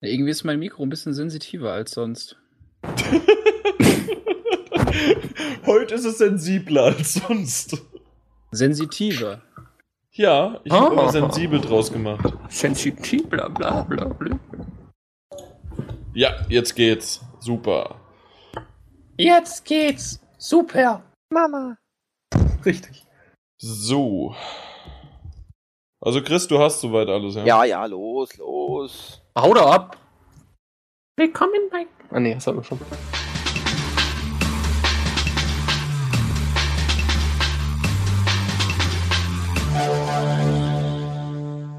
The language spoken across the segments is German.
Ja, irgendwie ist mein Mikro ein bisschen sensitiver als sonst. Heute ist es sensibler als sonst. Sensitiver. Ja, ich habe oh. sensibel draus gemacht. Sensibler, bla bla bla. Ja, jetzt geht's. Super. Jetzt geht's. Super. Mama. Richtig. So. Also Chris, du hast soweit alles, ja? Ja, ja, los, los. Hau da ab. Willkommen bei... Ah nee, das haben wir schon.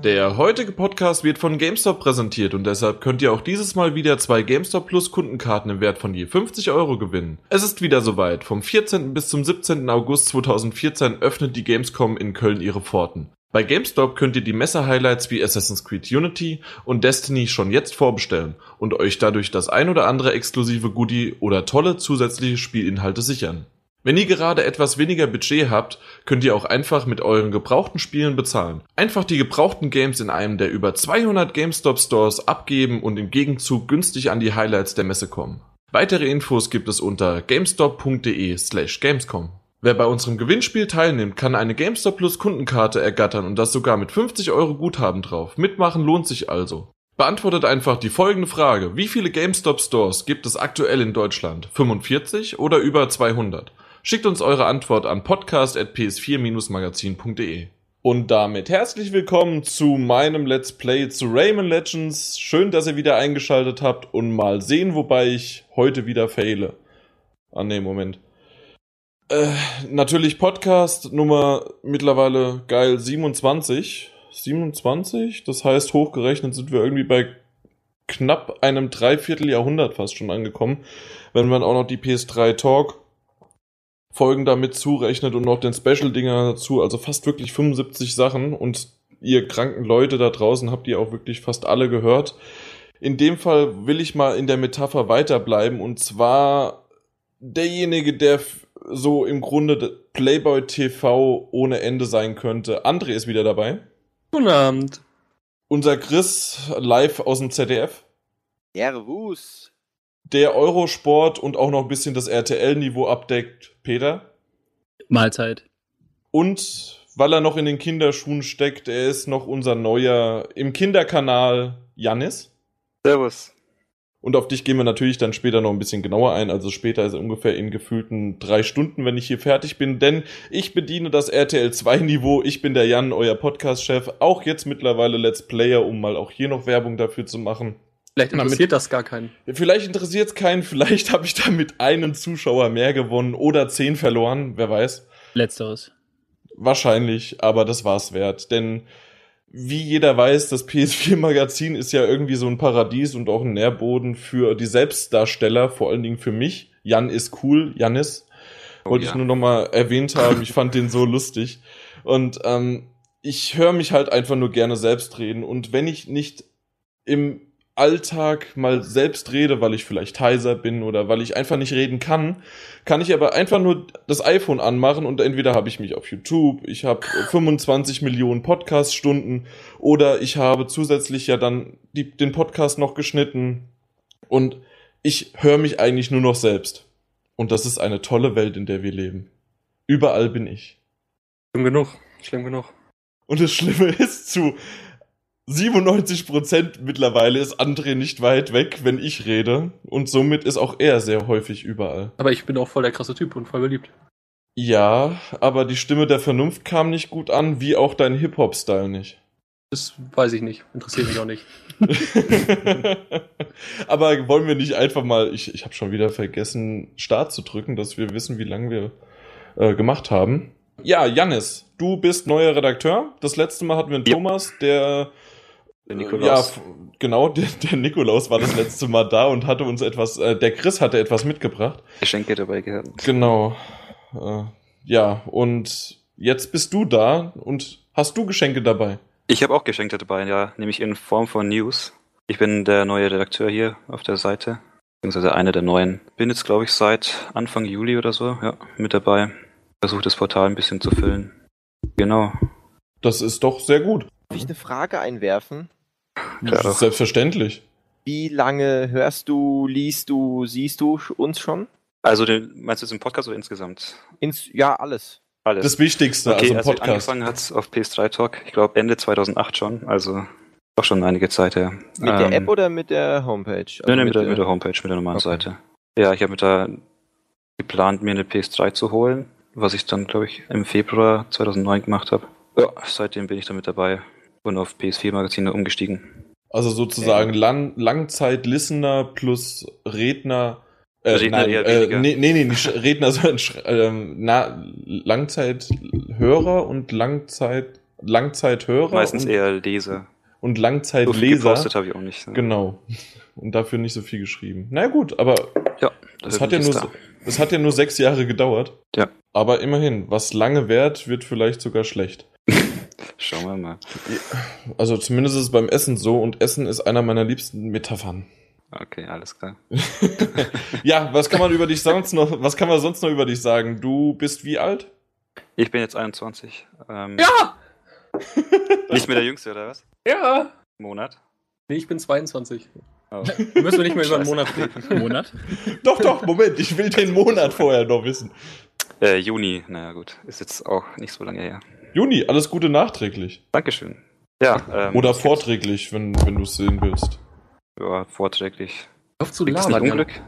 Der heutige Podcast wird von GameStop präsentiert und deshalb könnt ihr auch dieses Mal wieder zwei GameStop Plus Kundenkarten im Wert von je 50 Euro gewinnen. Es ist wieder soweit. Vom 14. bis zum 17. August 2014 öffnet die Gamescom in Köln ihre Pforten. Bei GameStop könnt ihr die Messe-Highlights wie Assassin's Creed Unity und Destiny schon jetzt vorbestellen und euch dadurch das ein oder andere exklusive Goodie oder tolle zusätzliche Spielinhalte sichern. Wenn ihr gerade etwas weniger Budget habt, könnt ihr auch einfach mit euren gebrauchten Spielen bezahlen. Einfach die gebrauchten Games in einem der über 200 GameStop Stores abgeben und im Gegenzug günstig an die Highlights der Messe kommen. Weitere Infos gibt es unter gamestop.de slash gamescom. Wer bei unserem Gewinnspiel teilnimmt, kann eine GameStop Plus Kundenkarte ergattern und das sogar mit 50 Euro Guthaben drauf. Mitmachen lohnt sich also. Beantwortet einfach die folgende Frage. Wie viele GameStop Stores gibt es aktuell in Deutschland? 45 oder über 200? Schickt uns eure Antwort an podcast.ps4-magazin.de. Und damit herzlich willkommen zu meinem Let's Play zu Rayman Legends. Schön, dass ihr wieder eingeschaltet habt und mal sehen, wobei ich heute wieder faile. Ah ne, Moment. Äh, natürlich Podcast Nummer mittlerweile geil 27. 27? Das heißt, hochgerechnet sind wir irgendwie bei knapp einem Dreivierteljahrhundert fast schon angekommen. Wenn man auch noch die PS3 Talk Folgen damit zurechnet und noch den Special-Dinger dazu, also fast wirklich 75 Sachen und ihr kranken Leute da draußen habt ihr auch wirklich fast alle gehört. In dem Fall will ich mal in der Metapher weiterbleiben und zwar derjenige, der so im Grunde Playboy TV ohne Ende sein könnte. André ist wieder dabei. Guten Abend. Unser Chris live aus dem ZDF. Servus der Eurosport und auch noch ein bisschen das RTL-Niveau abdeckt, Peter. Mahlzeit. Und weil er noch in den Kinderschuhen steckt, er ist noch unser neuer im Kinderkanal Jannis. Servus. Und auf dich gehen wir natürlich dann später noch ein bisschen genauer ein. Also später ist ungefähr in gefühlten drei Stunden, wenn ich hier fertig bin. Denn ich bediene das RTL 2 Niveau. Ich bin der Jan, euer Podcast-Chef. Auch jetzt mittlerweile Let's Player, um mal auch hier noch Werbung dafür zu machen. Vielleicht interessiert das gar keinen. Vielleicht interessiert es keinen, vielleicht habe ich damit einen Zuschauer mehr gewonnen oder zehn verloren, wer weiß. Letzteres. Wahrscheinlich, aber das war's wert, denn wie jeder weiß, das PS4-Magazin ist ja irgendwie so ein Paradies und auch ein Nährboden für die Selbstdarsteller, vor allen Dingen für mich. Jan ist cool, Janis. Oh, Wollte ja. ich nur nochmal erwähnt haben, ich fand den so lustig. Und ähm, ich höre mich halt einfach nur gerne selbst reden. Und wenn ich nicht im Alltag mal selbst rede, weil ich vielleicht heiser bin oder weil ich einfach nicht reden kann, kann ich aber einfach nur das iPhone anmachen und entweder habe ich mich auf YouTube, ich habe 25 Millionen Podcast-Stunden oder ich habe zusätzlich ja dann die, den Podcast noch geschnitten und ich höre mich eigentlich nur noch selbst. Und das ist eine tolle Welt, in der wir leben. Überall bin ich. Schlimm genug, schlimm genug. Und das Schlimme ist zu 97% mittlerweile ist André nicht weit weg, wenn ich rede. Und somit ist auch er sehr häufig überall. Aber ich bin auch voll der krasse Typ und voll beliebt. Ja, aber die Stimme der Vernunft kam nicht gut an, wie auch dein Hip-Hop-Style nicht. Das weiß ich nicht. Interessiert mich auch nicht. aber wollen wir nicht einfach mal, ich, ich habe schon wieder vergessen, Start zu drücken, dass wir wissen, wie lange wir äh, gemacht haben. Ja, Jannis, du bist neuer Redakteur. Das letzte Mal hatten wir einen ja. Thomas, der der Nikolaus. Ja, genau, der, der, Nikolaus war das letzte Mal da und hatte uns etwas, äh, der Chris hatte etwas mitgebracht. Geschenke dabei gehabt. Genau. Äh, ja, und jetzt bist du da und hast du Geschenke dabei? Ich habe auch Geschenke dabei, ja, nämlich in Form von News. Ich bin der neue Redakteur hier auf der Seite, beziehungsweise einer der neuen. Bin jetzt, glaube ich, seit Anfang Juli oder so, ja, mit dabei. Versuche das Portal ein bisschen zu füllen. Genau. Das ist doch sehr gut. Darf ich eine Frage einwerfen? Das ist selbstverständlich. Wie lange hörst du, liest du, siehst du uns schon? Also den, meinst du jetzt im Podcast oder insgesamt? Ins, ja, alles. Alles. Das Wichtigste, okay, also im also Podcast. angefangen hat auf PS3 Talk, ich glaube Ende 2008 schon, also auch schon einige Zeit her. Mit ähm, der App oder mit der Homepage? Also nein, nein, mit, der, mit der Homepage, mit der normalen okay. Seite. Ja, ich habe mit da geplant, mir eine PS3 zu holen, was ich dann, glaube ich, im Februar 2009 gemacht habe. Ja, seitdem bin ich damit dabei und auf PS4-Magazine umgestiegen. Also sozusagen ja. Lang Langzeit-Listener plus Redner. Äh, Redner nein, eher äh, weniger. nee, nee, nee, nicht Redner, sondern ähm, na, Langzeithörer und Langzeit Langzeithörer. Meistens und, eher Leser. Und Langzeitleser. So habe ich auch nicht. Genau. Und dafür nicht so viel geschrieben. Na gut, aber ja, das hat ja nur, da. das hat ja nur sechs Jahre gedauert. Ja. Aber immerhin, was lange währt, wird vielleicht sogar schlecht. Schauen wir mal. Also zumindest ist es beim Essen so und Essen ist einer meiner liebsten Metaphern. Okay, alles klar. ja, was kann man über dich sonst noch, was kann man sonst noch über dich sagen? Du bist wie alt? Ich bin jetzt 21. Ähm, ja! Nicht mehr der Jüngste, oder was? Ja! Monat? Nee, ich bin 22. Oh. Müssen wir nicht mehr über einen Monat reden. Monat? doch, doch, Moment, ich will den Monat vorher noch wissen. Äh, Juni, naja gut, ist jetzt auch nicht so lange her. Juni, alles Gute nachträglich. Dankeschön. Ja, ähm, Oder vorträglich, wenn, wenn du es sehen willst. Ja, vorträglich. Auf zu labern. Unglück.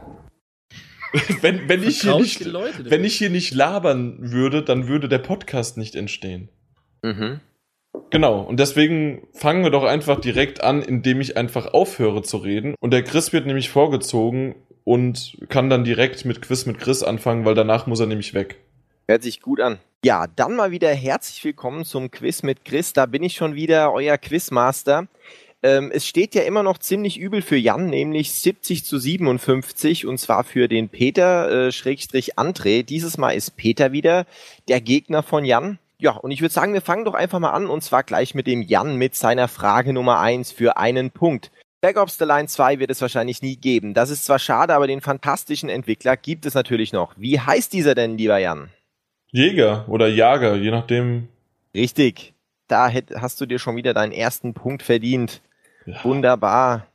wenn, wenn, ich hier nicht, wenn ich hier nicht labern würde, dann würde der Podcast nicht entstehen. Mhm. Genau, und deswegen fangen wir doch einfach direkt an, indem ich einfach aufhöre zu reden. Und der Chris wird nämlich vorgezogen und kann dann direkt mit Quiz mit Chris anfangen, weil danach muss er nämlich weg. Hört sich gut an. Ja, dann mal wieder herzlich willkommen zum Quiz mit Chris. Da bin ich schon wieder, euer Quizmaster. Ähm, es steht ja immer noch ziemlich übel für Jan, nämlich 70 zu 57 und zwar für den Peter äh, Schrägstrich André. Dieses Mal ist Peter wieder der Gegner von Jan. Ja, und ich würde sagen, wir fangen doch einfach mal an und zwar gleich mit dem Jan mit seiner Frage Nummer eins für einen Punkt. Back Ops The Line 2 wird es wahrscheinlich nie geben. Das ist zwar schade, aber den fantastischen Entwickler gibt es natürlich noch. Wie heißt dieser denn, lieber Jan? Jäger oder Jager, je nachdem. Richtig. Da hast du dir schon wieder deinen ersten Punkt verdient. Ja. Wunderbar.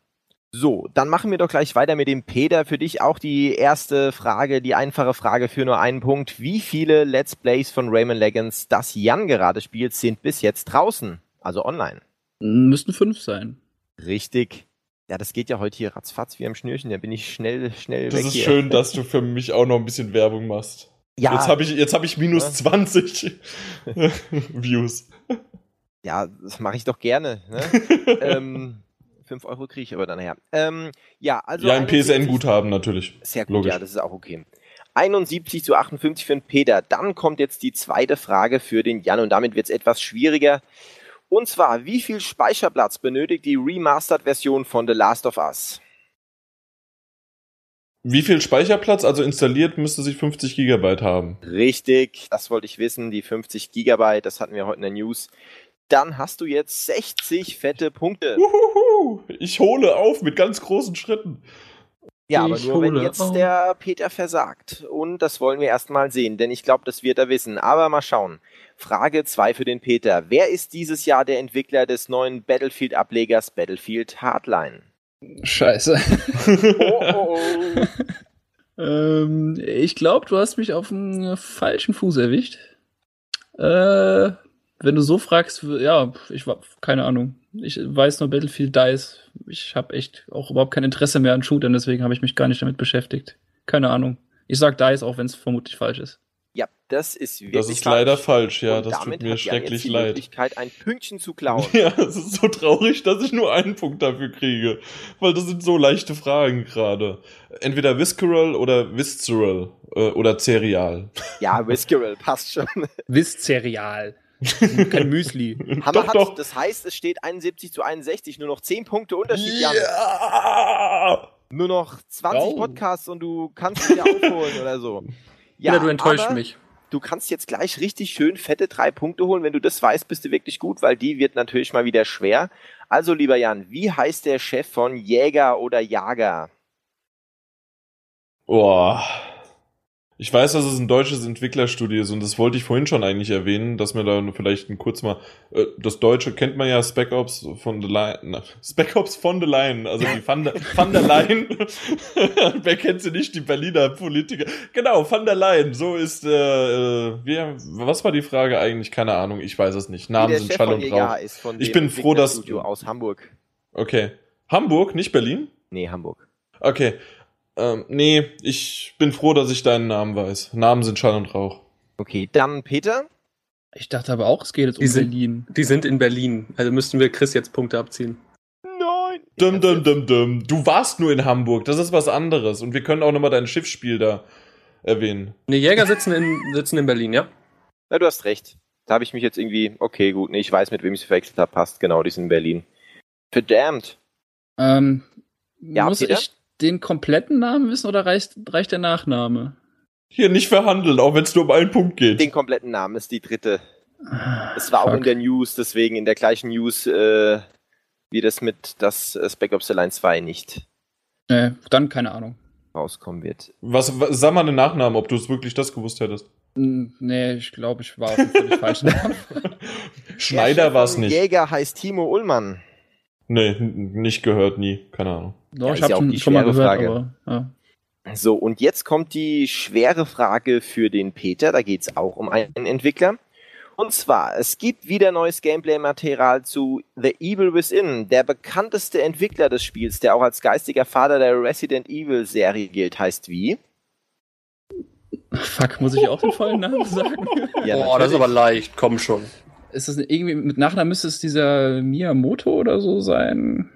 So, dann machen wir doch gleich weiter mit dem Peter. Für dich auch die erste Frage, die einfache Frage für nur einen Punkt. Wie viele Let's Plays von Rayman Legends, das Jan gerade spielt, sind bis jetzt draußen? Also online? Müssten fünf sein. Richtig. Ja, das geht ja heute hier ratzfatz wie am Schnürchen. Da bin ich schnell, schnell das weg. Das ist hier. schön, dass du für mich auch noch ein bisschen Werbung machst. Ja. Jetzt habe ich, jetzt hab ich minus ja. 20 Views. Ja, das mache ich doch gerne. Ne? ähm, 5 Euro kriege ich aber dann her. Ähm, ja, also. Ja, ein PSN-Guthaben natürlich. Sehr gut, Logisch. ja, das ist auch okay. 71 zu 58 für den Peter. Dann kommt jetzt die zweite Frage für den Jan und damit wird es etwas schwieriger. Und zwar, wie viel Speicherplatz benötigt die Remastered-Version von The Last of Us? Wie viel Speicherplatz, also installiert, müsste sich 50 Gigabyte haben? Richtig, das wollte ich wissen, die 50 Gigabyte, das hatten wir heute in der News. Dann hast du jetzt 60 fette Punkte. Uhuhu, ich hole auf mit ganz großen Schritten. Ja, aber nur wenn jetzt auf. der Peter versagt. Und das wollen wir erstmal sehen, denn ich glaube, das wird er wissen. Aber mal schauen. Frage 2 für den Peter. Wer ist dieses Jahr der Entwickler des neuen Battlefield-Ablegers Battlefield Hardline? Scheiße. oh, oh, oh. ähm, ich glaube, du hast mich auf dem falschen Fuß erwischt. Äh, wenn du so fragst, ja, ich war keine Ahnung. Ich weiß nur Battlefield Dice. Ich habe echt auch überhaupt kein Interesse mehr an Shootern, deswegen habe ich mich gar nicht damit beschäftigt. Keine Ahnung. Ich sag Dice, auch wenn es vermutlich falsch ist. Ja, das ist wirklich Das ist falsch. leider falsch, ja. Und das tut mir schrecklich die leid. Möglichkeit, ein Pünktchen zu klauen. Ja, es ist so traurig, dass ich nur einen Punkt dafür kriege. Weil das sind so leichte Fragen gerade. Entweder Visceral oder Visceral äh, oder Cereal. Ja, Visceral passt schon. Visceral. Kein Müsli. Hammer doch, hat, doch. das heißt, es steht 71 zu 61, nur noch 10 Punkte Unterschied, Jan. Ja. Nur noch 20 oh. Podcasts und du kannst wieder aufholen oder so. Ja, Oder du enttäuscht mich. Du kannst jetzt gleich richtig schön fette drei Punkte holen. Wenn du das weißt, bist du wirklich gut, weil die wird natürlich mal wieder schwer. Also, lieber Jan, wie heißt der Chef von Jäger oder Jager? Boah. Ich weiß, dass es ein deutsches Entwicklerstudio ist und das wollte ich vorhin schon eigentlich erwähnen, dass mir da vielleicht ein kurz mal äh, das Deutsche kennt man ja Spec Ops von the Line, na, Spec Ops von the Line, also die Van der, Van der Line. Wer kennt sie nicht, die Berliner Politiker? Genau, Van der Line. So ist äh, äh wie, was war die Frage eigentlich? Keine Ahnung, ich weiß es nicht. Namen sind Schall und Rauch. Ich bin froh, dass aus Hamburg. Okay, Hamburg, nicht Berlin? Nee, Hamburg. Okay, ähm, nee, ich bin froh, dass ich deinen Namen weiß. Namen sind Schall und Rauch. Okay, dann Peter. Ich dachte aber auch, es geht jetzt die um sind, Berlin. Die sind in Berlin. Also müssten wir Chris jetzt Punkte abziehen. Nein. Dum, dum, dum, dum. Du warst nur in Hamburg. Das ist was anderes. Und wir können auch nochmal dein Schiffsspiel da erwähnen. Ne, Jäger sitzen in, sitzen in Berlin, ja? Ja, du hast recht. Da habe ich mich jetzt irgendwie, okay, gut, nee, ich weiß, mit wem ich sie verwechselt habe, passt, genau, die sind in Berlin. Verdammt. Ähm, ja, muss Peter? ich den kompletten Namen wissen oder reicht, reicht der Nachname? Hier nicht verhandeln, auch wenn es nur um einen Punkt geht. Den kompletten Namen ist die dritte. Es war Fuck. auch in der News, deswegen in der gleichen News äh, wie das mit das äh, Spec Ops The Line 2 nicht. Äh, dann keine Ahnung. Rauskommen wird. Was, was sag mal den Nachnamen, ob du es wirklich das gewusst hättest. Nee, ich glaube, ich war auf dem völlig falschen Namen. Schneider war es nicht. Jäger heißt Timo Ullmann. Nee, nicht gehört, nie. Keine Ahnung. Doch, ja, ich habe ja schon, schon mal gehört, Frage. aber, ja. So, und jetzt kommt die schwere Frage für den Peter. Da geht es auch um einen Entwickler. Und zwar, es gibt wieder neues Gameplay-Material zu The Evil Within. Der bekannteste Entwickler des Spiels, der auch als geistiger Vater der Resident Evil-Serie gilt, heißt wie? Fuck, muss ich auch den vollen Namen sagen? ja, Boah, das ist aber leicht, komm schon. Ist das irgendwie, mit Nachnamen müsste es dieser Miyamoto oder so sein?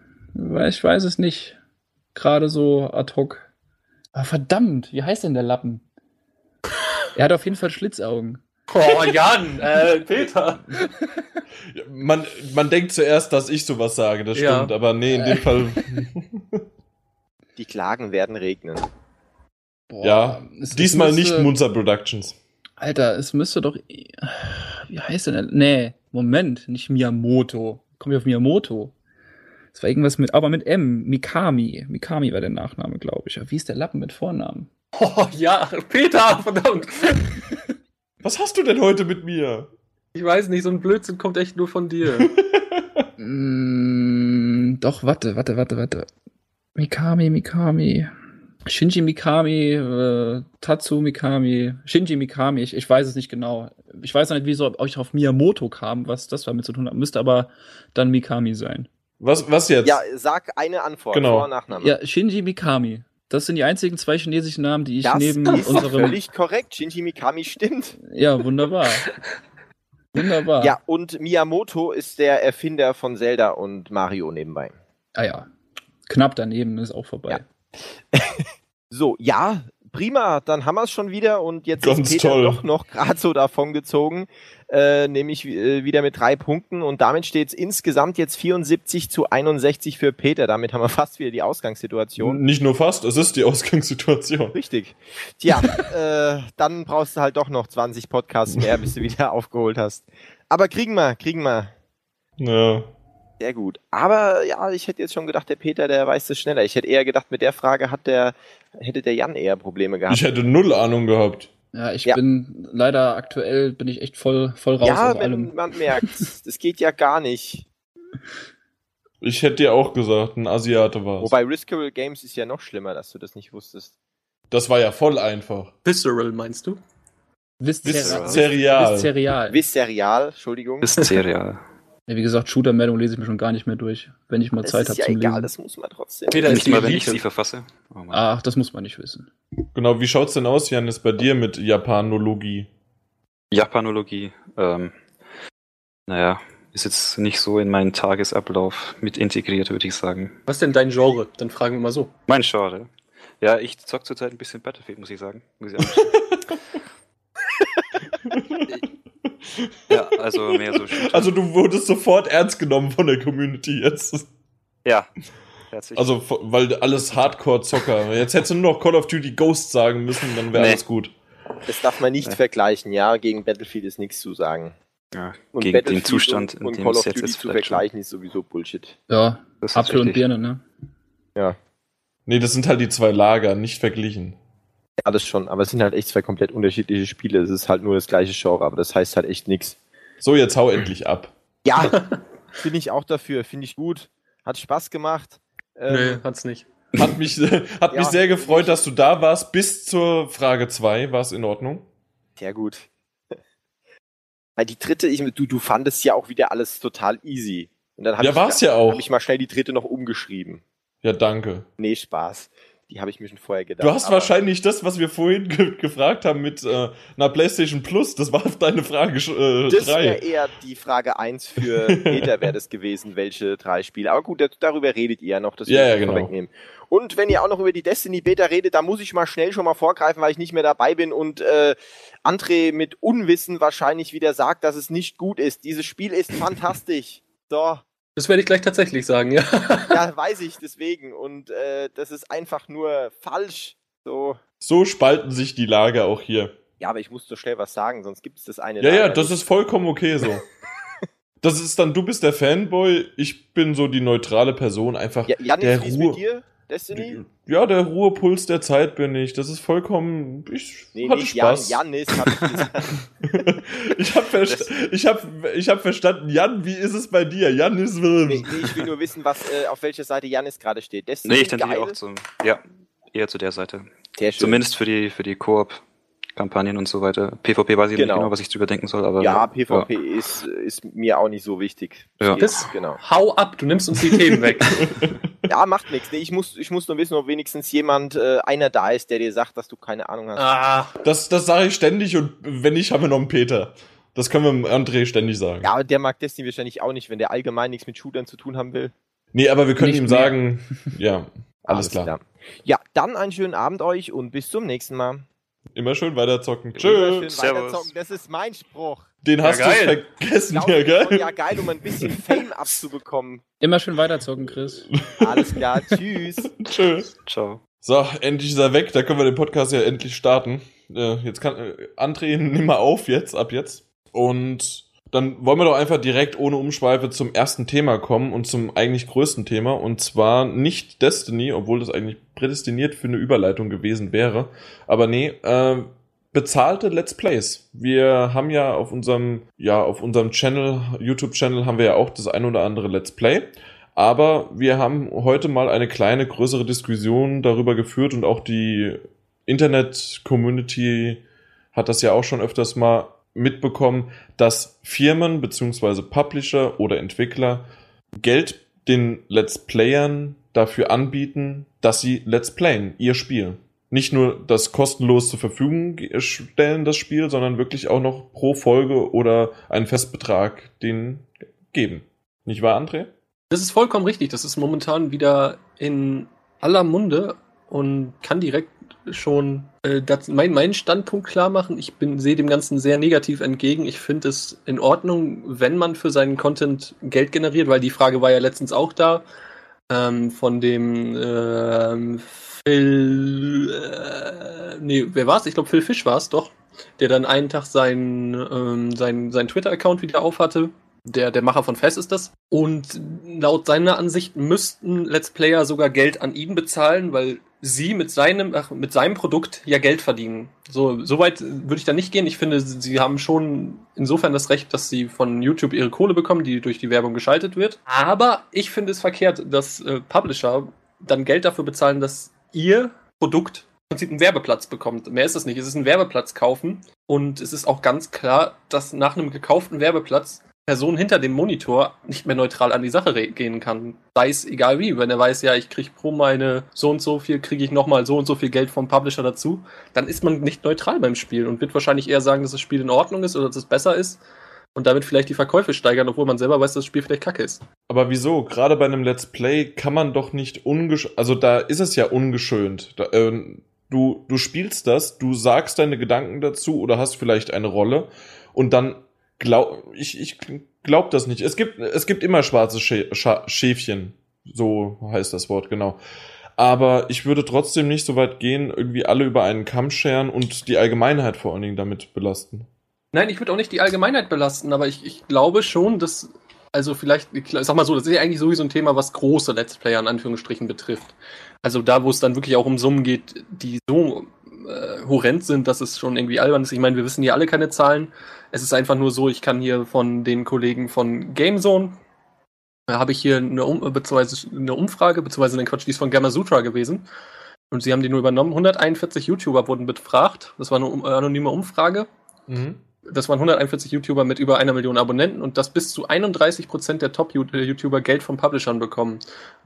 Ich weiß es nicht. Gerade so ad hoc. Aber verdammt, wie heißt denn der Lappen? er hat auf jeden Fall Schlitzaugen. Oh, Jan, äh, Peter. man, man denkt zuerst, dass ich sowas sage, das stimmt, ja. aber nee, in dem. Fall. Die Klagen werden regnen. Boah, ja, es, diesmal es müsste, nicht Munzer Productions. Alter, es müsste doch. Wie heißt denn? Nee, Moment, nicht Miyamoto. Komm ich auf Miyamoto? Es war irgendwas mit, aber mit M. Mikami. Mikami war der Nachname, glaube ich. Wie ist der Lappen mit Vornamen? Oh ja, Peter, verdammt. Was hast du denn heute mit mir? Ich weiß nicht, so ein Blödsinn kommt echt nur von dir. mm, doch, warte, warte, warte, warte. Mikami, Mikami. Shinji Mikami, äh, Tatsu Mikami, Shinji Mikami, ich, ich weiß es nicht genau. Ich weiß nicht, wieso ich auf Miyamoto kam, was das damit zu tun hat. Müsste aber dann Mikami sein. Was, was jetzt? Ja, sag eine Antwort, genau. Vor- Nachname. Ja, Shinji Mikami. Das sind die einzigen zwei chinesischen Namen, die ich das neben ist unserem. völlig korrekt. Shinji Mikami stimmt. Ja, wunderbar. wunderbar. Ja, und Miyamoto ist der Erfinder von Zelda und Mario nebenbei. Ah ja. Knapp daneben ist auch vorbei. Ja. so, ja, prima, dann haben wir es schon wieder und jetzt Ganz ist Peter toll. doch noch gerade so davon gezogen, äh, nämlich äh, wieder mit drei Punkten und damit steht es insgesamt jetzt 74 zu 61 für Peter. Damit haben wir fast wieder die Ausgangssituation. Nicht nur fast, es ist die Ausgangssituation. Richtig. Tja, äh, dann brauchst du halt doch noch 20 Podcasts mehr, bis du wieder aufgeholt hast. Aber kriegen wir, kriegen wir. Ja. Sehr gut. Aber ja, ich hätte jetzt schon gedacht, der Peter, der weiß es schneller. Ich hätte eher gedacht, mit der Frage hat der, hätte der Jan eher Probleme gehabt. Ich hätte null Ahnung gehabt. Ja, ich ja. bin leider aktuell bin ich echt voll, voll raus. Ja, wenn allem. man merkt, das geht ja gar nicht. Ich hätte dir auch gesagt, ein Asiate war Wobei Riskable Games ist ja noch schlimmer, dass du das nicht wusstest. Das war ja voll einfach. Visceral meinst du? Visceral. Visceral. Visceral, Entschuldigung. Visceral. Ja, wie gesagt, Shooter-Meldung lese ich mir schon gar nicht mehr durch, wenn ich mal das Zeit habe ja zum egal, Lesen. das muss man trotzdem. Peter, nicht mal, wenn ich sie verfasse. Oh Ach, das muss man nicht wissen. Genau, wie schaut's denn aus, Jan, ist bei dir mit Japanologie? Japanologie, ähm, naja, ist jetzt nicht so in meinen Tagesablauf mit integriert, würde ich sagen. Was ist denn dein Genre? Dann fragen wir mal so. Mein Genre? Ja, ich zock zurzeit ein bisschen Battlefield, muss ich sagen. Muss ich Ja, also mehr so Shooter. Also du wurdest sofort ernst genommen von der Community jetzt. Ja. Herzlich. Also, weil alles Hardcore-Zocker. Jetzt hättest du nur noch Call of Duty Ghost sagen müssen, dann wäre nee. alles gut. Das darf man nicht nee. vergleichen, ja. Gegen Battlefield ist nichts zu sagen. Ja, und gegen den Zustand, und, und in dem Call of Duty zu vergleichen ist sowieso Bullshit. Ja, Apfel und Birne, ne? Ja. Nee, das sind halt die zwei Lager, nicht verglichen. Ja, das schon, aber es sind halt echt zwei komplett unterschiedliche Spiele. Es ist halt nur das gleiche Genre, aber das heißt halt echt nichts. So, jetzt hau endlich ab. Ja, bin ich auch dafür, finde ich gut. Hat Spaß gemacht. Ähm, Nö, hat's nicht. Hat mich, hat ja, mich sehr gefreut, dass du da warst. Bis zur Frage 2 war es in Ordnung. Sehr gut. Weil die dritte, ich, du, du fandest ja auch wieder alles total easy. Und dann ja, war's ich, ja auch. Habe ich mal schnell die dritte noch umgeschrieben. Ja, danke. Nee, Spaß. Die habe ich mir schon vorher gedacht. Du hast wahrscheinlich das, was wir vorhin ge gefragt haben mit äh, einer PlayStation Plus, das war deine Frage 3. Äh, das wäre eher die Frage 1 für Peter wäre das gewesen, welche drei Spiele. Aber gut, darüber redet ihr ja noch, das ja, ja, genau. wegnehmen. Und wenn ihr auch noch über die Destiny Beta redet, da muss ich mal schnell schon mal vorgreifen, weil ich nicht mehr dabei bin und äh, André mit Unwissen wahrscheinlich wieder sagt, dass es nicht gut ist. Dieses Spiel ist fantastisch. So, das werde ich gleich tatsächlich sagen, ja. Ja, weiß ich, deswegen. Und äh, das ist einfach nur falsch. So. so spalten sich die Lager auch hier. Ja, aber ich muss so schnell was sagen, sonst gibt es das eine. Ja, Lager ja, das nicht. ist vollkommen okay so. das ist dann, du bist der Fanboy, ich bin so die neutrale Person, einfach ja, Janis, der Ruhe. Mit dir? Destiny? Ja, der Ruhepuls der Zeit bin ich. Das ist vollkommen. Ich nee, hatte nicht Spaß. Jan, Janis hat ich habe versta ich hab, ich hab verstanden, Jan, wie ist es bei dir? Jan ist. Nee, nee, ich will nur wissen, was, äh, auf welcher Seite Janis gerade steht. Destiny nee, ich tendiere auch zum. Ja, eher zu der Seite. Zumindest für die, für die Koop. Kampagnen und so weiter. PvP weiß ich genau. nicht genau, was ich drüber denken soll, aber. Ja, PvP ja. Ist, ist mir auch nicht so wichtig. Ja. Das, genau. Hau ab, du nimmst uns die Themen weg. ja, macht nichts. Nee, ich, muss, ich muss nur wissen, ob wenigstens jemand, äh, einer da ist, der dir sagt, dass du keine Ahnung hast. Ah. Das, das sage ich ständig und wenn nicht, haben wir noch einen Peter. Das können wir André ständig sagen. Ja, aber der mag Destiny wahrscheinlich auch nicht, wenn der allgemein nichts mit Shootern zu tun haben will. Nee, aber wir können nicht ihm mehr. sagen, ja, alles, alles klar. klar. Ja, dann einen schönen Abend euch und bis zum nächsten Mal. Immer schön weiterzocken. Tschüss. Weiterzocken, das ist mein Spruch. Den hast ja, du vergessen, ja, geil. Ja, geil, um ein bisschen Fame abzubekommen. Immer schön weiterzocken, Chris. Alles klar, tschüss. tschüss. Ciao. So, endlich ist er weg, da können wir den Podcast ja endlich starten. Äh, jetzt kann äh, André, nimm mal auf jetzt, ab jetzt. Und dann wollen wir doch einfach direkt ohne Umschweife zum ersten Thema kommen und zum eigentlich größten Thema. Und zwar nicht Destiny, obwohl das eigentlich prädestiniert für eine Überleitung gewesen wäre. Aber nee, äh, bezahlte Let's Plays. Wir haben ja auf unserem, ja, auf unserem Channel, YouTube-Channel haben wir ja auch das ein oder andere Let's Play. Aber wir haben heute mal eine kleine, größere Diskussion darüber geführt und auch die Internet-Community hat das ja auch schon öfters mal mitbekommen, dass Firmen bzw. Publisher oder Entwickler Geld den Let's Playern dafür anbieten, dass sie Let's Playen, ihr Spiel. Nicht nur das kostenlos zur Verfügung stellen, das Spiel, sondern wirklich auch noch pro Folge oder einen Festbetrag den geben. Nicht wahr, André? Das ist vollkommen richtig. Das ist momentan wieder in aller Munde und kann direkt schon äh, das, mein, meinen Standpunkt klar machen. Ich sehe dem Ganzen sehr negativ entgegen. Ich finde es in Ordnung, wenn man für seinen Content Geld generiert, weil die Frage war ja letztens auch da ähm, von dem äh, Phil, äh, nee, wer war's? Ich glaube Phil Fish war es doch, der dann einen Tag seinen ähm, sein, sein Twitter-Account wieder auf hatte der, der Macher von Fest ist das. Und laut seiner Ansicht müssten Let's Player sogar Geld an ihn bezahlen, weil sie mit seinem, ach, mit seinem Produkt ja Geld verdienen. So, so weit würde ich da nicht gehen. Ich finde, sie haben schon insofern das Recht, dass sie von YouTube ihre Kohle bekommen, die durch die Werbung geschaltet wird. Aber ich finde es verkehrt, dass äh, Publisher dann Geld dafür bezahlen, dass ihr Produkt im Prinzip einen Werbeplatz bekommt. Mehr ist es nicht. Es ist ein Werbeplatz kaufen. Und es ist auch ganz klar, dass nach einem gekauften Werbeplatz Person hinter dem Monitor nicht mehr neutral an die Sache gehen kann. Sei es egal wie, wenn er weiß, ja, ich kriege pro meine so und so viel, kriege ich nochmal so und so viel Geld vom Publisher dazu, dann ist man nicht neutral beim Spiel und wird wahrscheinlich eher sagen, dass das Spiel in Ordnung ist oder dass es besser ist und damit vielleicht die Verkäufe steigern, obwohl man selber weiß, dass das Spiel vielleicht kacke ist. Aber wieso? Gerade bei einem Let's Play kann man doch nicht ungeschönt, also da ist es ja ungeschönt. Da, äh, du, du spielst das, du sagst deine Gedanken dazu oder hast vielleicht eine Rolle und dann glaub, ich, ich glaub das nicht. Es gibt, es gibt immer schwarze Schä Schäfchen. So heißt das Wort, genau. Aber ich würde trotzdem nicht so weit gehen, irgendwie alle über einen Kamm scheren und die Allgemeinheit vor allen Dingen damit belasten. Nein, ich würde auch nicht die Allgemeinheit belasten, aber ich, ich glaube schon, dass, also vielleicht, ich sag mal so, das ist ja eigentlich sowieso ein Thema, was große Let's Player in Anführungsstrichen betrifft. Also da, wo es dann wirklich auch um Summen geht, die so äh, horrend sind, dass es schon irgendwie albern ist. Ich meine, wir wissen hier alle keine Zahlen. Es ist einfach nur so, ich kann hier von den Kollegen von GameZone, da habe ich hier eine, um beziehungsweise eine Umfrage, beziehungsweise eine Quatsch, die ist von Gamasutra gewesen. Und sie haben die nur übernommen. 141 YouTuber wurden befragt. Das war eine um, anonyme Umfrage. Mhm. Das waren 141 YouTuber mit über einer Million Abonnenten und dass bis zu 31 Prozent der Top-YouTuber Geld von Publishern bekommen.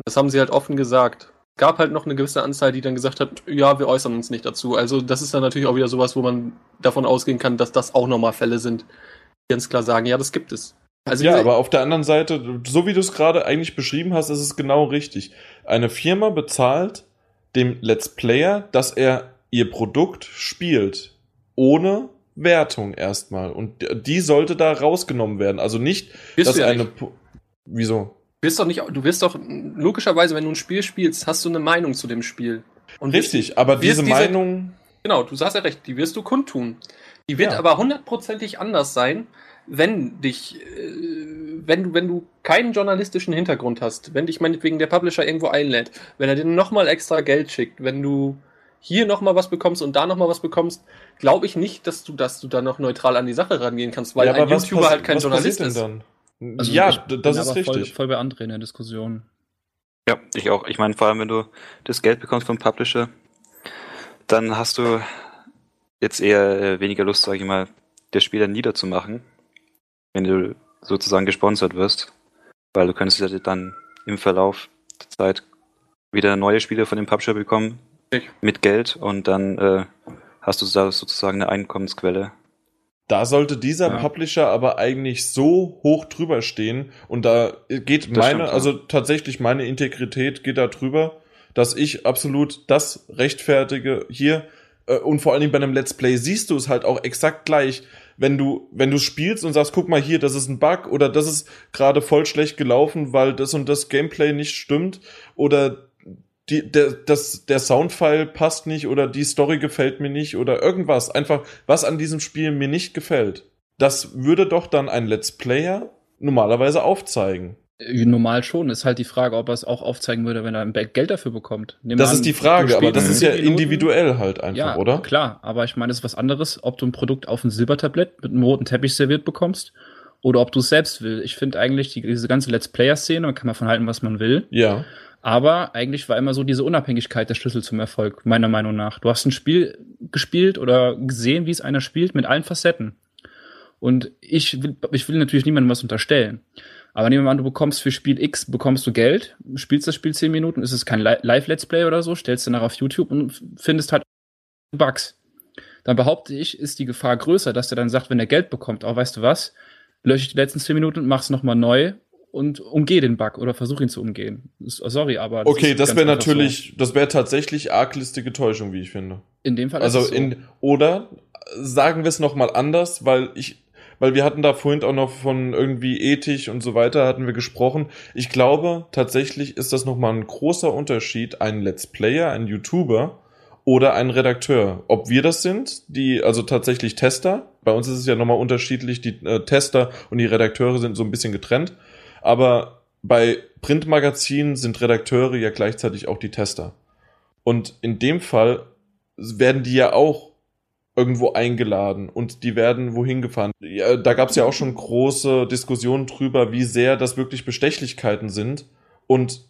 Das haben sie halt offen gesagt gab halt noch eine gewisse Anzahl, die dann gesagt hat, ja, wir äußern uns nicht dazu. Also das ist dann natürlich auch wieder sowas, wo man davon ausgehen kann, dass das auch nochmal Fälle sind, die ganz klar sagen, ja, das gibt es. Also ja, aber auf der anderen Seite, so wie du es gerade eigentlich beschrieben hast, ist es genau richtig. Eine Firma bezahlt dem Let's Player, dass er ihr Produkt spielt, ohne Wertung erstmal. Und die sollte da rausgenommen werden. Also nicht, Bist dass eine. Nicht. Wieso? Wirst doch nicht, du wirst doch logischerweise, wenn du ein Spiel spielst, hast du eine Meinung zu dem Spiel. Und Richtig, wirst, aber diese, diese Meinung. Genau, du sagst ja recht, die wirst du kundtun. Die wird ja. aber hundertprozentig anders sein, wenn dich, äh, wenn du, wenn du keinen journalistischen Hintergrund hast, wenn dich meinetwegen der Publisher irgendwo einlädt, wenn er dir nochmal extra Geld schickt, wenn du hier nochmal was bekommst und da nochmal was bekommst, glaube ich nicht, dass du, dass du da noch neutral an die Sache rangehen kannst, weil ja, ein YouTuber halt kein Journalist ist. Dann? Also ja, das ist richtig. Voll, voll bei André in der Diskussion. Ja, ich auch. Ich meine, vor allem, wenn du das Geld bekommst vom Publisher, dann hast du jetzt eher äh, weniger Lust, sage ich mal, der Spieler niederzumachen, wenn du sozusagen gesponsert wirst, weil du könntest ja dann im Verlauf der Zeit wieder neue Spiele von dem Publisher bekommen ich. mit Geld und dann äh, hast du da sozusagen eine Einkommensquelle da sollte dieser ja. Publisher aber eigentlich so hoch drüber stehen und da geht das meine, also tatsächlich meine Integrität geht da drüber, dass ich absolut das rechtfertige hier. Äh, und vor allen Dingen bei einem Let's Play siehst du es halt auch exakt gleich, wenn du wenn du spielst und sagst, guck mal hier, das ist ein Bug oder das ist gerade voll schlecht gelaufen, weil das und das Gameplay nicht stimmt oder die, der, das, der Soundfile passt nicht oder die Story gefällt mir nicht oder irgendwas. Einfach, was an diesem Spiel mir nicht gefällt. Das würde doch dann ein Let's Player normalerweise aufzeigen. Äh, normal schon. Ist halt die Frage, ob er es auch aufzeigen würde, wenn er ein Geld dafür bekommt. Nehmen das an, ist die Frage, aber das ist ja individuell halt einfach, ja, oder? Klar, aber ich meine, es ist was anderes, ob du ein Produkt auf ein Silbertablett mit einem roten Teppich serviert bekommst oder ob du es selbst willst. Ich finde eigentlich die, diese ganze Let's Player-Szene, man kann man von halten, was man will. Ja. Aber eigentlich war immer so diese Unabhängigkeit der Schlüssel zum Erfolg, meiner Meinung nach. Du hast ein Spiel gespielt oder gesehen, wie es einer spielt, mit allen Facetten. Und ich will, ich will natürlich niemandem was unterstellen. Aber nehmen wir an, du bekommst für Spiel X, bekommst du Geld, spielst das Spiel zehn Minuten, ist es kein Live-Let's Play oder so, stellst du nach auf YouTube und findest halt Bugs. Dann behaupte ich, ist die Gefahr größer, dass der dann sagt, wenn er Geld bekommt, auch weißt du was, lösche ich die letzten zehn Minuten und mach's nochmal neu und umgehe den Bug oder versuche ihn zu umgehen. Sorry, aber. Das okay, das wäre natürlich, so. das wäre tatsächlich arglistige Täuschung, wie ich finde. In dem Fall also so. in oder sagen wir es noch mal anders, weil ich weil wir hatten da vorhin auch noch von irgendwie ethisch und so weiter hatten wir gesprochen. Ich glaube, tatsächlich ist das noch mal ein großer Unterschied, ein Let's Player, ein YouTuber oder ein Redakteur. Ob wir das sind, die also tatsächlich Tester. Bei uns ist es ja nochmal unterschiedlich. Die äh, Tester und die Redakteure sind so ein bisschen getrennt. Aber bei Printmagazinen sind Redakteure ja gleichzeitig auch die Tester. Und in dem Fall werden die ja auch irgendwo eingeladen und die werden wohin gefahren. Ja, da gab es ja auch schon große Diskussionen drüber, wie sehr das wirklich Bestechlichkeiten sind. Und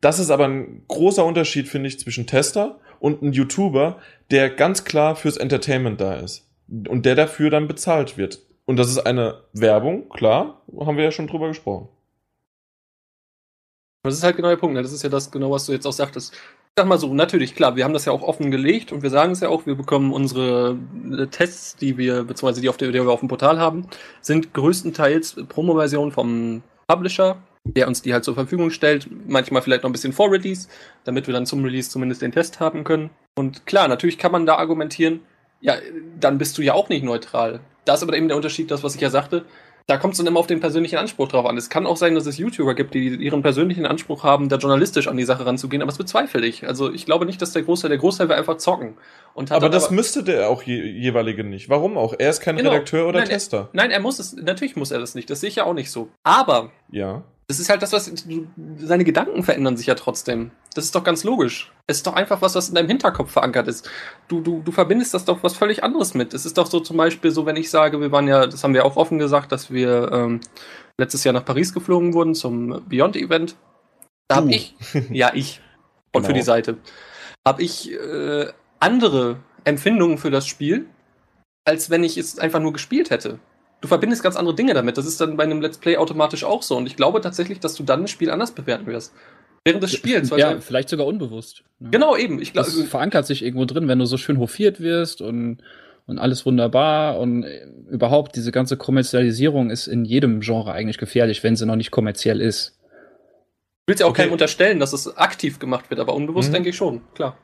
das ist aber ein großer Unterschied, finde ich, zwischen Tester und einem YouTuber, der ganz klar fürs Entertainment da ist und der dafür dann bezahlt wird. Und das ist eine Werbung, klar, haben wir ja schon drüber gesprochen. Das ist halt genau der Punkt. Ne? Das ist ja das genau, was du jetzt auch sagtest. Ich sag mal so, natürlich, klar, wir haben das ja auch offen gelegt und wir sagen es ja auch, wir bekommen unsere äh, Tests, die wir, beziehungsweise die, auf der, die wir auf dem Portal haben, sind größtenteils Promo-Versionen vom Publisher, der uns die halt zur Verfügung stellt, manchmal vielleicht noch ein bisschen vor Release, damit wir dann zum Release zumindest den Test haben können. Und klar, natürlich kann man da argumentieren, ja, dann bist du ja auch nicht neutral. Da ist aber eben der Unterschied, das, was ich ja sagte, da kommt es dann immer auf den persönlichen Anspruch drauf an. Es kann auch sein, dass es YouTuber gibt, die ihren persönlichen Anspruch haben, da journalistisch an die Sache ranzugehen, aber das bezweifle ich. Also ich glaube nicht, dass der Großteil, der Großteil will einfach zocken. aber das aber, müsste der auch je, jeweilige nicht. Warum auch? Er ist kein genau. Redakteur oder nein, Tester. Er, nein, er muss es, natürlich muss er das nicht. Das sehe ich ja auch nicht so. Aber ja. Das ist halt das, was seine Gedanken verändern sich ja trotzdem. Das ist doch ganz logisch. Es ist doch einfach was, was in deinem Hinterkopf verankert ist. Du, du, du verbindest das doch was völlig anderes mit. Es ist doch so zum Beispiel so, wenn ich sage, wir waren ja, das haben wir auch offen gesagt, dass wir ähm, letztes Jahr nach Paris geflogen wurden zum Beyond-Event. Da habe ich, ja ich, und genau. für die Seite, habe ich äh, andere Empfindungen für das Spiel, als wenn ich es einfach nur gespielt hätte du verbindest ganz andere Dinge damit. Das ist dann bei einem Let's Play automatisch auch so. Und ich glaube tatsächlich, dass du dann ein Spiel anders bewerten wirst. Während des Spiels. Ja, vielleicht sogar unbewusst. Ne? Genau, eben. Ich glaube, verankert sich irgendwo drin, wenn du so schön hofiert wirst und, und alles wunderbar und äh, überhaupt diese ganze Kommerzialisierung ist in jedem Genre eigentlich gefährlich, wenn sie noch nicht kommerziell ist. Du willst ja auch okay. keinem unterstellen, dass es aktiv gemacht wird, aber unbewusst mhm. denke ich schon, klar.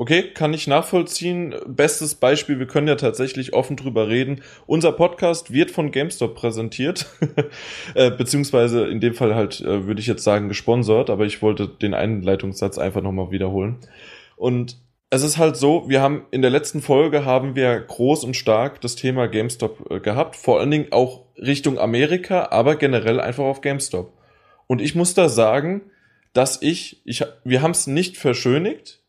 Okay, kann ich nachvollziehen. Bestes Beispiel, wir können ja tatsächlich offen drüber reden. Unser Podcast wird von GameStop präsentiert, äh, beziehungsweise in dem Fall halt, äh, würde ich jetzt sagen, gesponsert, aber ich wollte den Einleitungssatz einfach nochmal wiederholen. Und es ist halt so, wir haben in der letzten Folge haben wir groß und stark das Thema GameStop äh, gehabt, vor allen Dingen auch Richtung Amerika, aber generell einfach auf GameStop. Und ich muss da sagen, dass ich, ich wir haben es nicht verschönigt,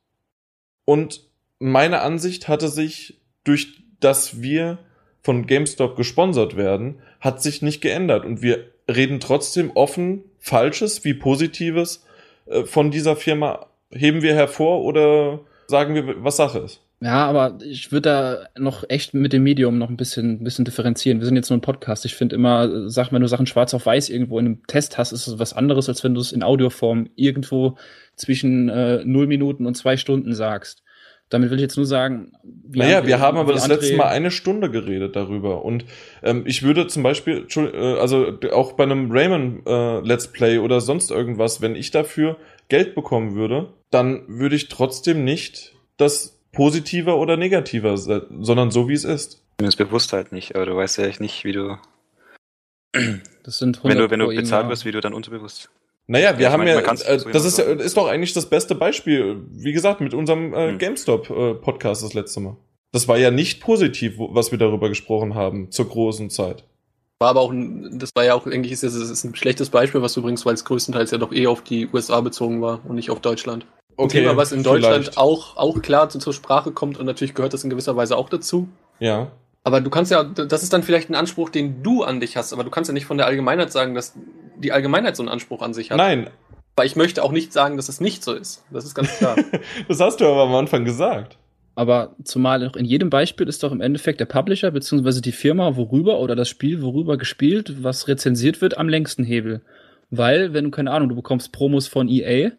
und meine Ansicht hatte sich durch dass wir von GameStop gesponsert werden, hat sich nicht geändert. Und wir reden trotzdem offen Falsches wie Positives äh, von dieser Firma. Heben wir hervor oder sagen wir, was Sache ist? Ja, aber ich würde da noch echt mit dem Medium noch ein bisschen, ein bisschen differenzieren. Wir sind jetzt nur ein Podcast. Ich finde immer, sag, wenn du Sachen schwarz auf weiß irgendwo in einem Test hast, ist es was anderes, als wenn du es in Audioform irgendwo zwischen äh, 0 Minuten und zwei Stunden sagst. Damit will ich jetzt nur sagen, wir naja, haben, wir haben aber das letzte Mal eine Stunde geredet darüber. Und ähm, ich würde zum Beispiel, äh, also auch bei einem Rayman äh, Let's Play oder sonst irgendwas, wenn ich dafür Geld bekommen würde, dann würde ich trotzdem nicht das positiver oder negativer, sondern so wie es ist. Mir ist bewusst halt nicht, aber du weißt ja nicht, wie du. Das sind wenn du, wenn du bezahlt wirst, wie du dann unterbewusst. Naja, wir ja, haben meine, ja, äh, das ist, ist doch eigentlich das beste Beispiel, wie gesagt, mit unserem äh, hm. GameStop-Podcast äh, das letzte Mal. Das war ja nicht positiv, was wir darüber gesprochen haben, zur großen Zeit. War aber auch, ein, das war ja auch, denke ich, ist, ist ein schlechtes Beispiel, was du bringst, weil es größtenteils ja doch eh auf die USA bezogen war und nicht auf Deutschland. Ein okay, Thema, was in Deutschland auch, auch klar zur Sprache kommt und natürlich gehört das in gewisser Weise auch dazu. Ja. Aber du kannst ja, das ist dann vielleicht ein Anspruch, den du an dich hast, aber du kannst ja nicht von der Allgemeinheit sagen, dass die Allgemeinheit so einen Anspruch an sich hat. Nein. Weil ich möchte auch nicht sagen, dass es nicht so ist. Das ist ganz klar. das hast du aber am Anfang gesagt. Aber zumal auch in jedem Beispiel ist doch im Endeffekt der Publisher beziehungsweise die Firma, worüber oder das Spiel, worüber gespielt, was rezensiert wird, am längsten Hebel. Weil, wenn du, keine Ahnung, du bekommst Promos von EA,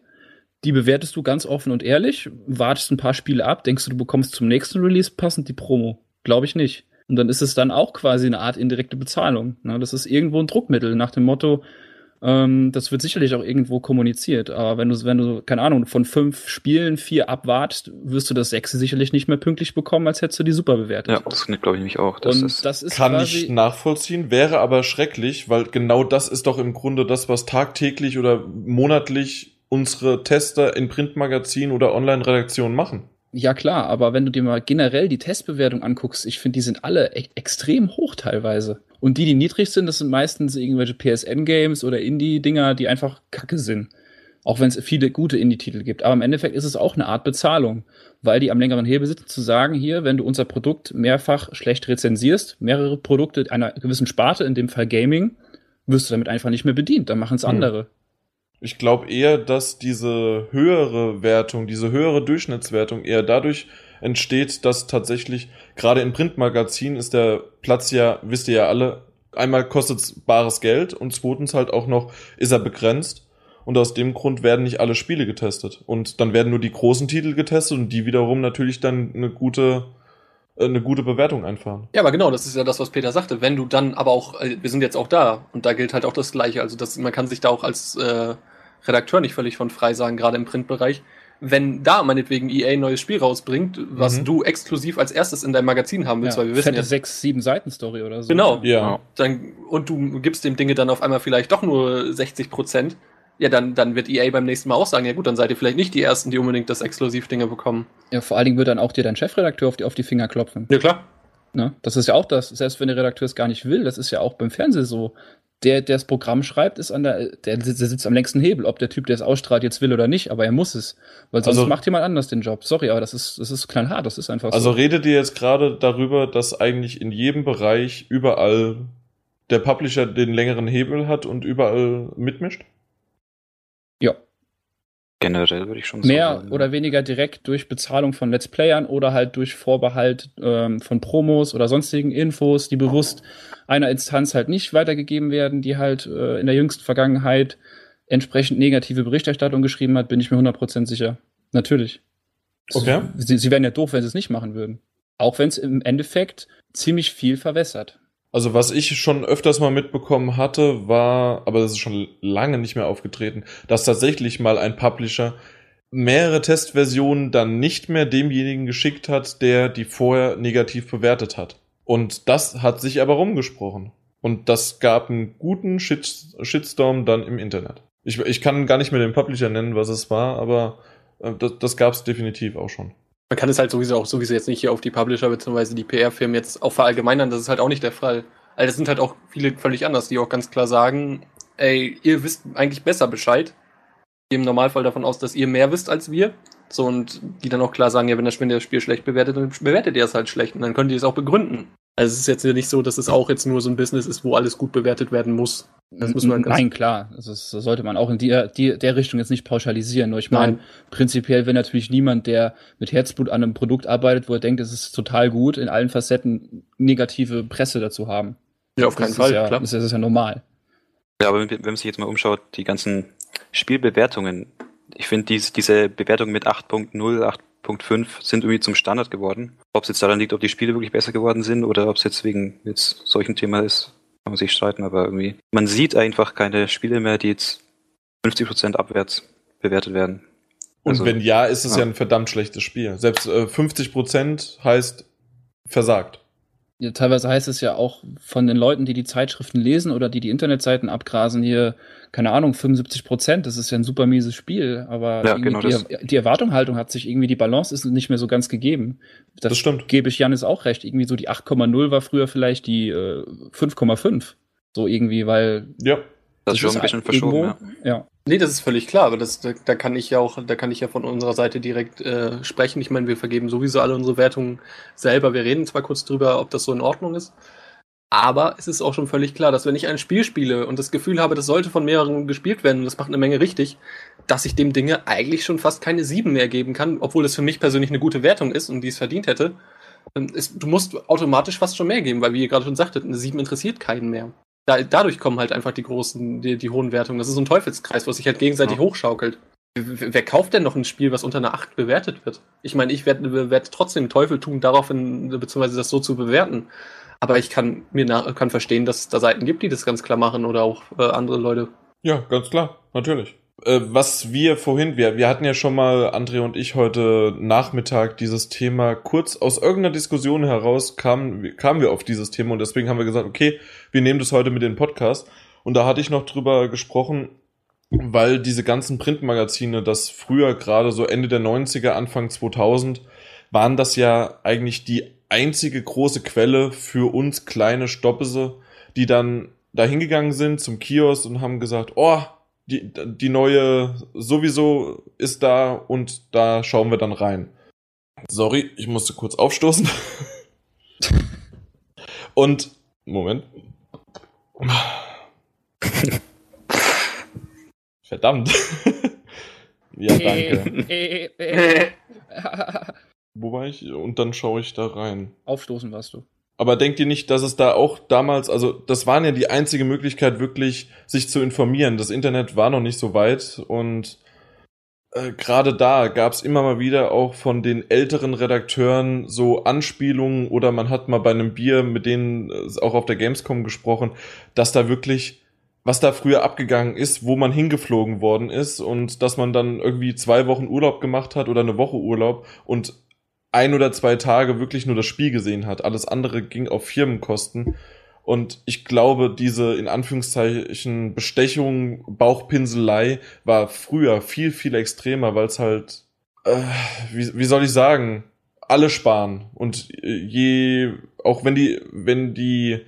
die bewertest du ganz offen und ehrlich, wartest ein paar Spiele ab, denkst du, du bekommst zum nächsten Release passend die Promo. Glaube ich nicht. Und dann ist es dann auch quasi eine Art indirekte Bezahlung. Ne? Das ist irgendwo ein Druckmittel nach dem Motto, ähm, das wird sicherlich auch irgendwo kommuniziert. Aber wenn du, wenn du, keine Ahnung, von fünf Spielen vier abwartest, wirst du das sechste sicherlich nicht mehr pünktlich bekommen, als hättest du die super bewertet. Ja, das glaube ich nämlich auch. Das Und ist, das ist kann ich nachvollziehen, wäre aber schrecklich, weil genau das ist doch im Grunde das, was tagtäglich oder monatlich unsere Tester in Printmagazinen oder Online-Redaktionen machen. Ja klar, aber wenn du dir mal generell die Testbewertung anguckst, ich finde, die sind alle e extrem hoch teilweise. Und die, die niedrig sind, das sind meistens irgendwelche PSN-Games oder Indie-Dinger, die einfach kacke sind. Auch wenn es viele gute Indie-Titel gibt. Aber im Endeffekt ist es auch eine Art Bezahlung, weil die am längeren Hebel sitzen, zu sagen, hier, wenn du unser Produkt mehrfach schlecht rezensierst, mehrere Produkte einer gewissen Sparte, in dem Fall Gaming, wirst du damit einfach nicht mehr bedient. Dann machen es hm. andere. Hm. Ich glaube eher, dass diese höhere Wertung, diese höhere Durchschnittswertung eher dadurch entsteht, dass tatsächlich gerade in Printmagazinen ist der Platz ja, wisst ihr ja alle, einmal kostet es bares Geld und zweitens halt auch noch ist er begrenzt. Und aus dem Grund werden nicht alle Spiele getestet. Und dann werden nur die großen Titel getestet und die wiederum natürlich dann eine gute, äh, eine gute Bewertung einfahren. Ja, aber genau, das ist ja das, was Peter sagte. Wenn du dann aber auch, äh, wir sind jetzt auch da und da gilt halt auch das Gleiche. Also das, man kann sich da auch als äh, Redakteur nicht völlig von frei sagen, gerade im Printbereich. Wenn da meinetwegen EA ein neues Spiel rausbringt, was mhm. du exklusiv als erstes in deinem Magazin haben willst, ja, weil wir wissen fette ja sechs, sieben Seiten Story oder so. Genau. Ja. Dann, und du gibst dem Dinge dann auf einmal vielleicht doch nur 60 Prozent. Ja, dann, dann wird EA beim nächsten Mal auch sagen, ja gut, dann seid ihr vielleicht nicht die Ersten, die unbedingt das Exklusiv-Dinge bekommen. Ja, vor allen Dingen wird dann auch dir dein Chefredakteur auf die, auf die Finger klopfen. Ja, klar. Ne? Das ist ja auch das, selbst wenn der Redakteur es gar nicht will, das ist ja auch beim Fernsehen so der, der das Programm schreibt, ist an der, der, der sitzt am längsten Hebel, ob der Typ, der es ausstrahlt, jetzt will oder nicht, aber er muss es. Weil sonst also, macht jemand anders den Job. Sorry, aber das ist, das ist klein hart, das ist einfach so. Also redet ihr jetzt gerade darüber, dass eigentlich in jedem Bereich überall der Publisher den längeren Hebel hat und überall mitmischt? Ja. Generell würde ich schon Mehr sagen. Mehr oder weniger direkt durch Bezahlung von Let's Playern oder halt durch Vorbehalt ähm, von Promos oder sonstigen Infos, die bewusst einer Instanz halt nicht weitergegeben werden, die halt äh, in der jüngsten Vergangenheit entsprechend negative Berichterstattung geschrieben hat, bin ich mir 100% sicher. Natürlich. Okay. Sie, sie wären ja doof, wenn sie es nicht machen würden. Auch wenn es im Endeffekt ziemlich viel verwässert. Also was ich schon öfters mal mitbekommen hatte, war, aber das ist schon lange nicht mehr aufgetreten, dass tatsächlich mal ein Publisher mehrere Testversionen dann nicht mehr demjenigen geschickt hat, der die vorher negativ bewertet hat. Und das hat sich aber rumgesprochen. Und das gab einen guten Shit Shitstorm dann im Internet. Ich, ich kann gar nicht mehr den Publisher nennen, was es war, aber äh, das, das gab es definitiv auch schon. Man kann es halt sowieso auch sowieso jetzt nicht hier auf die Publisher bzw. die PR-Firmen jetzt auch verallgemeinern, das ist halt auch nicht der Fall. Also das sind halt auch viele völlig anders, die auch ganz klar sagen, ey, ihr wisst eigentlich besser Bescheid. Im Normalfall davon aus, dass ihr mehr wisst als wir. So, und die dann auch klar sagen, ja, wenn das Spiel schlecht bewertet, dann bewertet ihr es halt schlecht. Und dann könnt ihr es auch begründen. Also es ist jetzt nicht so, dass es auch jetzt nur so ein Business ist, wo alles gut bewertet werden muss. Das muss man Nein, klar. Also das sollte man auch in die, die, der Richtung jetzt nicht pauschalisieren. Nur ich meine, prinzipiell will natürlich niemand, der mit Herzblut an einem Produkt arbeitet, wo er denkt, es ist total gut, in allen Facetten negative Presse dazu haben. Ja, auf keinen das Fall, ja, klar. Das ist, ja normal. Ja, aber wenn man sich jetzt mal umschaut, die ganzen Spielbewertungen, ich finde diese, diese Bewertungen mit 8.0, 8.5 sind irgendwie zum Standard geworden. Ob es jetzt daran liegt, ob die Spiele wirklich besser geworden sind oder ob es jetzt wegen jetzt solchen Thema ist, kann man sich streiten, aber irgendwie, man sieht einfach keine Spiele mehr, die jetzt 50% abwärts bewertet werden. Und also, wenn ja, ist es ja. ja ein verdammt schlechtes Spiel. Selbst äh, 50% heißt versagt. Ja, teilweise heißt es ja auch von den Leuten, die die Zeitschriften lesen oder die die Internetseiten abgrasen, hier, keine Ahnung, 75 Prozent, das ist ja ein super mieses Spiel, aber ja, genau die, die, Erwartungshaltung hat sich irgendwie, die Balance ist nicht mehr so ganz gegeben. Das, das stimmt. Gebe ich Janis auch recht. Irgendwie so die 8,0 war früher vielleicht die äh, 5,5. So irgendwie, weil. Ja. Das, ist schon ein bisschen verschoben, irgendwo, ja. ja. Nee, das ist völlig klar, aber das, da, da, kann ich ja auch, da kann ich ja von unserer Seite direkt äh, sprechen. Ich meine, wir vergeben sowieso alle unsere Wertungen selber. Wir reden zwar kurz drüber, ob das so in Ordnung ist, aber es ist auch schon völlig klar, dass wenn ich ein Spiel spiele und das Gefühl habe, das sollte von mehreren gespielt werden und das macht eine Menge richtig, dass ich dem Dinge eigentlich schon fast keine sieben mehr geben kann, obwohl es für mich persönlich eine gute Wertung ist und die es verdient hätte. Ist, du musst automatisch fast schon mehr geben, weil wie ihr gerade schon sagtet, eine sieben interessiert keinen mehr da, dadurch kommen halt einfach die großen, die, die hohen Wertungen. Das ist so ein Teufelskreis, wo sich halt gegenseitig ja. hochschaukelt. Wer, wer kauft denn noch ein Spiel, was unter einer 8 bewertet wird? Ich meine, ich werde werd trotzdem Teufel tun, daraufhin, beziehungsweise das so zu bewerten. Aber ich kann mir nach, kann verstehen, dass es da Seiten gibt, die das ganz klar machen oder auch äh, andere Leute. Ja, ganz klar, natürlich. Äh, was wir vorhin, wir, wir hatten ja schon mal, André und ich, heute Nachmittag dieses Thema kurz aus irgendeiner Diskussion heraus kamen, kamen wir auf dieses Thema und deswegen haben wir gesagt, okay, wir nehmen das heute mit in den Podcast. Und da hatte ich noch drüber gesprochen, weil diese ganzen Printmagazine, das früher gerade so Ende der 90er, Anfang 2000, waren das ja eigentlich die einzige große Quelle für uns kleine Stoppese, die dann da hingegangen sind zum Kiosk und haben gesagt, oh, die, die neue sowieso ist da und da schauen wir dann rein. Sorry, ich musste kurz aufstoßen. und, Moment. Verdammt. ja, danke. Wo war ich? Und dann schaue ich da rein. Aufstoßen warst du. Aber denkt ihr nicht, dass es da auch damals, also das war ja die einzige Möglichkeit, wirklich sich zu informieren. Das Internet war noch nicht so weit und äh, gerade da gab es immer mal wieder auch von den älteren Redakteuren so Anspielungen oder man hat mal bei einem Bier mit denen äh, auch auf der Gamescom gesprochen, dass da wirklich was da früher abgegangen ist, wo man hingeflogen worden ist und dass man dann irgendwie zwei Wochen Urlaub gemacht hat oder eine Woche Urlaub und ein oder zwei Tage wirklich nur das Spiel gesehen hat. Alles andere ging auf Firmenkosten. Und ich glaube, diese in Anführungszeichen Bestechung, Bauchpinselei war früher viel, viel extremer, weil es halt, äh, wie, wie soll ich sagen, alle sparen. Und äh, je, auch wenn die, wenn die,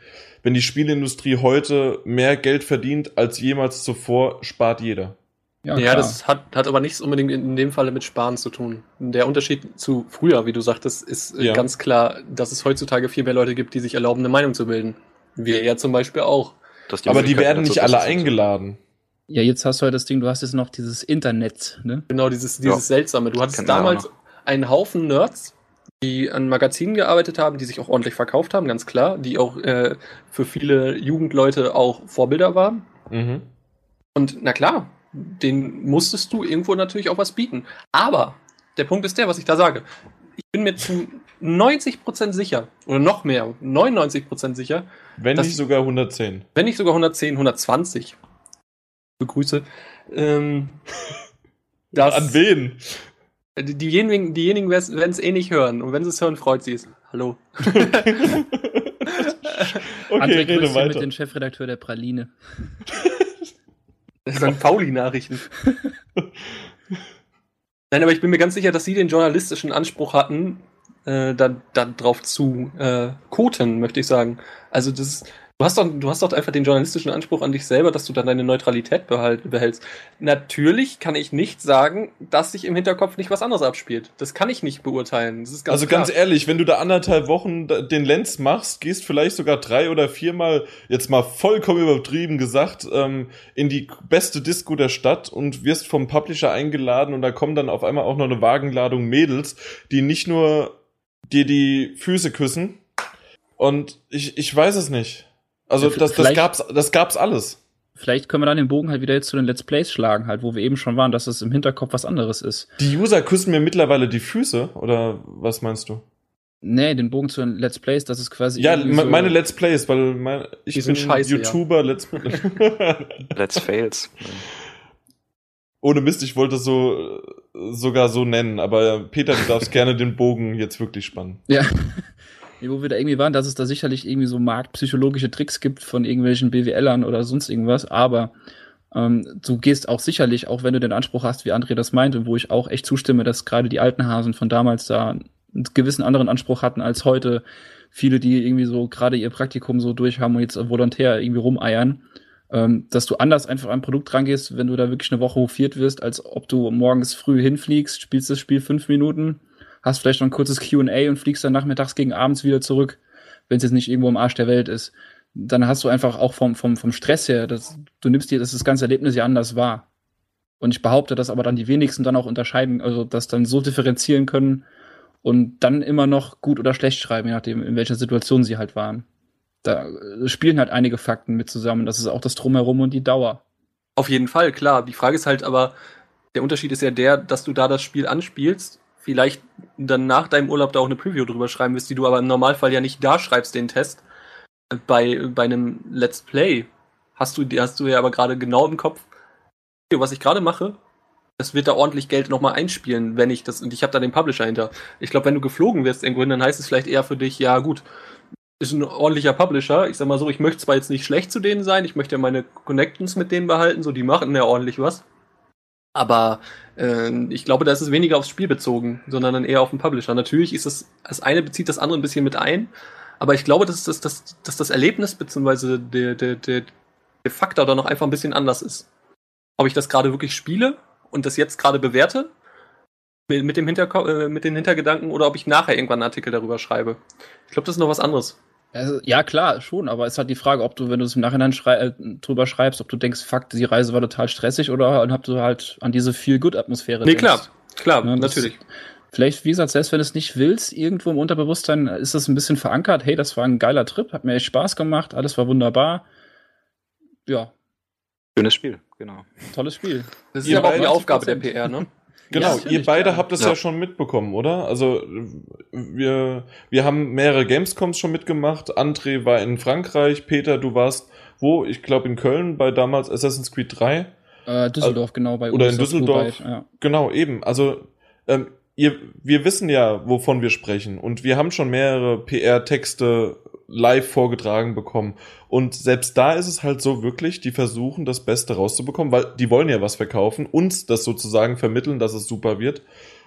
wenn die Spielindustrie heute mehr Geld verdient als jemals zuvor, spart jeder. Ja, ja das hat, hat aber nichts unbedingt in dem Falle mit Sparen zu tun. Der Unterschied zu früher, wie du sagtest, ist äh, ja. ganz klar, dass es heutzutage viel mehr Leute gibt, die sich erlauben, eine Meinung zu bilden. Wir ja zum Beispiel auch. Die aber die werden nicht alle eingeladen. Ja, jetzt hast du halt das Ding, du hast jetzt noch dieses Internet, ne? Genau, dieses, dieses ja. Seltsame. Du hattest damals einen Haufen Nerds, die an Magazinen gearbeitet haben, die sich auch ordentlich verkauft haben, ganz klar, die auch äh, für viele Jugendleute auch Vorbilder waren. Mhm. Und na klar, den musstest du irgendwo natürlich auch was bieten. Aber der Punkt ist der, was ich da sage. Ich bin mir zu 90% sicher, oder noch mehr, 99% sicher. Wenn nicht sogar 110. Wenn nicht sogar 110, 120. Begrüße. Ähm, dass An wen? Diejenigen, diejenigen werden es eh nicht hören. Und wenn sie es hören, freut sie es. Hallo. okay, André rede weiter. mit dem Chefredakteur der Praline. St. Pauli-Nachrichten. Nein, aber ich bin mir ganz sicher, dass sie den journalistischen Anspruch hatten, äh, da, da drauf zu äh, koten, möchte ich sagen. Also das Du hast, doch, du hast doch einfach den journalistischen Anspruch an dich selber, dass du dann deine Neutralität behalt, behältst. Natürlich kann ich nicht sagen, dass sich im Hinterkopf nicht was anderes abspielt. Das kann ich nicht beurteilen. Ganz also klar. ganz ehrlich, wenn du da anderthalb Wochen den Lenz machst, gehst vielleicht sogar drei oder viermal, jetzt mal vollkommen übertrieben gesagt, ähm, in die beste Disco der Stadt und wirst vom Publisher eingeladen und da kommen dann auf einmal auch noch eine Wagenladung Mädels, die nicht nur dir die Füße küssen. Und ich, ich weiß es nicht. Also ja, das, das gab's, das gab's alles. Vielleicht können wir dann den Bogen halt wieder jetzt zu den Let's Plays schlagen, halt, wo wir eben schon waren, dass es im Hinterkopf was anderes ist. Die User küssen mir mittlerweile die Füße, oder was meinst du? Nee, den Bogen zu den Let's Plays, das ist quasi. Ja, so meine Let's Plays, weil mein, ich bin scheiße, YouTuber, ja. Let's Let's Fails. Ohne Mist, ich wollte es so sogar so nennen, aber Peter, du darfst gerne den Bogen jetzt wirklich spannen. Ja wo wir da irgendwie waren, dass es da sicherlich irgendwie so marktpsychologische Tricks gibt von irgendwelchen BWLern oder sonst irgendwas, aber ähm, du gehst auch sicherlich, auch wenn du den Anspruch hast, wie André das meinte, wo ich auch echt zustimme, dass gerade die alten Hasen von damals da einen gewissen anderen Anspruch hatten als heute. Viele, die irgendwie so gerade ihr Praktikum so durchhaben und jetzt volontär irgendwie rumeiern, ähm, dass du anders einfach an ein Produkt rangehst, wenn du da wirklich eine Woche hofiert wirst, als ob du morgens früh hinfliegst, spielst das Spiel fünf Minuten, hast vielleicht noch ein kurzes QA und fliegst dann nachmittags gegen abends wieder zurück, wenn es jetzt nicht irgendwo im Arsch der Welt ist. Dann hast du einfach auch vom, vom, vom Stress her, das, du nimmst dir das, das ganze Erlebnis ja anders wahr. Und ich behaupte, dass aber dann die wenigsten dann auch unterscheiden, also das dann so differenzieren können und dann immer noch gut oder schlecht schreiben, je nachdem, in welcher Situation sie halt waren. Da spielen halt einige Fakten mit zusammen. Das ist auch das Drumherum und die Dauer. Auf jeden Fall, klar. Die Frage ist halt aber, der Unterschied ist ja der, dass du da das Spiel anspielst vielleicht dann nach deinem Urlaub da auch eine Preview drüber schreiben wirst, die du aber im Normalfall ja nicht da schreibst, den Test. Bei, bei einem Let's Play hast du, hast du ja aber gerade genau im Kopf, was ich gerade mache, das wird da ordentlich Geld nochmal einspielen, wenn ich das, und ich habe da den Publisher hinter. Ich glaube, wenn du geflogen wirst irgendwohin, dann heißt es vielleicht eher für dich, ja gut, ist ein ordentlicher Publisher. Ich sag mal so, ich möchte zwar jetzt nicht schlecht zu denen sein, ich möchte ja meine Connections mit denen behalten, so die machen ja ordentlich was. Aber äh, ich glaube, da ist es weniger aufs Spiel bezogen, sondern dann eher auf den Publisher. Natürlich ist es, das eine bezieht das andere ein bisschen mit ein, aber ich glaube, dass das, dass, dass das Erlebnis bzw. Der, der, der, der Faktor da noch einfach ein bisschen anders ist. Ob ich das gerade wirklich spiele und das jetzt gerade bewerte, mit, dem Hinterko äh, mit den Hintergedanken, oder ob ich nachher irgendwann einen Artikel darüber schreibe. Ich glaube, das ist noch was anderes. Also, ja, klar, schon, aber es ist halt die Frage, ob du, wenn du es im Nachhinein schrei äh, drüber schreibst, ob du denkst, fuck, die Reise war total stressig oder ob du halt an diese Feel-Good-Atmosphäre Nee, denkst. klar, klar, ne, natürlich. Vielleicht, wie gesagt, selbst wenn du es nicht willst, irgendwo im Unterbewusstsein ist das ein bisschen verankert. Hey, das war ein geiler Trip, hat mir echt Spaß gemacht, alles war wunderbar. Ja. Schönes Spiel, genau. Tolles Spiel. Das ist ja aber auch die Aufgabe der PR, ne? Genau, ja, ihr beide klar. habt es ja. ja. schon mitbekommen, oder? Also wir, wir haben mehrere Gamescoms schon mitgemacht. André war in Frankreich, Peter, du warst wo? Ich glaube in Köln bei damals Assassin's Creed 3. Äh, Düsseldorf, also, genau, bei Oder in Düsseldorf. Ja. Genau, eben. Also ähm, ihr, wir wissen ja, wovon wir sprechen. Und wir haben schon mehrere PR-Texte live vorgetragen bekommen. Und selbst da ist es halt so wirklich, die versuchen das Beste rauszubekommen, weil die wollen ja was verkaufen, uns das sozusagen vermitteln, dass es super wird.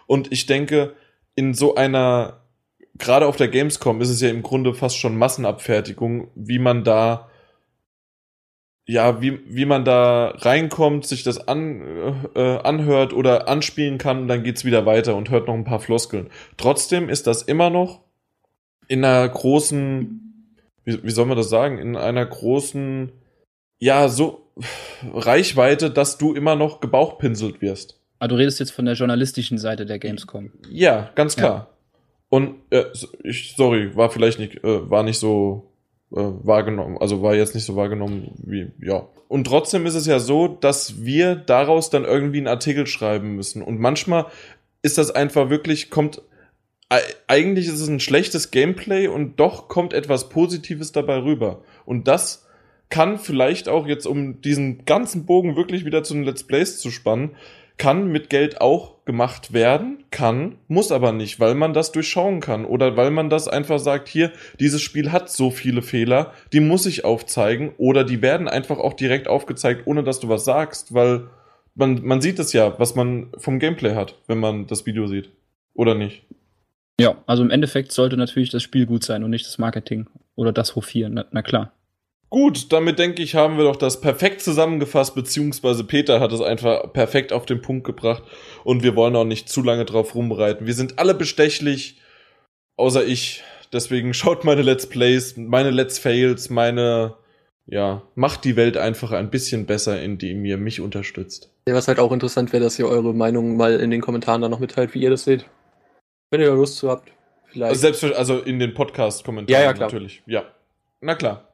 Und ich denke, in so einer gerade auf der Gamescom ist es ja im Grunde fast schon Massenabfertigung, wie man da ja, wie, wie man da reinkommt, sich das an, äh, anhört oder anspielen kann und dann geht's wieder weiter und hört noch ein paar Floskeln. Trotzdem ist das immer noch in einer großen, wie, wie soll man das sagen, in einer großen, ja, so Reichweite, dass du immer noch gebauchpinselt wirst. Ah, du redest jetzt von der journalistischen Seite der Gamescom. Ja, ganz klar. Ja. Und äh, ich, sorry, war vielleicht nicht, äh, war nicht so äh, wahrgenommen, also war jetzt nicht so wahrgenommen wie, ja. Und trotzdem ist es ja so, dass wir daraus dann irgendwie einen Artikel schreiben müssen. Und manchmal ist das einfach wirklich, kommt, eigentlich ist es ein schlechtes Gameplay und doch kommt etwas Positives dabei rüber. Und das kann vielleicht auch jetzt, um diesen ganzen Bogen wirklich wieder zu den Let's Plays zu spannen, kann mit Geld auch gemacht werden, kann, muss aber nicht, weil man das durchschauen kann oder weil man das einfach sagt, hier, dieses Spiel hat so viele Fehler, die muss ich aufzeigen oder die werden einfach auch direkt aufgezeigt, ohne dass du was sagst, weil man, man sieht es ja, was man vom Gameplay hat, wenn man das Video sieht. Oder nicht? Ja, also im Endeffekt sollte natürlich das Spiel gut sein und nicht das Marketing oder das Hofieren, na, na klar. Gut, damit denke ich, haben wir doch das perfekt zusammengefasst, beziehungsweise Peter hat es einfach perfekt auf den Punkt gebracht und wir wollen auch nicht zu lange drauf rumreiten. Wir sind alle bestechlich, außer ich. Deswegen schaut meine Let's Plays, meine Let's Fails, meine, ja, macht die Welt einfach ein bisschen besser, indem ihr mich unterstützt. Ja, was halt auch interessant wäre, dass ihr eure Meinung mal in den Kommentaren dann noch mitteilt, wie ihr das seht. Wenn ihr da Lust zu habt, vielleicht. Also, selbst, also in den Podcast-Kommentaren ja, ja, klar. natürlich. Ja. Na klar.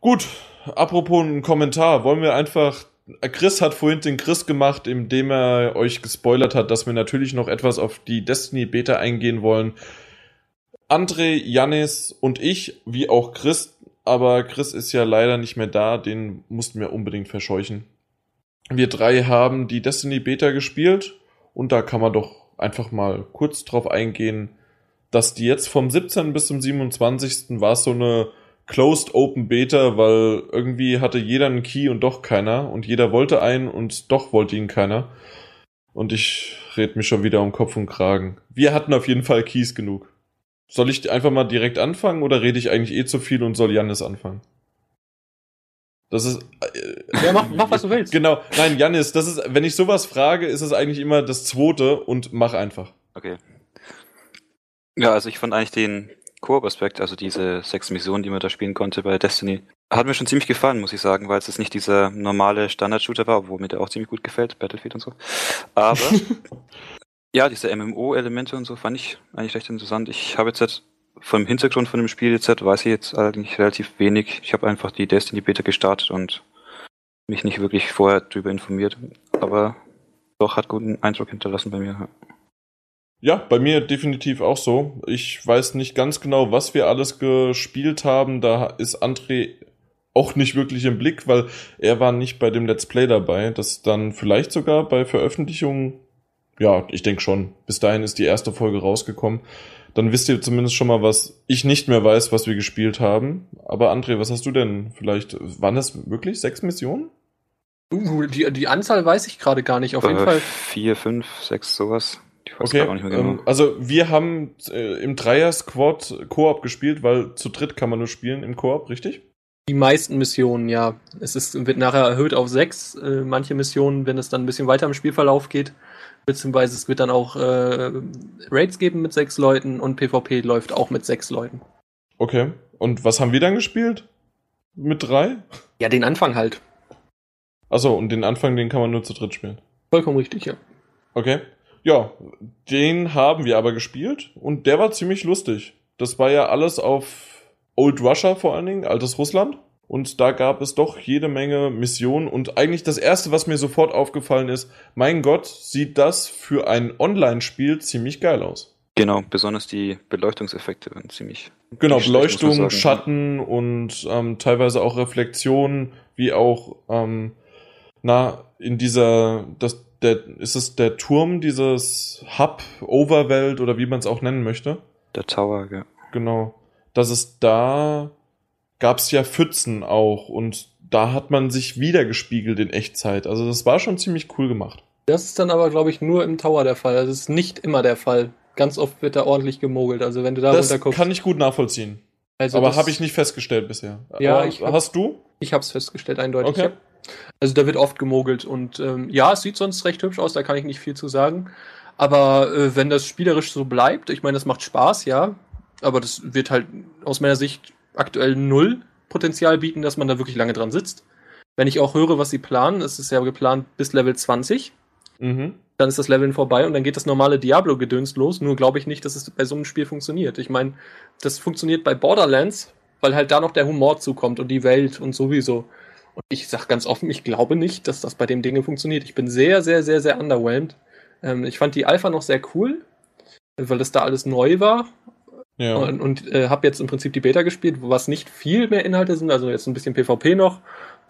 Gut, apropos ein Kommentar, wollen wir einfach. Chris hat vorhin den Chris gemacht, indem er euch gespoilert hat, dass wir natürlich noch etwas auf die Destiny Beta eingehen wollen. André, Janis und ich, wie auch Chris, aber Chris ist ja leider nicht mehr da, den mussten wir unbedingt verscheuchen. Wir drei haben die Destiny Beta gespielt und da kann man doch einfach mal kurz drauf eingehen, dass die jetzt vom 17. bis zum 27. war so eine Closed Open Beta, weil irgendwie hatte jeder einen Key und doch keiner und jeder wollte einen und doch wollte ihn keiner. Und ich red mich schon wieder um Kopf und Kragen. Wir hatten auf jeden Fall Keys genug. Soll ich einfach mal direkt anfangen oder rede ich eigentlich eh zu viel und soll Jannis anfangen? Das ist. Äh, ja, mach, mach, was du willst. Genau. Nein, Jannis, das ist, wenn ich sowas frage, ist es eigentlich immer das zweite und mach einfach. Okay. Ja, also ich fand eigentlich den Koop-Aspekt, also diese sechs Missionen, die man da spielen konnte bei Destiny, hat mir schon ziemlich gefallen, muss ich sagen, weil es nicht dieser normale Standard-Shooter war, wo mir der auch ziemlich gut gefällt, Battlefield und so. Aber ja, diese MMO-Elemente und so fand ich eigentlich recht interessant. Ich habe jetzt halt vom Hintergrund von dem Spiel jetzt weiß ich jetzt eigentlich relativ wenig. Ich habe einfach die Destiny Beta gestartet und mich nicht wirklich vorher darüber informiert. Aber doch hat guten Eindruck hinterlassen bei mir. Ja, bei mir definitiv auch so. Ich weiß nicht ganz genau, was wir alles gespielt haben. Da ist André auch nicht wirklich im Blick, weil er war nicht bei dem Let's Play dabei. Das dann vielleicht sogar bei Veröffentlichung, ja, ich denke schon. Bis dahin ist die erste Folge rausgekommen. Dann wisst ihr zumindest schon mal, was ich nicht mehr weiß, was wir gespielt haben. Aber André, was hast du denn vielleicht? Waren das wirklich sechs Missionen? Uh, die, die Anzahl weiß ich gerade gar nicht. Auf äh, jeden Fall. Vier, fünf, sechs, sowas. Ich weiß okay, auch nicht mehr genau. Ähm, also wir haben äh, im Dreier-Squad Koop gespielt, weil zu dritt kann man nur spielen im Koop, richtig? Die meisten Missionen, ja. Es ist, wird nachher erhöht auf sechs. Äh, manche Missionen, wenn es dann ein bisschen weiter im Spielverlauf geht, beziehungsweise es wird dann auch äh, Raids geben mit sechs Leuten und PvP läuft auch mit sechs Leuten. Okay. Und was haben wir dann gespielt? Mit drei? Ja, den Anfang halt. Achso, und den Anfang, den kann man nur zu dritt spielen. Vollkommen richtig, ja. Okay. Ja, den haben wir aber gespielt und der war ziemlich lustig. Das war ja alles auf Old Russia vor allen Dingen, altes Russland. Und da gab es doch jede Menge Missionen. Und eigentlich das erste, was mir sofort aufgefallen ist, mein Gott, sieht das für ein Online-Spiel ziemlich geil aus. Genau, besonders die Beleuchtungseffekte waren ziemlich. Genau, Beleuchtung, Schatten und ähm, teilweise auch Reflexionen, wie auch ähm, na in dieser das der, ist es der Turm dieses Hub, Overwelt oder wie man es auch nennen möchte? Der Tower, ja. Genau. Dass es da gab es ja Pfützen auch und da hat man sich wieder gespiegelt in Echtzeit. Also das war schon ziemlich cool gemacht. Das ist dann aber, glaube ich, nur im Tower der Fall. Das ist nicht immer der Fall. ganz oft wird da ordentlich gemogelt. Also wenn du da das runterguckst. kann ich gut nachvollziehen. Also aber habe ich nicht festgestellt bisher. Ja, ich hab, hast du? Ich habe es festgestellt, eindeutig. Okay. Also da wird oft gemogelt und ähm, ja, es sieht sonst recht hübsch aus, da kann ich nicht viel zu sagen. Aber äh, wenn das spielerisch so bleibt, ich meine, das macht Spaß, ja, aber das wird halt aus meiner Sicht aktuell null Potenzial bieten, dass man da wirklich lange dran sitzt. Wenn ich auch höre, was sie planen, es ist ja geplant bis Level 20. Mhm. Dann ist das Leveln vorbei und dann geht das normale Diablo-Gedöns los. Nur glaube ich nicht, dass es bei so einem Spiel funktioniert. Ich meine, das funktioniert bei Borderlands, weil halt da noch der Humor zukommt und die Welt und sowieso. Und ich sag ganz offen, ich glaube nicht, dass das bei dem Dinge funktioniert. Ich bin sehr, sehr, sehr, sehr underwhelmed. Ähm, ich fand die Alpha noch sehr cool, weil das da alles neu war. Ja. Und, und äh, habe jetzt im Prinzip die Beta gespielt, was nicht viel mehr Inhalte sind, also jetzt ein bisschen PvP noch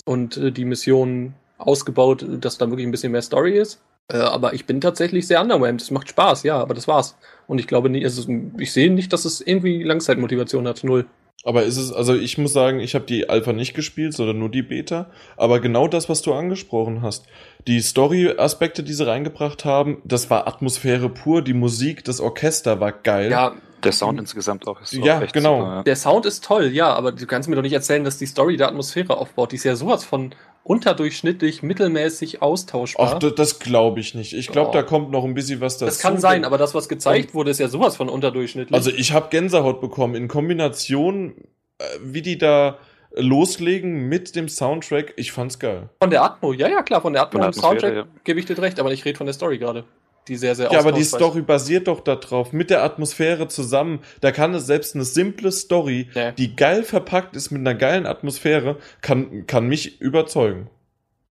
und äh, die Missionen ausgebaut, dass da wirklich ein bisschen mehr Story ist. Äh, aber ich bin tatsächlich sehr underwhelmed. Es macht Spaß, ja, aber das war's. Und ich glaube nicht, also ich sehe nicht, dass es irgendwie Langzeitmotivation hat. Null. Aber ist es, also ich muss sagen, ich habe die Alpha nicht gespielt, sondern nur die Beta. Aber genau das, was du angesprochen hast, die Story-Aspekte, die sie reingebracht haben, das war Atmosphäre pur, die Musik, das Orchester war geil. Ja, der Sound insgesamt auch ist Ja, auch genau. Super, ja. Der Sound ist toll, ja, aber du kannst mir doch nicht erzählen, dass die Story der Atmosphäre aufbaut. Die ist ja sowas von unterdurchschnittlich, mittelmäßig austauschbar. Ach, das glaube ich nicht. Ich glaube, oh. da kommt noch ein bisschen was dazu. Das kann sein, aber das, was gezeigt wurde, ist ja sowas von unterdurchschnittlich. Also ich habe Gänsehaut bekommen in Kombination, äh, wie die da loslegen mit dem Soundtrack. Ich fand's geil. Von der Atmo, ja, ja, klar, von der Atmo und Soundtrack ja. gebe ich dir recht, aber ich rede von der Story gerade die sehr, sehr Ja, aber die Story basiert doch darauf, mit der Atmosphäre zusammen. Da kann es selbst eine simple Story, nee. die geil verpackt ist mit einer geilen Atmosphäre, kann, kann mich überzeugen.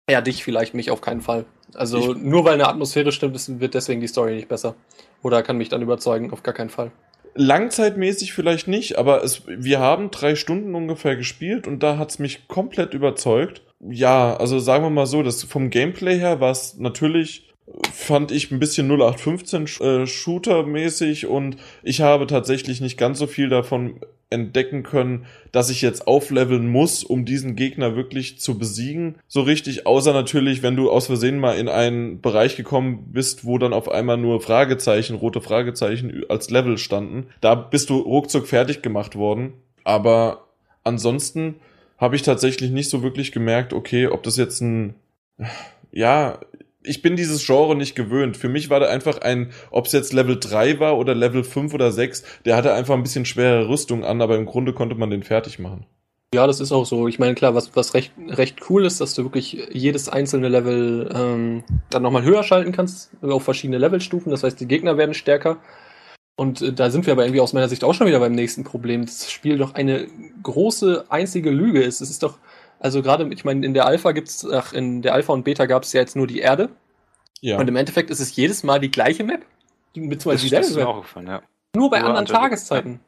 Ja, dich vielleicht, mich auf keinen Fall. Also ich, nur weil eine Atmosphäre stimmt, wird deswegen die Story nicht besser. Oder kann mich dann überzeugen, auf gar keinen Fall. Langzeitmäßig vielleicht nicht, aber es, wir haben drei Stunden ungefähr gespielt und da hat's mich komplett überzeugt. Ja, also sagen wir mal so, das vom Gameplay her war es natürlich fand ich ein bisschen 0815 äh, Shooter-mäßig und ich habe tatsächlich nicht ganz so viel davon entdecken können, dass ich jetzt aufleveln muss, um diesen Gegner wirklich zu besiegen. So richtig, außer natürlich, wenn du aus Versehen mal in einen Bereich gekommen bist, wo dann auf einmal nur Fragezeichen, rote Fragezeichen als Level standen. Da bist du ruckzuck fertig gemacht worden. Aber ansonsten habe ich tatsächlich nicht so wirklich gemerkt, okay, ob das jetzt ein ja, ich bin dieses Genre nicht gewöhnt. Für mich war da einfach ein, ob es jetzt Level 3 war oder Level 5 oder 6, der hatte einfach ein bisschen schwere Rüstung an, aber im Grunde konnte man den fertig machen. Ja, das ist auch so. Ich meine, klar, was, was recht, recht cool ist, dass du wirklich jedes einzelne Level ähm, dann nochmal höher schalten kannst, auf verschiedene Levelstufen. Das heißt, die Gegner werden stärker. Und äh, da sind wir aber irgendwie aus meiner Sicht auch schon wieder beim nächsten Problem. Das Spiel doch eine große einzige Lüge ist. Es ist doch, also gerade, ich meine, in der Alpha gibt's, ach, in der Alpha und Beta gab es ja jetzt nur die Erde. Ja. Und im Endeffekt ist es jedes Mal die gleiche Map. Beziehungsweise dieselbe Map. Auch ja. Nur bei nur anderen andere Tageszeiten.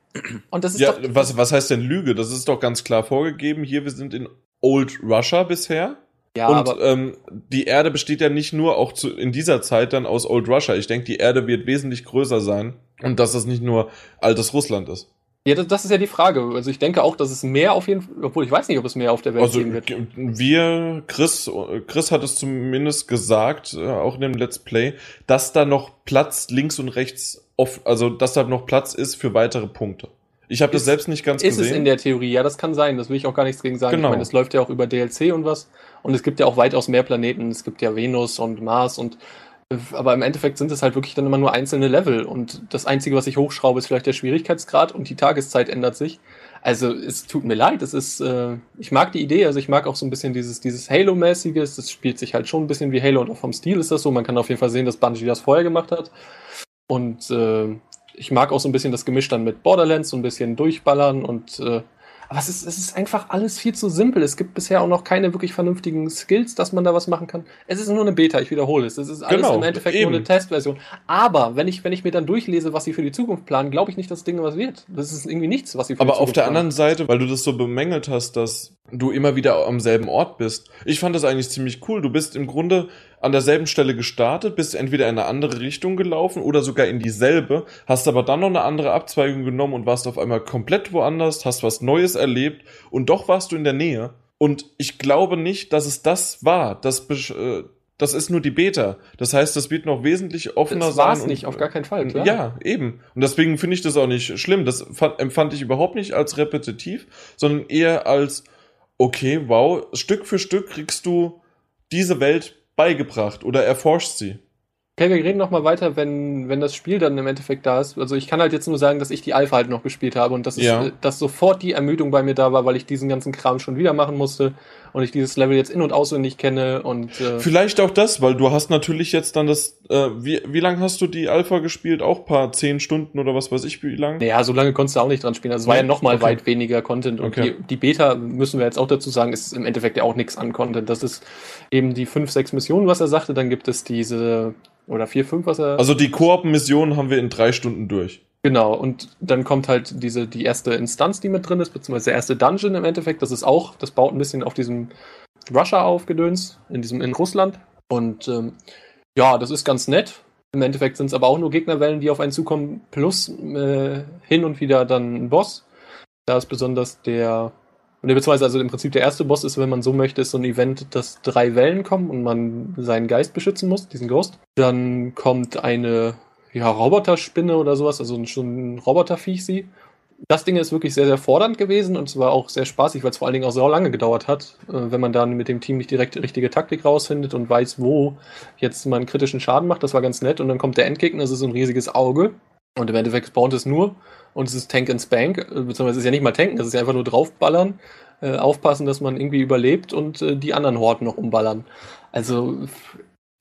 Und das ist ja, doch, was, was heißt denn Lüge? Das ist doch ganz klar vorgegeben. Hier, wir sind in Old Russia bisher. Ja, und aber ähm, die Erde besteht ja nicht nur auch zu, in dieser Zeit dann aus Old Russia. Ich denke, die Erde wird wesentlich größer sein und dass das nicht nur altes Russland ist. Ja, das, das, ist ja die Frage. Also ich denke auch, dass es mehr auf jeden Fall, obwohl ich weiß nicht, ob es mehr auf der Welt also, geben wird. Wir, Chris, Chris hat es zumindest gesagt, äh, auch in dem Let's Play, dass da noch Platz links und rechts off, also dass da noch Platz ist für weitere Punkte. Ich habe das selbst nicht ganz ist gesehen. Ist es in der Theorie, ja, das kann sein. Das will ich auch gar nichts gegen sagen. Genau. Ich meine, das läuft ja auch über DLC und was. Und es gibt ja auch weitaus mehr Planeten. Es gibt ja Venus und Mars und aber im Endeffekt sind es halt wirklich dann immer nur einzelne Level und das Einzige, was ich hochschraube, ist vielleicht der Schwierigkeitsgrad und die Tageszeit ändert sich. Also es tut mir leid, es ist, äh, ich mag die Idee, also ich mag auch so ein bisschen dieses, dieses Halo-mäßiges, das spielt sich halt schon ein bisschen wie Halo und auch vom Stil ist das so, man kann auf jeden Fall sehen, dass Bungie das vorher gemacht hat. Und äh, ich mag auch so ein bisschen das Gemisch dann mit Borderlands, so ein bisschen durchballern und äh, aber es ist, es ist einfach alles viel zu simpel. Es gibt bisher auch noch keine wirklich vernünftigen Skills, dass man da was machen kann. Es ist nur eine Beta, ich wiederhole es. Es ist alles genau, im Endeffekt eben. nur eine Testversion. Aber wenn ich, wenn ich mir dann durchlese, was sie für die Zukunft planen, glaube ich nicht, dass das Ding was wird. Das ist irgendwie nichts, was sie für Aber die Zukunft auf der planen. anderen Seite, weil du das so bemängelt hast, dass du immer wieder am selben Ort bist. Ich fand das eigentlich ziemlich cool. Du bist im Grunde an derselben Stelle gestartet, bist entweder in eine andere Richtung gelaufen oder sogar in dieselbe, hast aber dann noch eine andere Abzweigung genommen und warst auf einmal komplett woanders, hast was Neues erlebt und doch warst du in der Nähe. Und ich glaube nicht, dass es das war. Das, äh, das ist nur die Beta. Das heißt, das wird noch wesentlich offener das sein. war's nicht, auf gar keinen Fall, klar. Ja, eben. Und deswegen finde ich das auch nicht schlimm. Das fand, empfand ich überhaupt nicht als repetitiv, sondern eher als, okay, wow, Stück für Stück kriegst du diese Welt beigebracht oder erforscht sie. Okay, wir reden nochmal weiter, wenn, wenn das Spiel dann im Endeffekt da ist. Also ich kann halt jetzt nur sagen, dass ich die Alpha halt noch gespielt habe und dass, Ja. es, äh, dass sofort die Ermüdung bei mir da war, weil ich diesen ganzen Kram schon wieder machen musste und ich dieses Level jetzt in- und auswendig kenne und äh, Vielleicht auch das, weil du hast natürlich jetzt dann das, äh, wie, wie lang hast du die Alpha gespielt? Auch paar zehn Stunden oder was weiß ich, wie lang? naja, so lange konntest du auch nicht dran spielen. Also es war ja nochmal Okay. weit weniger Content und Okay. die, die Beta, müssen wir jetzt auch dazu sagen, ist im Endeffekt ja auch nichts an Content. Das ist eben die fünf, sechs Missionen, was er sagte, dann gibt es diese, oder vier, fünf, was er... Also die Koop-Mission haben wir in drei Stunden durch. Genau, und dann kommt halt diese, die erste Instanz, die mit drin ist, beziehungsweise der erste Dungeon im Endeffekt. Das ist auch, das baut ein bisschen auf diesem Russia auf, Gedöns, in diesem, in Russland. Und ähm, ja, das ist ganz nett. Im Endeffekt sind es aber auch nur Gegnerwellen, die auf einen zukommen, plus äh, hin und wieder dann ein Boss. Da ist besonders der, beziehungsweise also im Prinzip der erste Boss ist, wenn man so möchte, ist so ein Event, dass drei Wellen kommen und man seinen Geist beschützen muss, diesen Ghost. Dann kommt eine ja, Roboterspinne oder sowas, also schon ein Roboterviech sie. Das Ding ist wirklich sehr, sehr fordernd gewesen und es war auch sehr spaßig, weil es vor allen Dingen auch so lange gedauert hat, äh, wenn man dann mit dem Team nicht direkt die richtige Taktik rausfindet und weiß, wo jetzt man kritischen Schaden macht. Das war ganz nett. Und dann kommt der Endgegner, das ist so ein riesiges Auge. Und im Endeffekt spawnt es nur und es ist Tank and Spank, äh, beziehungsweise es ist ja nicht mal tanken, das ist ja einfach nur draufballern, äh, aufpassen, dass man irgendwie überlebt und die anderen Horden noch umballern. Also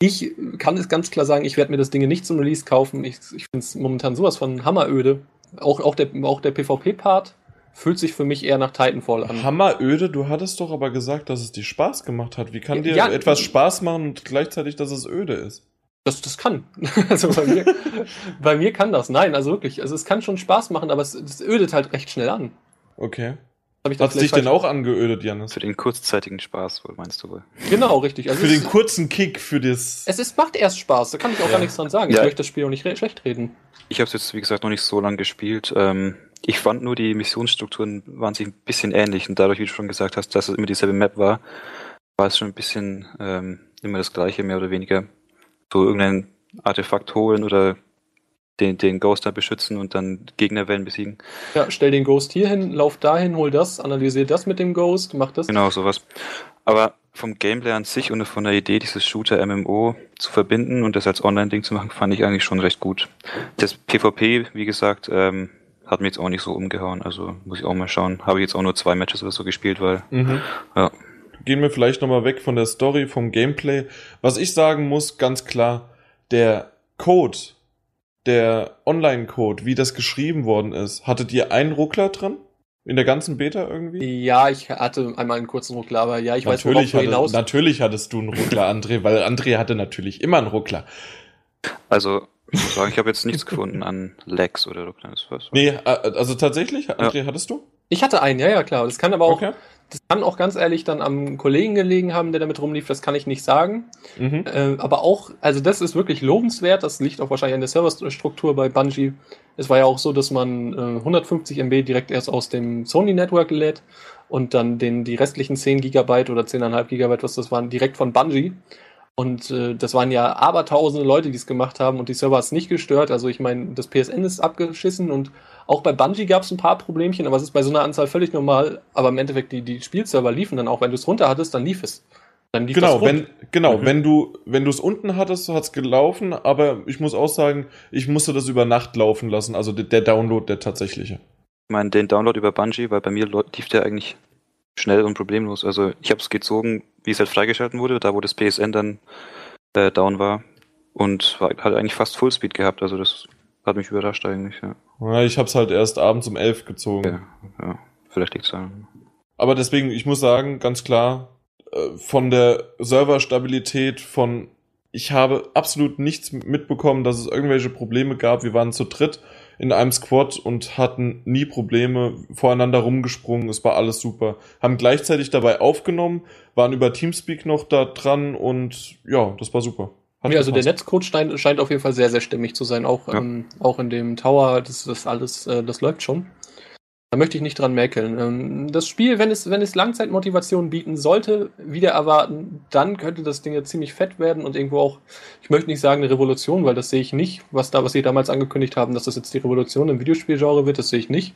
ich kann es ganz klar sagen, ich werde mir das Ding nicht zum Release kaufen. Ich, ich finde es momentan sowas von hammeröde. Auch, auch der, auch der PvP-Part fühlt sich für mich eher nach Titanfall an. Hammeröde, du hattest doch aber gesagt, dass es dir Spaß gemacht hat. Wie kann dir Ja, etwas Spaß machen und gleichzeitig, dass es öde ist? Das, das kann. Also bei mir, bei mir kann das. Nein, also wirklich. Also es kann schon Spaß machen, aber es, es ödet halt recht schnell an. Okay. Hab ich Hat dich vielleicht denn auch angeödet, Janis? Für den kurzzeitigen Spaß, wohl meinst du wohl? Genau, richtig. Also Für den kurzen Kick, für das. es ist, macht erst Spaß, da kann ich auch Ja. gar nichts dran sagen. Ich Ja. möchte das Spiel auch nicht re schlecht reden. Ich habe es jetzt, wie gesagt, noch nicht so lange gespielt. Ähm, ich fand nur, die Missionsstrukturen waren sich ein bisschen ähnlich und dadurch, wie du schon gesagt hast, dass es immer dieselbe Map war, war es schon ein bisschen ähm, immer das gleiche, mehr oder weniger. So irgendein Artefakt holen oder den, den Ghost da beschützen und dann Gegnerwellen besiegen. Ja, stell den Ghost hier hin, lauf dahin, hol das, analysier das mit dem Ghost, mach das. Genau, sowas. Aber vom Gameplay an sich und von der Idee, dieses Shooter-MMO zu verbinden und das als Online-Ding zu machen, fand ich eigentlich schon recht gut. Das PvP, wie gesagt, ähm, hat mir jetzt auch nicht so umgehauen. Also muss ich auch mal schauen. Habe ich jetzt auch nur zwei Matches oder so gespielt, weil, Mhm. ja. Gehen wir vielleicht nochmal weg von der Story, vom Gameplay. Was ich sagen muss, ganz klar, der Code, der Online-Code, wie das geschrieben worden ist, hattet ihr einen Ruckler drin? In der ganzen Beta irgendwie? Ja, ich hatte einmal einen kurzen Ruckler, aber ja, ich weiß, worauf natürlich, du hatte, hinaus. natürlich hattest du einen Ruckler, André, weil André hatte natürlich immer einen Ruckler. Also, ich muss sagen, ich habe jetzt nichts gefunden an Lags oder so kleines was. Nee, äh, also tatsächlich, André, hattest du? Ich hatte einen, ja, ja, klar. Das kann aber auch, Okay. Das kann auch ganz ehrlich dann am Kollegen gelegen haben, der damit rumlief, das kann ich nicht sagen. Mhm. Äh, aber auch, also das ist wirklich lobenswert, das liegt auch wahrscheinlich an der Serverstruktur bei Bungie. Es war ja auch so, dass man äh, 150 MB direkt erst aus dem Sony Network lädt und dann den, die restlichen 10 Gigabyte oder 10,5 Gigabyte, was das waren, direkt von Bungie. Und äh, das waren ja abertausende Leute, die es gemacht haben und die Server hat es nicht gestört. Also ich meine, das PSN ist abgeschissen und auch bei Bungie gab es ein paar Problemchen, aber es ist bei so einer Anzahl völlig normal. Aber im Endeffekt, die, die Spielserver liefen dann auch, wenn du es runter hattest, dann lief es. Dann lief Genau, wenn, genau, Mhm. wenn du, wenn du es unten hattest, hat's gelaufen, aber ich muss auch sagen, ich musste das über Nacht laufen lassen, also der, der Download, der tatsächliche. Ich meine, den Download über Bungie, weil bei mir lief der eigentlich schnell und problemlos. Also ich habe es gezogen, wie es halt freigeschalten wurde, da wo das PSN dann äh, down war und war, hat eigentlich fast Fullspeed gehabt. Also das hat mich überrascht eigentlich. Ja, Ja, ich hab's halt erst abends um elf gezogen. ja, ja. vielleicht liegt's daran. Aber deswegen, ich muss sagen, ganz klar, äh, von der Serverstabilität, von ich habe absolut nichts mitbekommen, dass es irgendwelche Probleme gab. Wir waren zu dritt in einem Squad und hatten nie Probleme, voreinander rumgesprungen, es war alles super. Haben gleichzeitig dabei aufgenommen, waren über Teamspeak noch da dran und ja, das war super. Ja, also der. Netzcode scheint, scheint auf jeden Fall sehr, sehr stimmig zu sein. Auch, Ja. ähm, auch in dem Tower, das, das alles, äh, das läuft schon. Da möchte ich nicht dran mäkeln. Ähm, das Spiel, wenn es, wenn es Langzeitmotivation bieten sollte, wieder erwarten, dann könnte das Ding ja ziemlich fett werden und irgendwo auch, ich möchte nicht sagen eine Revolution, weil das sehe ich nicht, was da, was sie damals angekündigt haben, dass das jetzt die Revolution im Videospielgenre wird, das sehe ich nicht.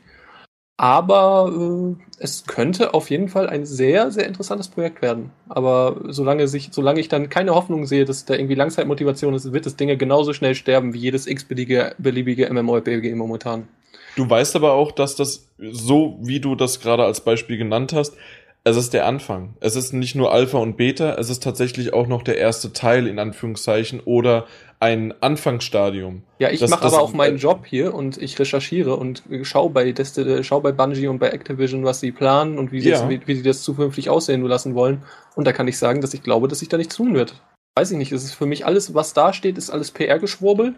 Aber äh, es könnte auf jeden Fall ein sehr, sehr interessantes Projekt werden. Aber solange, sich, solange ich dann keine Hoffnung sehe, dass da irgendwie Langzeitmotivation ist, wird das Ding genauso schnell sterben wie jedes x-beliebige beliebige MMORPG momentan. Du weißt aber auch, dass das so, wie du das gerade als Beispiel genannt hast, es ist der Anfang. Es ist nicht nur Alpha und Beta, es ist tatsächlich auch noch der erste Teil in Anführungszeichen oder ein Anfangsstadium. Ja, ich mache aber auch meinen Job hier und ich recherchiere und schaue bei, Desti schau bei Bungie und bei Activision, was sie planen und wie sie, ja. das, wie, wie sie das zukünftig aussehen lassen wollen. Und da kann ich sagen, dass ich glaube, dass sich da nichts tun wird. Weiß ich nicht, es ist für mich alles, was da steht, ist alles PR-Geschwurbel.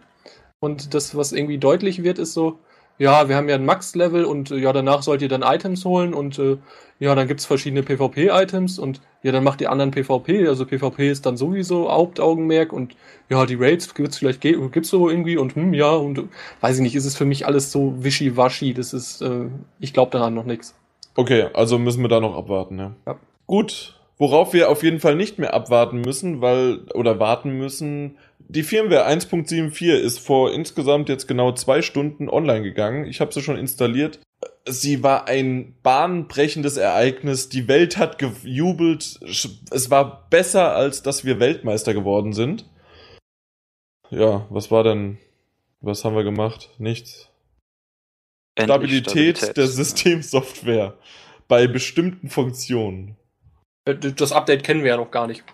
Und das, was irgendwie deutlich wird, ist so, ja, wir haben ja ein Max-Level und äh, ja, danach sollt ihr dann Items holen und äh, ja, dann gibt's verschiedene PvP-Items und ja, dann macht ihr anderen PvP. Also PvP ist dann sowieso Hauptaugenmerk und ja, die Raids gibt's vielleicht, gibt's so irgendwie und hm, ja, und weiß ich nicht, ist es für mich alles so wischiwaschi. Das ist, äh, ich glaube daran noch nichts. Okay, also müssen wir da noch abwarten, ja. ja. Gut, worauf wir auf jeden Fall nicht mehr abwarten müssen, weil, oder warten müssen, die Firmware 1.74 ist vor insgesamt jetzt genau zwei Stunden online gegangen. Ich habe sie schon installiert. Sie war ein bahnbrechendes Ereignis. Die Welt hat gejubelt. Es war besser, als dass wir Weltmeister geworden sind. Ja, was war denn? Was haben wir gemacht? Nichts. Stabilität, Stabilität der Systemsoftware bei bestimmten Funktionen. Äh, das Update kennen wir ja noch gar nicht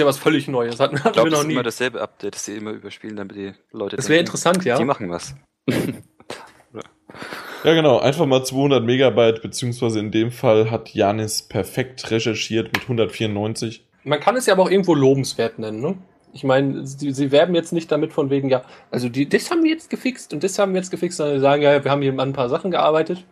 ja was völlig Neues. Hatten, hatten glaub, wir noch das nie. ist immer dasselbe Update, das sie immer überspielen, damit die Leute. Das wäre interessant, ja. Die machen was. ja, genau. Einfach mal 200 Megabyte, beziehungsweise in dem Fall hat Janis perfekt recherchiert mit 194. Man kann es ja aber auch irgendwo lobenswert nennen, ne? Ich meine, sie, sie, werben jetzt nicht damit von wegen, ja, also die, das haben wir jetzt gefixt und das haben wir jetzt gefixt, sondern sie sagen, ja, wir haben hier an ein paar Sachen gearbeitet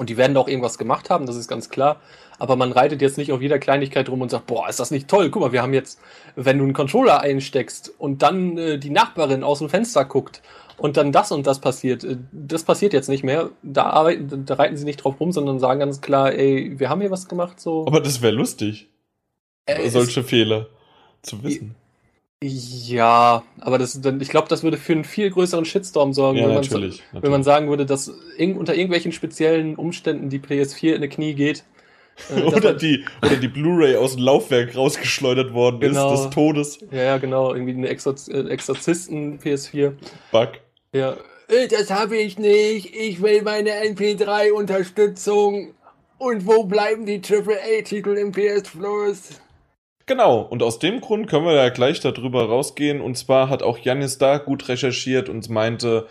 und die werden da auch irgendwas gemacht haben, das ist ganz klar. Aber man reitet jetzt nicht auf jeder Kleinigkeit rum und sagt, boah, ist das nicht toll? Guck mal, wir haben jetzt, wenn du einen Controller einsteckst und dann äh, die Nachbarin aus dem Fenster guckt und dann das und das passiert, äh, das passiert jetzt nicht mehr. Da, arbeiten, da reiten sie nicht drauf rum, sondern sagen ganz klar, ey, wir haben hier was gemacht. so. Aber das wäre lustig. Äh, solche Fehler zu wissen. Ja, aber das, ich glaube, das würde für einen viel größeren Shitstorm sorgen, ja, wenn, man, natürlich, natürlich. wenn man sagen würde, dass in, unter irgendwelchen speziellen Umständen die PS4 in die Knie geht. Äh, oder, die, oder die Blu-ray aus dem Laufwerk rausgeschleudert worden genau, ist, des Todes. Ja, ja, genau, irgendwie eine Exorz äh, Exorzisten PS4. Bug. Ja. Äh, das habe ich nicht. Ich will meine MP3-Unterstützung. Und wo bleiben die AAA-Titel im PS Plus? Genau, und aus dem Grund können wir ja gleich darüber rausgehen. Und zwar hat auch Janis da gut recherchiert und meinte,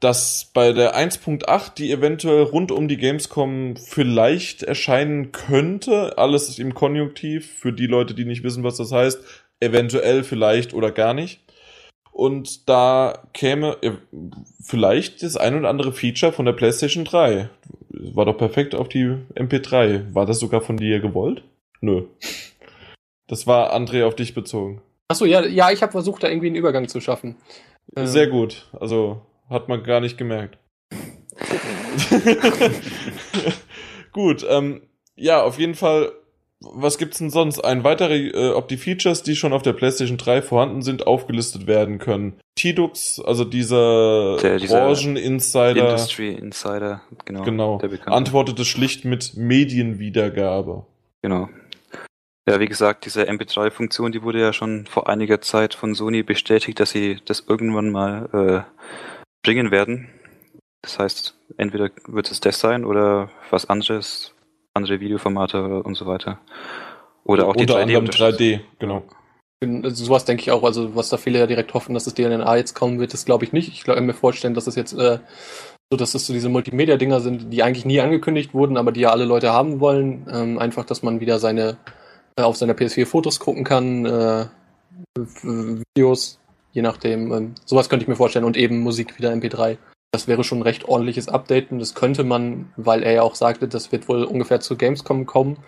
dass bei der 1.8, die eventuell rund um die Gamescom vielleicht erscheinen könnte, alles ist im Konjunktiv, für die Leute, die nicht wissen, was das heißt, eventuell, vielleicht oder gar nicht. Und da käme äh, vielleicht das ein oder andere Feature von der PlayStation 3. War doch perfekt auf die MP3. War das sogar von dir gewollt? Nö. Das war André auf dich bezogen. Achso, ja, ja, ich habe versucht, da irgendwie einen Übergang zu schaffen. Sehr ähm. gut. Also hat man gar nicht gemerkt. gut, ähm, ja, auf jeden Fall. Was gibt's denn sonst? Ein weiterer, äh, ob die Features, die schon auf der PlayStation 3 vorhanden sind, aufgelistet werden können. Tidux, also dieser, der, dieser Branchen-Insider. Industry Insider, genau. Genau. Antwortete schlicht mit Medienwiedergabe. Genau. Ja, wie gesagt, diese MP3-Funktion, die wurde ja schon vor einiger Zeit von Sony bestätigt, dass sie das irgendwann mal äh, bringen werden. Das heißt, entweder wird es das sein oder was anderes, andere Videoformate und so weiter. Oder auch die Unter 3D. 3D, genau. Also sowas denke ich auch, also was da viele ja direkt hoffen, dass das DLNA jetzt kommen wird, das glaube ich nicht. Ich kann mir vorstellen, dass es das jetzt äh, so, dass das so diese Multimedia-Dinger sind, die eigentlich nie angekündigt wurden, aber die ja alle Leute haben wollen. Ähm, einfach, dass man wieder seine auf seiner PS4 Fotos gucken kann, äh, Videos, je nachdem. Ähm, sowas könnte ich mir vorstellen und eben Musik wieder MP3. Das wäre schon ein recht ordentliches Update und das könnte man, weil er ja auch sagte, das wird wohl ungefähr zu Gamescom kommen,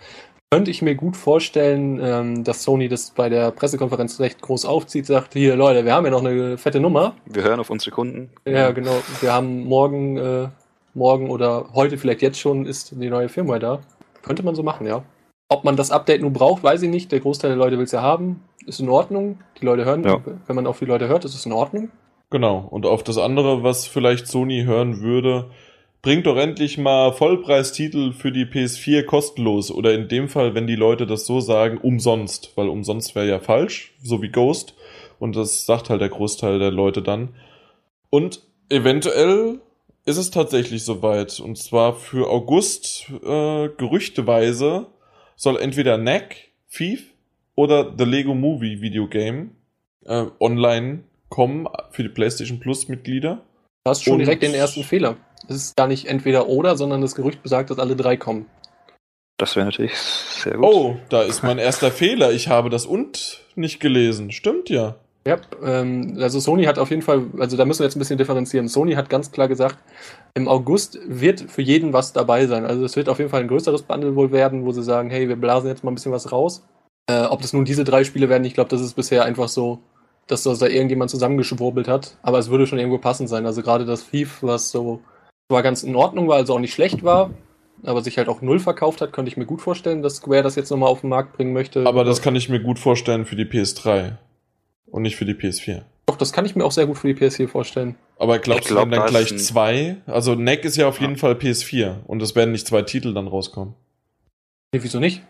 könnte ich mir gut vorstellen, ähm, dass Sony das bei der Pressekonferenz recht groß aufzieht, sagt, hier Leute, wir haben ja noch eine fette Nummer. Wir hören auf unsere Kunden. Ja, genau. Wir haben morgen äh, morgen oder heute, vielleicht jetzt schon, ist die neue Firmware da. Könnte man so machen, ja. Ob man das Update nun braucht, weiß ich nicht. Der Großteil der Leute will es ja haben. Ist in Ordnung. Die Leute hören, ja. wenn man auf die Leute hört, ist es in Ordnung. Genau. Und auf das andere, was vielleicht Sony hören würde, bringt doch endlich mal Vollpreistitel für die PS4 kostenlos. Oder in dem Fall, wenn die Leute das so sagen, umsonst. Weil umsonst wäre ja falsch, so wie Ghost. Und das sagt halt der Großteil der Leute dann. Und eventuell ist es tatsächlich soweit. Und zwar für August äh, gerüchteweise soll entweder NAC, Thief oder The Lego Movie Videogame äh, online kommen für die PlayStation Plus Mitglieder. Du hast schon Und direkt den ersten Fehler. Es ist gar nicht entweder oder, sondern das Gerücht besagt, dass alle drei kommen. Das wäre natürlich sehr gut. Oh, da ist mein erster Fehler. Ich habe das und nicht gelesen. Stimmt ja. Ja, ähm, also Sony hat auf jeden Fall, also da müssen wir jetzt ein bisschen differenzieren. Sony hat ganz klar gesagt, im August wird für jeden was dabei sein. Also es wird auf jeden Fall ein größeres Bundle wohl werden, wo sie sagen, hey, wir blasen jetzt mal ein bisschen was raus. Äh, ob das nun diese drei Spiele werden, ich glaube, das ist bisher einfach so, dass das da irgendjemand zusammengeschwurbelt hat. Aber es würde schon irgendwo passend sein. Also gerade das Thief, was so zwar ganz in Ordnung war, also auch nicht schlecht war, aber sich halt auch null verkauft hat, könnte ich mir gut vorstellen, dass Square das jetzt nochmal auf den Markt bringen möchte. Aber das kann ich mir gut vorstellen für die PS3. Und nicht für die PS4. Doch, das kann ich mir auch sehr gut für die PS4 vorstellen. Aber glaubst glaub, du, dann gleich zwei? Also NEC ist ja auf ja. jeden Fall PS4 und es werden nicht zwei Titel dann rauskommen. Nee, wieso nicht?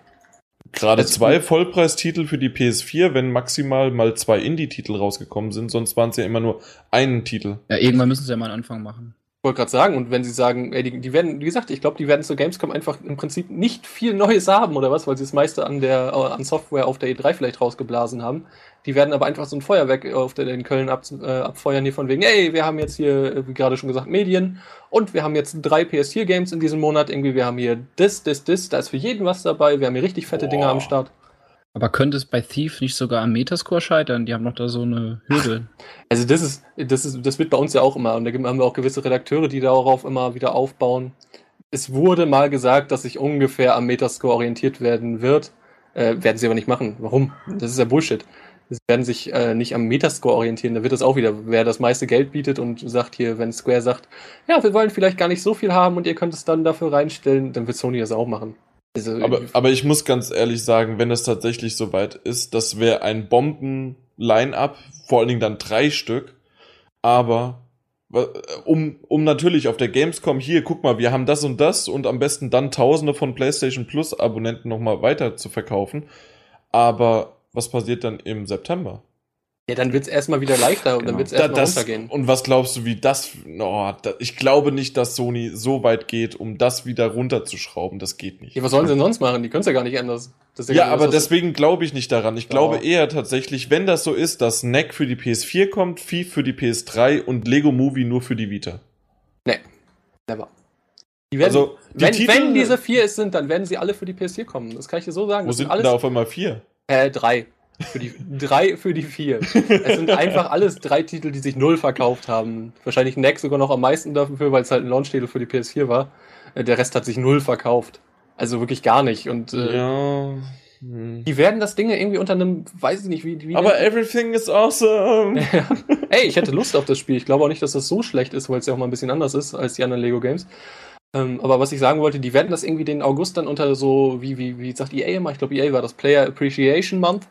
Gerade zwei Vollpreistitel für die PS4, wenn maximal mal zwei Indie-Titel rausgekommen sind, sonst waren es ja immer nur einen Titel. Ja, irgendwann müssen sie ja mal einen Anfang machen. Ich wollte gerade sagen, und wenn sie sagen, ey, die, die, werden, wie gesagt, ich glaube, die werden zur Gamescom einfach im Prinzip nicht viel Neues haben oder was, weil sie das meiste an der an Software auf der E3 vielleicht rausgeblasen haben. Die werden aber einfach so ein Feuerwerk auf der, in Köln ab, äh, abfeuern hier von wegen, ey, wir haben jetzt hier, äh, wie gerade schon gesagt, Medien und wir haben jetzt drei PS4-Games in diesem Monat. Irgendwie, wir haben hier das, das, das, da ist für jeden was dabei. Wir haben hier richtig fette Boah. Dinge am Start. Aber könnte es bei Thief nicht sogar am Metascore scheitern? Die haben noch da so eine Hürde. Also das ist, das ist, das wird bei uns ja auch immer. Und da haben wir auch gewisse Redakteure, die darauf immer wieder aufbauen. Es wurde mal gesagt, dass sich ungefähr am Metascore orientiert werden wird. Äh, werden sie aber nicht machen. Warum? Das ist ja Bullshit. Sie werden sich äh, nicht am Metascore orientieren. Da wird das auch wieder, wer das meiste Geld bietet und sagt hier, wenn Square sagt, ja, wir wollen vielleicht gar nicht so viel haben und ihr könnt es dann dafür reinstellen, dann wird Sony das auch machen. Also, aber, aber ich muss ganz ehrlich sagen, wenn es tatsächlich so weit ist, das wäre ein Bomben-Line-Up, vor allen Dingen dann drei Stück, aber um, um natürlich auf der Gamescom hier, guck mal, wir haben das und das und am besten dann Tausende von PlayStation Plus Abonnenten nochmal weiter zu verkaufen. Aber was passiert dann im September? Ja, dann wird es erstmal wieder leichter und genau. dann wird es erstmal runtergehen. Und was glaubst du, wie das. Oh, da, ich glaube nicht, dass Sony so weit geht, um das wieder runterzuschrauben. Das geht nicht. Ja, was sollen sie denn sonst machen? Die können es ja gar nicht anders. Ja, ja aber deswegen glaube ich nicht daran. Ich ja. glaube eher tatsächlich, wenn das so ist, dass NEC für die PS4 kommt, Thief für die PS3 und Lego Movie nur für die Vita. Nee, never. Die werden, also, die wenn, Titel, wenn diese vier es sind, dann werden sie alle für die PS4 kommen. Das kann ich dir so sagen. Wo das sind, sind alles, da auf einmal vier? Äh, drei. Für die drei für die vier. Es sind einfach alles drei Titel, die sich null verkauft haben. Wahrscheinlich Neck sogar noch am meisten dafür, weil es halt ein Launch-Titel für die PS4 war. Äh, der Rest hat sich null verkauft. Also wirklich gar nicht. Und äh, ja. Hm. Die werden das Ding irgendwie unter einem, weiß ich nicht, wie. wie Aber everything is awesome. ja. Ey, ich hätte Lust auf das Spiel. Ich glaube auch nicht, dass das so schlecht ist, weil es ja auch mal ein bisschen anders ist als die anderen Lego Games. Ähm, aber was ich sagen wollte, die werden das irgendwie den August dann unter so, wie, wie, wie sagt EA immer? Ich glaube, EA war das Player Appreciation Month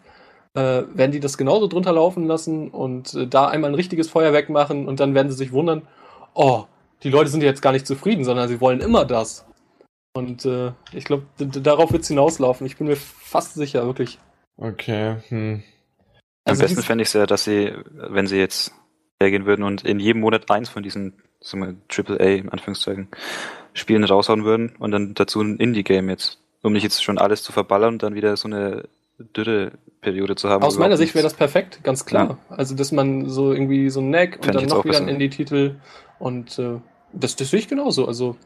äh, werden die das genauso drunter laufen lassen und äh, da einmal ein richtiges Feuerwerk machen und dann werden sie sich wundern, oh, die Leute sind jetzt gar nicht zufrieden, sondern sie wollen immer das. Und äh, ich glaube, darauf wird es hinauslaufen. Ich bin mir fast sicher, wirklich. Okay. Hm. Also Am besten fände ich es ja, dass sie, wenn sie jetzt hergehen würden und in jedem Monat eins von diesen sagen wir, AAA, in Anführungszeichen, Spielen raushauen würden und dann dazu ein Indie-Game jetzt. Um nicht jetzt schon alles zu verballern und dann wieder so eine Dürre-Periode zu haben. Aus meiner Sicht wäre das perfekt, ganz klar. Ja. Also, dass man so irgendwie so ein Neck und dann noch wieder ein Indie-Titel und äh, das, das sehe ich genauso. Also,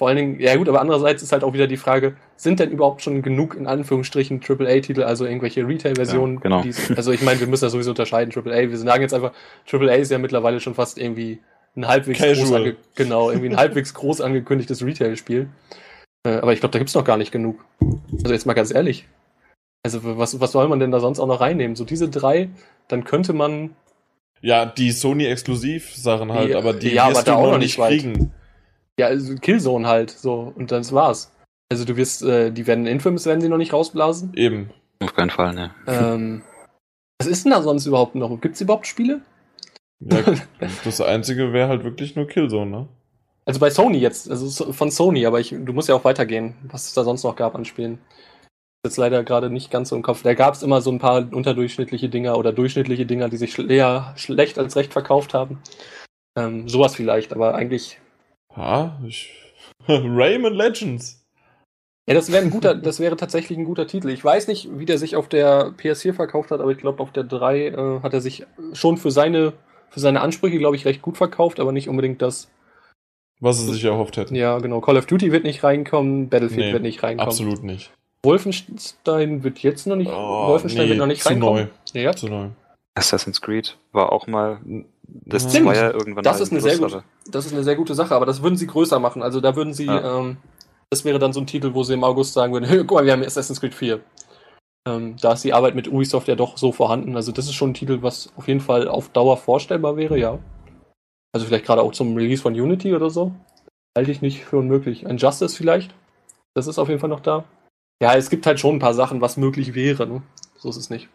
vor allen Dingen, ja gut, aber andererseits ist halt auch wieder die Frage, sind denn überhaupt schon genug, in Anführungsstrichen, AAA-Titel, also irgendwelche Retail-Versionen? Ja, genau. also ich meine, wir müssen ja sowieso unterscheiden, AAA. Wir sagen jetzt einfach, AAA ist ja mittlerweile schon fast irgendwie ein halbwegs groß, ange genau, irgendwie ein halbwegs groß angekündigtes Retail-Spiel. Äh, aber ich glaube, da gibt's noch gar nicht genug. Also jetzt mal ganz ehrlich. Also was, was soll man denn da sonst auch noch reinnehmen? So diese drei, dann könnte man. Ja, die Sony-Exklusiv-Sachen halt, die, aber die ja, wirst aber du noch nicht kriegen. Ja, also Killzone halt, so, und das war's. Also du wirst, äh, die werden Infamous werden sie noch nicht rausblasen. Eben. Auf keinen Fall, ne. Ähm, was ist denn da sonst überhaupt noch? Gibt's überhaupt Spiele? Ja, das Einzige wäre halt wirklich nur Killzone, ne? Also bei Sony jetzt, also von Sony, aber ich, du musst ja auch weitergehen, was es da sonst noch gab an Spielen. Jetzt leider gerade nicht ganz so im Kopf. Da gab es immer so ein paar unterdurchschnittliche Dinger oder durchschnittliche Dinger, die sich eher schlecht als recht verkauft haben. Ähm, sowas vielleicht, aber eigentlich. Ha, ich. Rayman Legends. Ja, das wäre ein guter, das wäre tatsächlich ein guter Titel. Ich weiß nicht, wie der sich auf der PS4 verkauft hat, aber ich glaube, auf der 3 äh, hat er sich schon für seine, für seine Ansprüche, glaube ich, recht gut verkauft, aber nicht unbedingt das, was sie sich erhofft hätten. Ja, genau. Call of Duty wird nicht reinkommen, Battlefield Nee, wird nicht reinkommen. Absolut nicht. Wolfenstein wird jetzt noch nicht. Oh, Wolfenstein nee, wird noch nicht zu reinkommen. Ja. Zu neu. Assassin's Creed war auch mal das Ja. Stimmt. Zweier irgendwann Das ist eine sehr gute, das ist eine sehr gute Sache, aber das würden sie größer machen. Also da würden sie, Ja. ähm, das wäre dann so ein Titel, wo sie im August sagen würden, hey, guck mal, wir haben Assassin's Creed 4. Ähm, da ist die Arbeit mit Ubisoft ja doch so vorhanden. Also das ist schon ein Titel, was auf jeden Fall auf Dauer vorstellbar wäre, ja. Also vielleicht gerade auch zum Release von Unity oder so. Halte ich nicht für unmöglich. Ein Justice vielleicht. Das ist auf jeden Fall noch da. Ja, es gibt halt schon ein paar Sachen, was möglich wäre. Ne? So ist es nicht.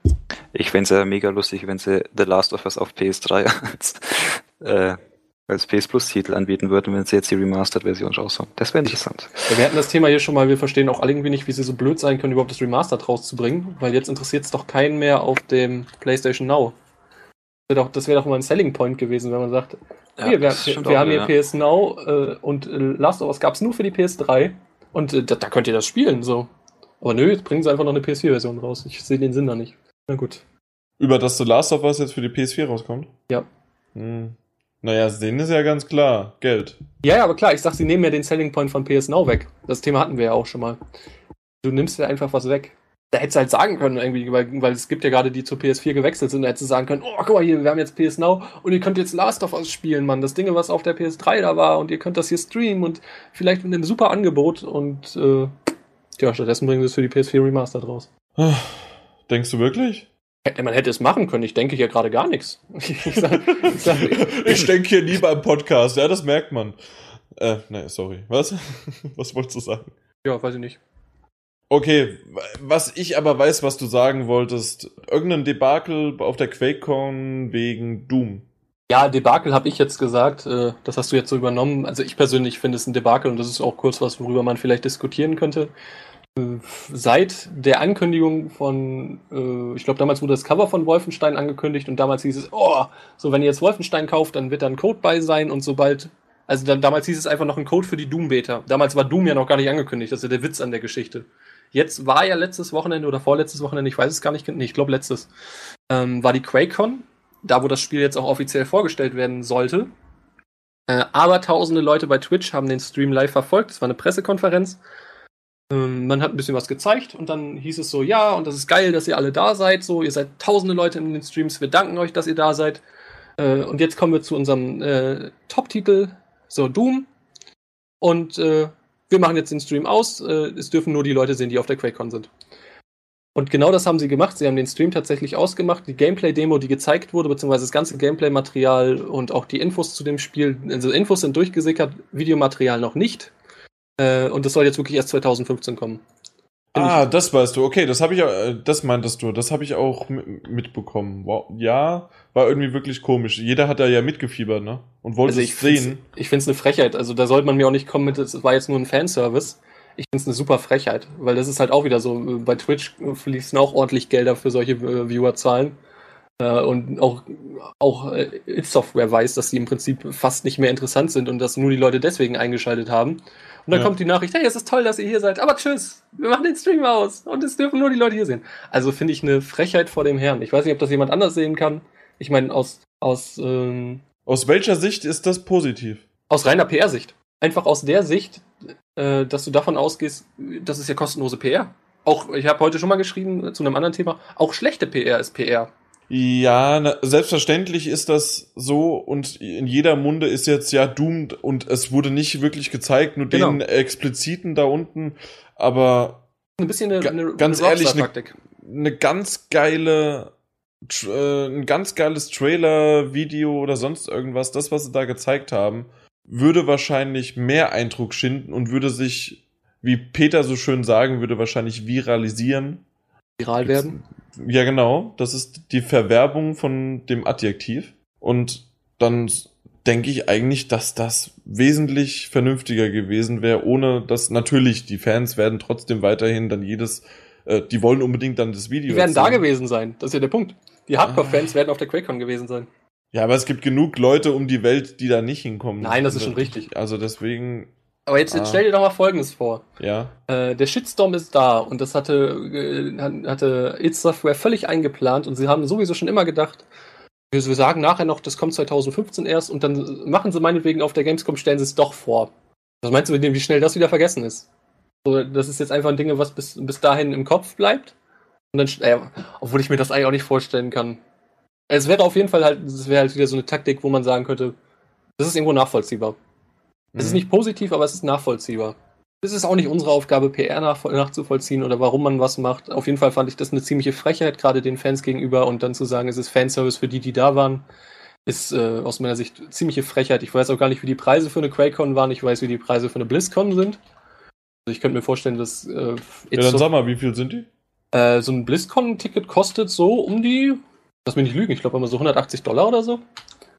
ich fände es ja mega lustig, wenn sie The Last of Us auf PS3 als, äh, als PS Plus Titel anbieten würden, wenn sie jetzt die Remastered-Version raushauen. Das wäre interessant. Ja, wir hatten das Thema hier schon mal, wir verstehen auch alle irgendwie nicht, wie sie so blöd sein können, überhaupt das Remastered rauszubringen, weil jetzt interessiert es doch keinen mehr auf dem PlayStation Now. Das wäre doch, wär doch mal ein Selling Point gewesen, wenn man sagt, hier, wir, wir, wir haben hier wieder, PS Now äh, und äh, Last of Us gab es nur für die PS3 und äh, da, da könnt ihr das spielen, so. Aber nö, jetzt bringen sie einfach noch eine PS4-Version raus. Ich sehe den Sinn da nicht. Na gut. Über das The Last of Us jetzt für die PS4 rauskommt? Ja. Hm. Naja, denen ist ja ganz klar. Geld. Ja, ja, aber klar, ich sag, sie nehmen ja den Selling Point von PS Now weg. Das Thema hatten wir ja auch schon mal. Du nimmst ja einfach was weg. Da hättest du halt sagen können, irgendwie, weil, weil es gibt ja gerade die zur PS4 gewechselt sind, da hättest du sagen können, oh, guck mal hier, wir haben jetzt PS Now und ihr könnt jetzt Last of Us spielen, Mann. Das Ding, was auf der PS3 da war und ihr könnt das hier streamen und vielleicht mit einem super Angebot und äh, ja, stattdessen bringen sie es für die PS4 Remastered raus. Denkst du wirklich? Man hätte es machen können, ich denke hier gerade gar nichts. Ich sag, ich sag, Ich denke hier nie beim Podcast, ja, das merkt man. Äh, nee, sorry. Was? Was wolltest du sagen? ja, weiß ich nicht. Okay, was ich aber weiß, was du sagen wolltest, irgendein Debakel auf der QuakeCon wegen Doom. Ja, Debakel habe ich jetzt gesagt. Äh, das hast du jetzt so übernommen. Also ich persönlich finde es ein Debakel und das ist auch kurz was, worüber man vielleicht diskutieren könnte. Seit der Ankündigung von, äh, ich glaube, damals wurde das Cover von Wolfenstein angekündigt und damals hieß es, oh, so wenn ihr jetzt Wolfenstein kauft, dann wird da ein Code bei sein und sobald, also dann, damals hieß es einfach noch ein Code für die Doom-Beta. Damals war Doom ja noch gar nicht angekündigt, das ist ja der Witz an der Geschichte. Jetzt war ja letztes Wochenende oder vorletztes Wochenende, ich weiß es gar nicht, nee, ich glaube letztes, ähm, war die QuakeCon, da wo das Spiel jetzt auch offiziell vorgestellt werden sollte. Äh, aber tausende Leute bei Twitch haben den Stream live verfolgt. Es war eine Pressekonferenz. Ähm, man hat ein bisschen was gezeigt und dann hieß es so, ja, und das ist geil, dass ihr alle da seid. So, ihr seid tausende Leute in den Streams. Wir danken euch, dass ihr da seid. Äh, und jetzt kommen wir zu unserem äh, Top-Titel, so Doom. Und äh, wir machen jetzt den Stream aus. Äh, es dürfen nur die Leute sehen, die auf der QuakeCon sind. Und genau das haben sie gemacht. Sie haben den Stream tatsächlich ausgemacht. Die Gameplay-Demo, die gezeigt wurde, beziehungsweise das ganze Gameplay-Material und auch die Infos zu dem Spiel, also Infos sind durchgesickert, Videomaterial noch nicht. Äh, und das soll jetzt wirklich erst 2015 kommen. Find Ah, ich- das weißt du. Okay, das habe ich, äh, das meintest du. Das habe ich auch mi- mitbekommen. Wow. Ja, war irgendwie wirklich komisch. Jeder hat da ja mitgefiebert, ne? Und wollte Also ich es finde sehen. ich find's eine Frechheit. Also da sollte man mir auch nicht kommen mit, es war jetzt nur ein Fanservice. Ich finde es eine super Frechheit, weil das ist halt auch wieder so, äh, bei Twitch fließen auch ordentlich Gelder für solche äh, Viewerzahlen. Äh, und auch, auch äh, It Software weiß, dass sie im Prinzip fast nicht mehr interessant sind und dass nur die Leute deswegen eingeschaltet haben. Und dann Ja. kommt die Nachricht, hey, es ist toll, dass ihr hier seid, aber tschüss, wir machen den Stream aus und es dürfen nur die Leute hier sehen. Also finde ich eine Frechheit vor dem Herrn. Ich weiß nicht, ob das jemand anders sehen kann. Ich meine, aus, aus, ähm, Aus welcher Sicht ist das positiv? aus reiner PR-Sicht. Einfach aus der Sicht, äh, dass du davon ausgehst, das ist ja kostenlose PR. Auch, ich habe heute schon mal geschrieben äh, zu einem anderen Thema, auch schlechte PR ist PR. Ja, na, selbstverständlich ist das so und in jeder Munde ist jetzt ja doomed und es wurde nicht wirklich gezeigt, nur Genau. den expliziten da unten, aber Ein bisschen eine, eine ganz eine ehrlich, eine- eine ganz geile, äh, ein ganz geiles Trailer, Video oder sonst irgendwas, das, was sie da gezeigt haben, würde wahrscheinlich mehr Eindruck schinden und würde sich, wie Peter so schön sagen würde, wahrscheinlich viralisieren. Viral werden? Ja, genau. Das ist die Verwerbung von dem Adjektiv. Und dann denke ich eigentlich, dass das wesentlich vernünftiger gewesen wäre, ohne dass natürlich die Fans werden trotzdem weiterhin dann jedes, äh, die wollen unbedingt dann das Video. Die werden da gewesen sein. Das ist ja der Punkt. Die Hardcore-Fans ah. werden auf der QuakeCon gewesen sein. Ja, aber es gibt genug Leute um die Welt, die da nicht hinkommen. Nein, das ist schon richtig. Also deswegen. Aber jetzt, jetzt ah. stell dir doch mal Folgendes vor. Ja. Äh, der Shitstorm ist da und das hatte, äh, hatte It Software völlig eingeplant und sie haben sowieso schon immer gedacht, wir, wir sagen nachher noch, das kommt 2015 erst und dann machen sie meinetwegen auf der Gamescom, stellen sie es doch vor. Was meinst du, wie schnell das wieder vergessen ist? So, das ist jetzt einfach ein Ding, was bis, bis dahin im Kopf bleibt. Und dann, äh, obwohl ich mir das eigentlich auch nicht vorstellen kann. Es wäre auf jeden Fall halt, es wäre halt wieder so eine Taktik, wo man sagen könnte, das ist irgendwo nachvollziehbar. Mhm. Es ist mhm. nicht positiv, aber es ist nachvollziehbar. Es ist auch nicht unsere Aufgabe, PR nach, nachzuvollziehen oder warum man was macht. Auf jeden Fall fand ich das eine ziemliche Frechheit, gerade den Fans gegenüber. Und dann zu sagen, es ist Fanservice für die, die da waren, ist äh, aus meiner Sicht ziemliche Frechheit. Ich weiß auch gar nicht, wie die Preise für eine QuakeCon waren. Ich weiß, wie die Preise für eine BlizzCon sind. Also ich könnte mir vorstellen, dass. Äh, ja, dann so, sag mal, wie viel sind die? Äh, so ein BlizzCon-Ticket kostet so um die, lass mich nicht lügen, ich glaube immer so 180 Dollar oder so.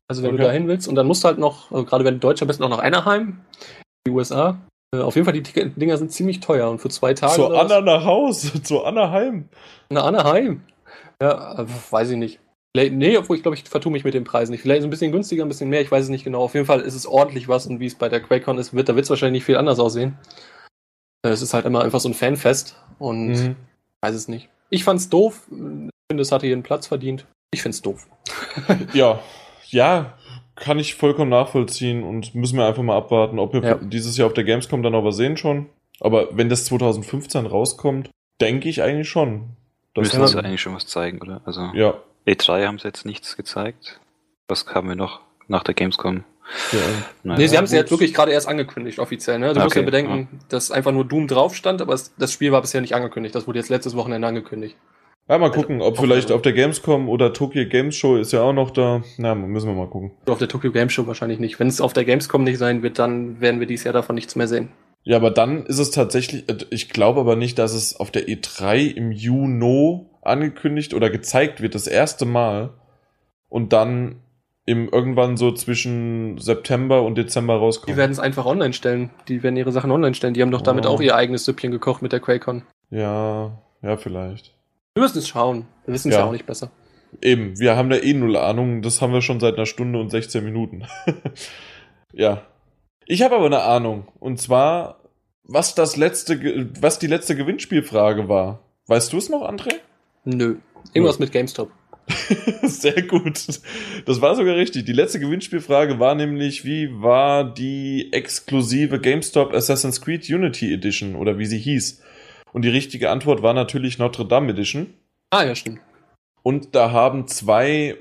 Also wenn okay. du da hin willst. Und dann musst du halt noch, also gerade wenn du Deutscher bist, noch nach Anaheim, die USA. Äh, auf jeden Fall, die Dinger sind ziemlich teuer und für zwei Tage. Zu Anna nach Haus, zu Anaheim. Na, Anaheim. Ja, äh, weiß ich nicht. Nee, obwohl ich glaube, ich vertue mich mit den Preisen nicht. Vielleicht ist es ein bisschen günstiger, ein bisschen mehr, ich weiß es nicht genau. Auf jeden Fall ist es ordentlich was und wie es bei der QuakeCon ist, wird, da wird es wahrscheinlich nicht viel anders aussehen. Äh, es ist halt immer einfach so ein Fanfest und mhm. weiß es nicht. Ich fand's doof. Ich finde, es hatte ihren Platz verdient. Ich find's doof. ja, ja, kann ich vollkommen nachvollziehen und müssen wir einfach mal abwarten, ob wir ja. dieses Jahr auf der Gamescom dann noch was sehen schon. Aber wenn das 2015 rauskommt, denke ich eigentlich schon. Müssen sie eigentlich schon was zeigen, oder? Also ja. E3 haben sie jetzt nichts gezeigt. Was haben wir noch nach der Gamescom? Ja. Naja, nee, sie haben es ja jetzt wirklich gerade erst angekündigt, offiziell. Ne? Du okay. musst ja bedenken, ja. dass einfach nur Doom drauf stand, aber das Spiel war bisher nicht angekündigt. Das wurde jetzt letztes Wochenende angekündigt. Ja, mal gucken, ob vielleicht auf der Gamescom oder Tokyo Games Show ist ja auch noch da. Na, müssen wir mal gucken. Auf der Tokyo Games Show wahrscheinlich nicht. Wenn es auf der Gamescom nicht sein wird, dann werden wir dieses Jahr davon nichts mehr sehen. Ja, aber dann ist es tatsächlich, äh, ich glaube aber nicht, dass es auf der E3 im Juni angekündigt oder gezeigt wird, das erste Mal. Und dann im irgendwann so zwischen September und Dezember rauskommt. Die werden es einfach online stellen. Die werden ihre Sachen online stellen. Die haben doch damit oh. auch ihr eigenes Süppchen gekocht mit der QuakeCon. Ja, ja, vielleicht. Wir müssen es schauen. Wir wissen es ja. ja auch nicht besser. Eben, wir haben da eh null Ahnung. Das haben wir schon seit einer Stunde und 16 Minuten. ja. Ich habe aber eine Ahnung. Und zwar, was das letzte, was die letzte Gewinnspielfrage war. Weißt du es noch, André? Nö. Irgendwas Nö. mit GameStop. Sehr gut. Das war sogar richtig. Die letzte Gewinnspielfrage war nämlich, wie war die exklusive GameStop Assassin's Creed Unity Edition oder wie sie hieß? Und die richtige Antwort war natürlich Notre Dame Edition. Ah, ja, stimmt. Und da haben zwei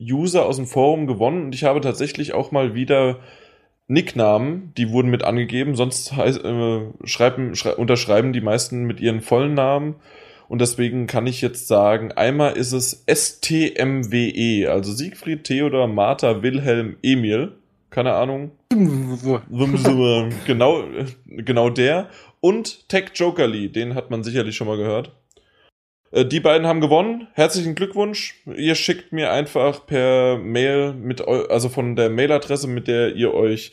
User aus dem Forum gewonnen und ich habe tatsächlich auch mal wieder Nicknamen, die wurden mit angegeben, sonst äh, schreiben, schrei unterschreiben die meisten mit ihren vollen Namen. Und deswegen kann ich jetzt sagen, einmal ist es STMWE, also Siegfried, Theodor, Martha, Wilhelm, Emil. Keine Ahnung. genau, genau der und Tech Jokerly, den hat man sicherlich schon mal gehört. Äh, die beiden haben gewonnen. Herzlichen Glückwunsch. Ihr schickt mir einfach per Mail mit also von der Mailadresse, mit der ihr euch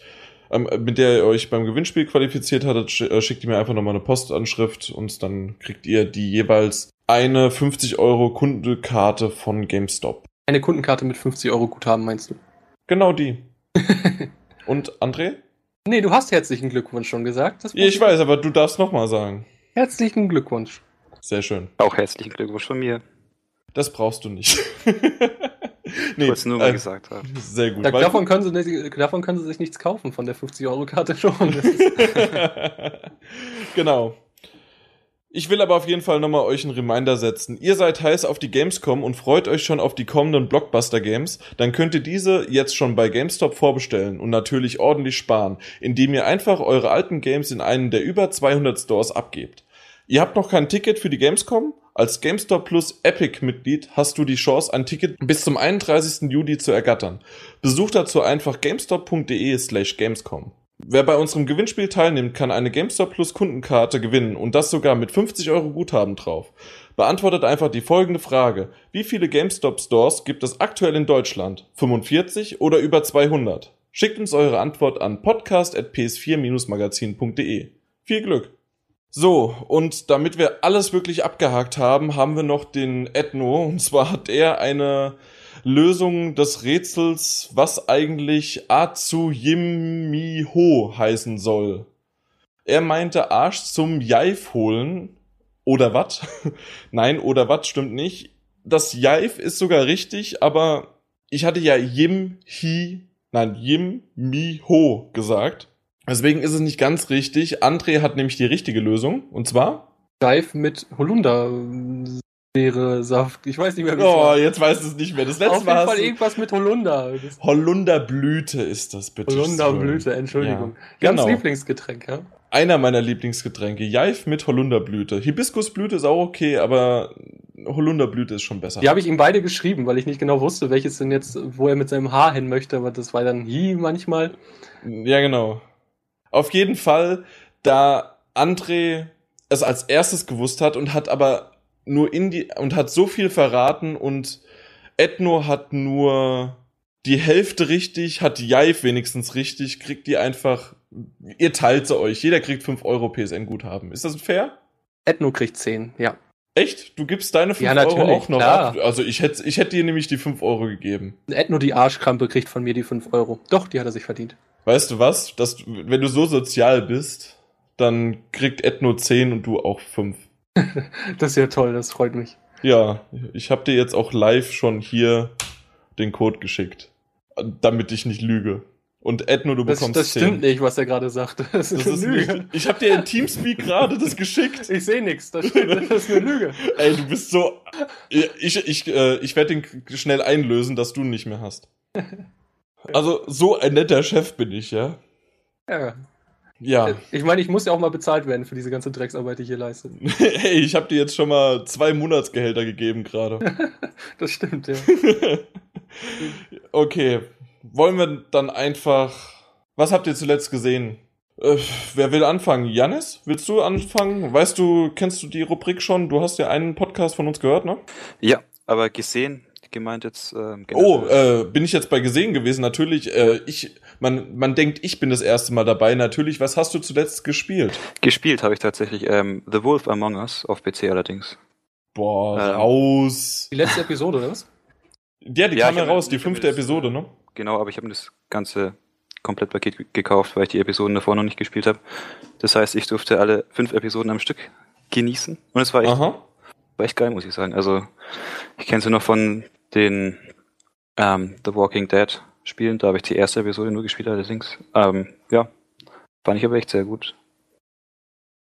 ähm, mit der ihr euch beim Gewinnspiel qualifiziert hattet, äh, schickt ihr mir einfach nochmal eine Postanschrift und dann kriegt ihr die jeweils eine 50 Euro Kundenkarte von GameStop. Eine Kundenkarte mit 50 Euro Guthaben meinst du? Genau die. und André? Nee, du hast herzlichen Glückwunsch schon gesagt. ich weiß, aber du darfst nochmal sagen. Herzlichen Glückwunsch. Sehr schön. Auch herzlichen Glückwunsch von mir. Das brauchst du nicht. nee, ich wollte es nur mal äh, gesagt haben. Sehr gut. Da, davon, können sie nicht, davon können sie sich nichts kaufen, von der 50-Euro-Karte schon. genau. Ich will aber auf jeden Fall nochmal euch einen Reminder setzen. Ihr seid heiß auf die Gamescom und freut euch schon auf die kommenden Blockbuster-Games. Dann könnt ihr diese jetzt schon bei GameStop vorbestellen und natürlich ordentlich sparen, indem ihr einfach eure alten Games in einen der über 200 Stores abgebt. Ihr habt noch kein Ticket für die Gamescom, Als GameStop Plus Epic-Mitglied hast du die Chance, ein Ticket bis zum 31. Juli zu ergattern. Besuch dazu einfach gamestop.de slash gamescom. Wer bei unserem Gewinnspiel teilnimmt, kann eine GameStop Plus Kundenkarte gewinnen und das sogar mit 50 Euro Guthaben drauf. Beantwortet einfach die folgende Frage. Wie viele GameStop Stores gibt es aktuell in Deutschland? 45 oder über 200? Schickt uns eure Antwort an podcast.ps4-magazin.de. Viel Glück! So, und damit wir alles wirklich abgehakt haben, haben wir noch den Ethno. Und zwar hat er eine Lösung des Rätsels, was eigentlich Atsuyimiho heißen soll. Er meinte Arsch zum Jaif holen. Oder wat? Nein, oder wat stimmt nicht. Das Jaif ist sogar richtig, aber ich hatte ja Yim Hi, nein, Yim Mi Ho gesagt. Deswegen ist es nicht ganz richtig. André hat nämlich die richtige Lösung. Und zwar? Dive mit Holunder Saft. Ich weiß nicht mehr, wie Oh, war. jetzt weiß es nicht mehr. Das letzte Auf jeden Fall irgendwas mit Holunder. Holunderblüte ist das, bitte. Holunderblüte, Entschuldigung. Ja, Ganz genau. Lieblingsgetränk, ja? Einer meiner Lieblingsgetränke. Jaif mit Holunderblüte. Hibiskusblüte ist auch okay, aber Holunderblüte ist schon besser. Die habe ich ihm beide geschrieben, weil ich nicht genau wusste, welches denn jetzt, wo er mit seinem Haar hin möchte, aber das war dann Hi manchmal. Ja, genau. Auf jeden Fall, da André es als erstes gewusst hat und hat aber nur in die und hat so viel verraten und Ethno hat nur die Hälfte richtig, hat Jaif wenigstens richtig, kriegt die einfach, ihr teilt sie euch, jeder kriegt 5 Euro PSN-Guthaben. Ist das fair? Ethno kriegt 10, ja. Echt? Du gibst deine 5 ja, Euro auch noch klar. ab? Also ich hätte ich hätt dir nämlich die 5 Euro gegeben. Ethno die Arschkrampe kriegt von mir die 5 Euro. Doch, die hat er sich verdient. Weißt du was? Das, wenn du so sozial bist, dann kriegt Ethno 10 und du auch 5. das ist ja toll, das freut mich. Ja, ich habe dir jetzt auch live schon hier den Code geschickt, damit ich nicht lüge. Und Ethno, du das, bekommst Das 10. stimmt nicht, was er gerade sagt. Das ist, das eine Lüge. Nicht, ich habe dir in Teamspeak gerade das geschickt. Ich sehe nichts, das, das ist eine Lüge. Ey, du bist so... Ich, ich, äh, ich werde den schnell einlösen, dass du ihn nicht mehr hast. Also, so ein netter Chef bin ich, ja? Ja. Ja. Ich meine, ich muss ja auch mal bezahlt werden für diese ganze Drecksarbeit, die ich hier leiste. hey, ich habe dir jetzt schon mal zwei Monatsgehälter gegeben gerade. das stimmt, ja. okay. Wollen wir dann einfach. Was habt ihr zuletzt gesehen? Äh, wer will anfangen? Janis, willst du anfangen? Weißt du, kennst du die Rubrik schon? Du hast ja einen Podcast von uns gehört, ne? Ja, aber gesehen gemeint jetzt. Ähm, oh, äh, bin ich jetzt bei gesehen gewesen? Natürlich. Äh, ich, man, man denkt, ich bin das erste Mal dabei. Natürlich. Was hast du zuletzt gespielt? Gespielt habe ich tatsächlich ähm, The Wolf Among Us auf PC allerdings. Boah, ähm, raus. Die letzte Episode oder was? Ja, die ja, kam ja raus, die fünfte Episode, ne? Genau, aber ich habe das ganze Komplettpaket gekauft, weil ich die Episoden davor noch nicht gespielt habe. Das heißt, ich durfte alle fünf Episoden am Stück genießen und es war echt, war echt geil, muss ich sagen. Also ich kenne sie noch von den ähm, The Walking Dead Spielen. Da habe ich die erste Episode nur gespielt allerdings. Ähm, ja, fand ich aber echt sehr gut.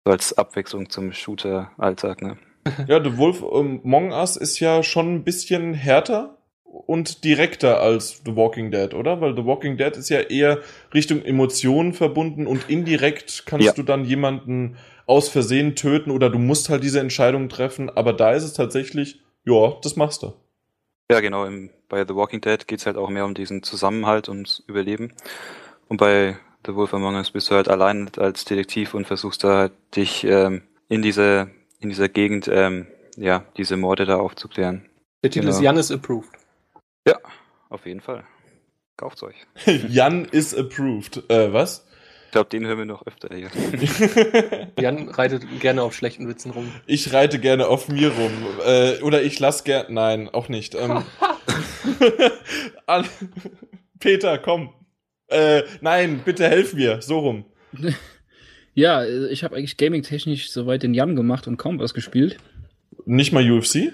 So als Abwechslung zum Shooter-Alltag, ne? Ja, The Wolf Among Us ist ja schon ein bisschen härter und direkter als The Walking Dead, oder? Weil The Walking Dead ist ja eher Richtung Emotionen verbunden und indirekt kannst ja. du dann jemanden aus Versehen töten oder du musst halt diese Entscheidung treffen, aber da ist es tatsächlich, ja, das machst du. Ja, genau. Im, bei The Walking Dead geht es halt auch mehr um diesen Zusammenhalt, ums Überleben. Und bei The Wolf Among Us bist du halt allein als Detektiv und versuchst da halt dich ähm, in diese in dieser Gegend ähm, ja diese Morde da aufzuklären. Der Titel genau. ist Jan is approved. Ja, auf jeden Fall. Kauft's euch. Jan is approved. Äh, was? Ich glaube, den hören wir noch öfter hier. Jan reitet gerne auf schlechten Witzen rum. Ich reite gerne auf mir rum. Äh, oder ich lass gerne. Nein, auch nicht. Ähm, Peter, komm. Äh, nein, bitte helf mir. So rum. Ja, ich habe eigentlich gaming-technisch soweit den Jan gemacht und kaum was gespielt. Nicht mal UFC?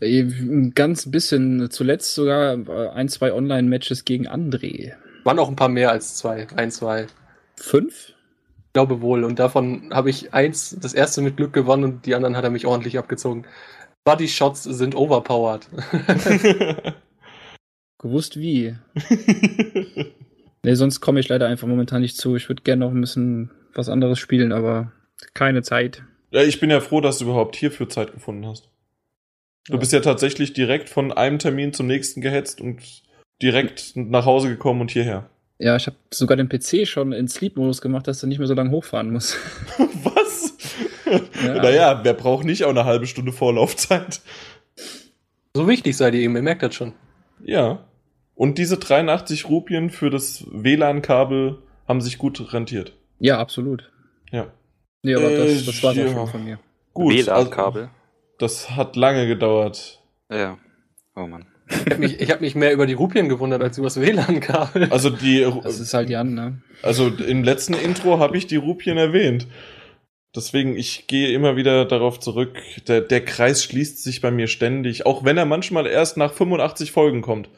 Äh, ein ganz bisschen. Zuletzt sogar ein, zwei Online-Matches gegen André. Waren auch ein paar mehr als zwei. Ein, zwei. Fünf? Ich glaube wohl. Und davon habe ich eins, das erste mit Glück gewonnen und die anderen hat er mich ordentlich abgezogen. Body Shots sind overpowered. Gewusst wie. nee, sonst komme ich leider einfach momentan nicht zu. Ich würde gerne noch ein bisschen was anderes spielen, aber keine Zeit. Ja, ich bin ja froh, dass du überhaupt hierfür Zeit gefunden hast. Du ja. bist ja tatsächlich direkt von einem Termin zum nächsten gehetzt und direkt nach Hause gekommen und hierher. Ja, ich habe sogar den PC schon in Sleep-Modus gemacht, dass er nicht mehr so lange hochfahren muss. Was? Ja. Naja, wer braucht nicht auch eine halbe Stunde Vorlaufzeit? So wichtig seid ihr eben, ihr merkt das schon. Ja. Und diese 83 Rupien für das WLAN-Kabel haben sich gut rentiert. Ja, absolut. Ja. Nee, aber äh, das, das war's ja. auch schon von mir. Gut. WLAN-Kabel. Also, das hat lange gedauert. Ja. Oh Mann. Ich habe mich, hab mich mehr über die Rupien gewundert als über das WLAN-Kabel. Also die. Das ist halt Jan, ne? Also im letzten Intro habe ich die Rupien erwähnt. Deswegen, ich gehe immer wieder darauf zurück. Der, der Kreis schließt sich bei mir ständig, auch wenn er manchmal erst nach 85 Folgen kommt.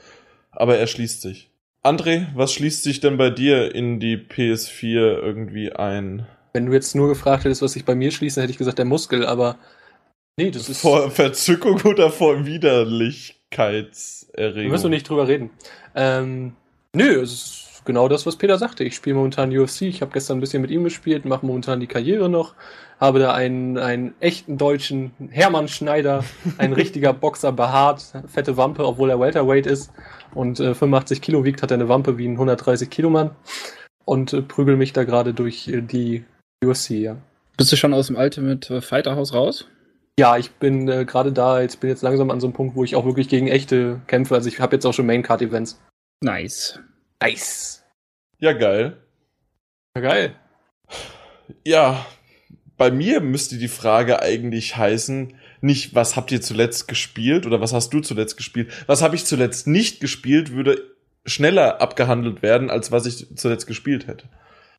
Aber er schließt sich. André, was schließt sich denn bei dir in die PS4 irgendwie ein? Wenn du jetzt nur gefragt hättest, was sich bei mir schließt, dann hätte ich gesagt, der Muskel, aber nee, das ist. Vor Verzückung oder vor Widerlichkeitserregung? Da wirst du nicht drüber reden. Ähm, nö, es ist genau das, was Peter sagte. Ich spiele momentan UFC. Ich habe gestern ein bisschen mit ihm gespielt, mache momentan die Karriere noch. Habe da einen, einen echten deutschen Hermann Schneider, ein richtiger Boxer, behaart, fette Wampe, obwohl er Welterweight ist und äh, 85 Kilo wiegt, hat er eine Wampe wie ein 130 Kilo Mann und äh, prügel mich da gerade durch äh, die UFC, ja. Bist du schon aus dem Ultimate Fighter Haus raus? Ja, ich bin äh, gerade da, jetzt bin jetzt langsam an so einem Punkt, wo ich auch wirklich gegen echte kämpfe. Also ich habe jetzt auch schon Main Card Events. Nice. Nice. Ja, geil. Ja, geil. Ja, bei mir müsste die Frage eigentlich heißen, nicht, was habt ihr zuletzt gespielt oder was hast du zuletzt gespielt? Was habe ich zuletzt nicht gespielt, würde schneller abgehandelt werden, als was ich zuletzt gespielt hätte.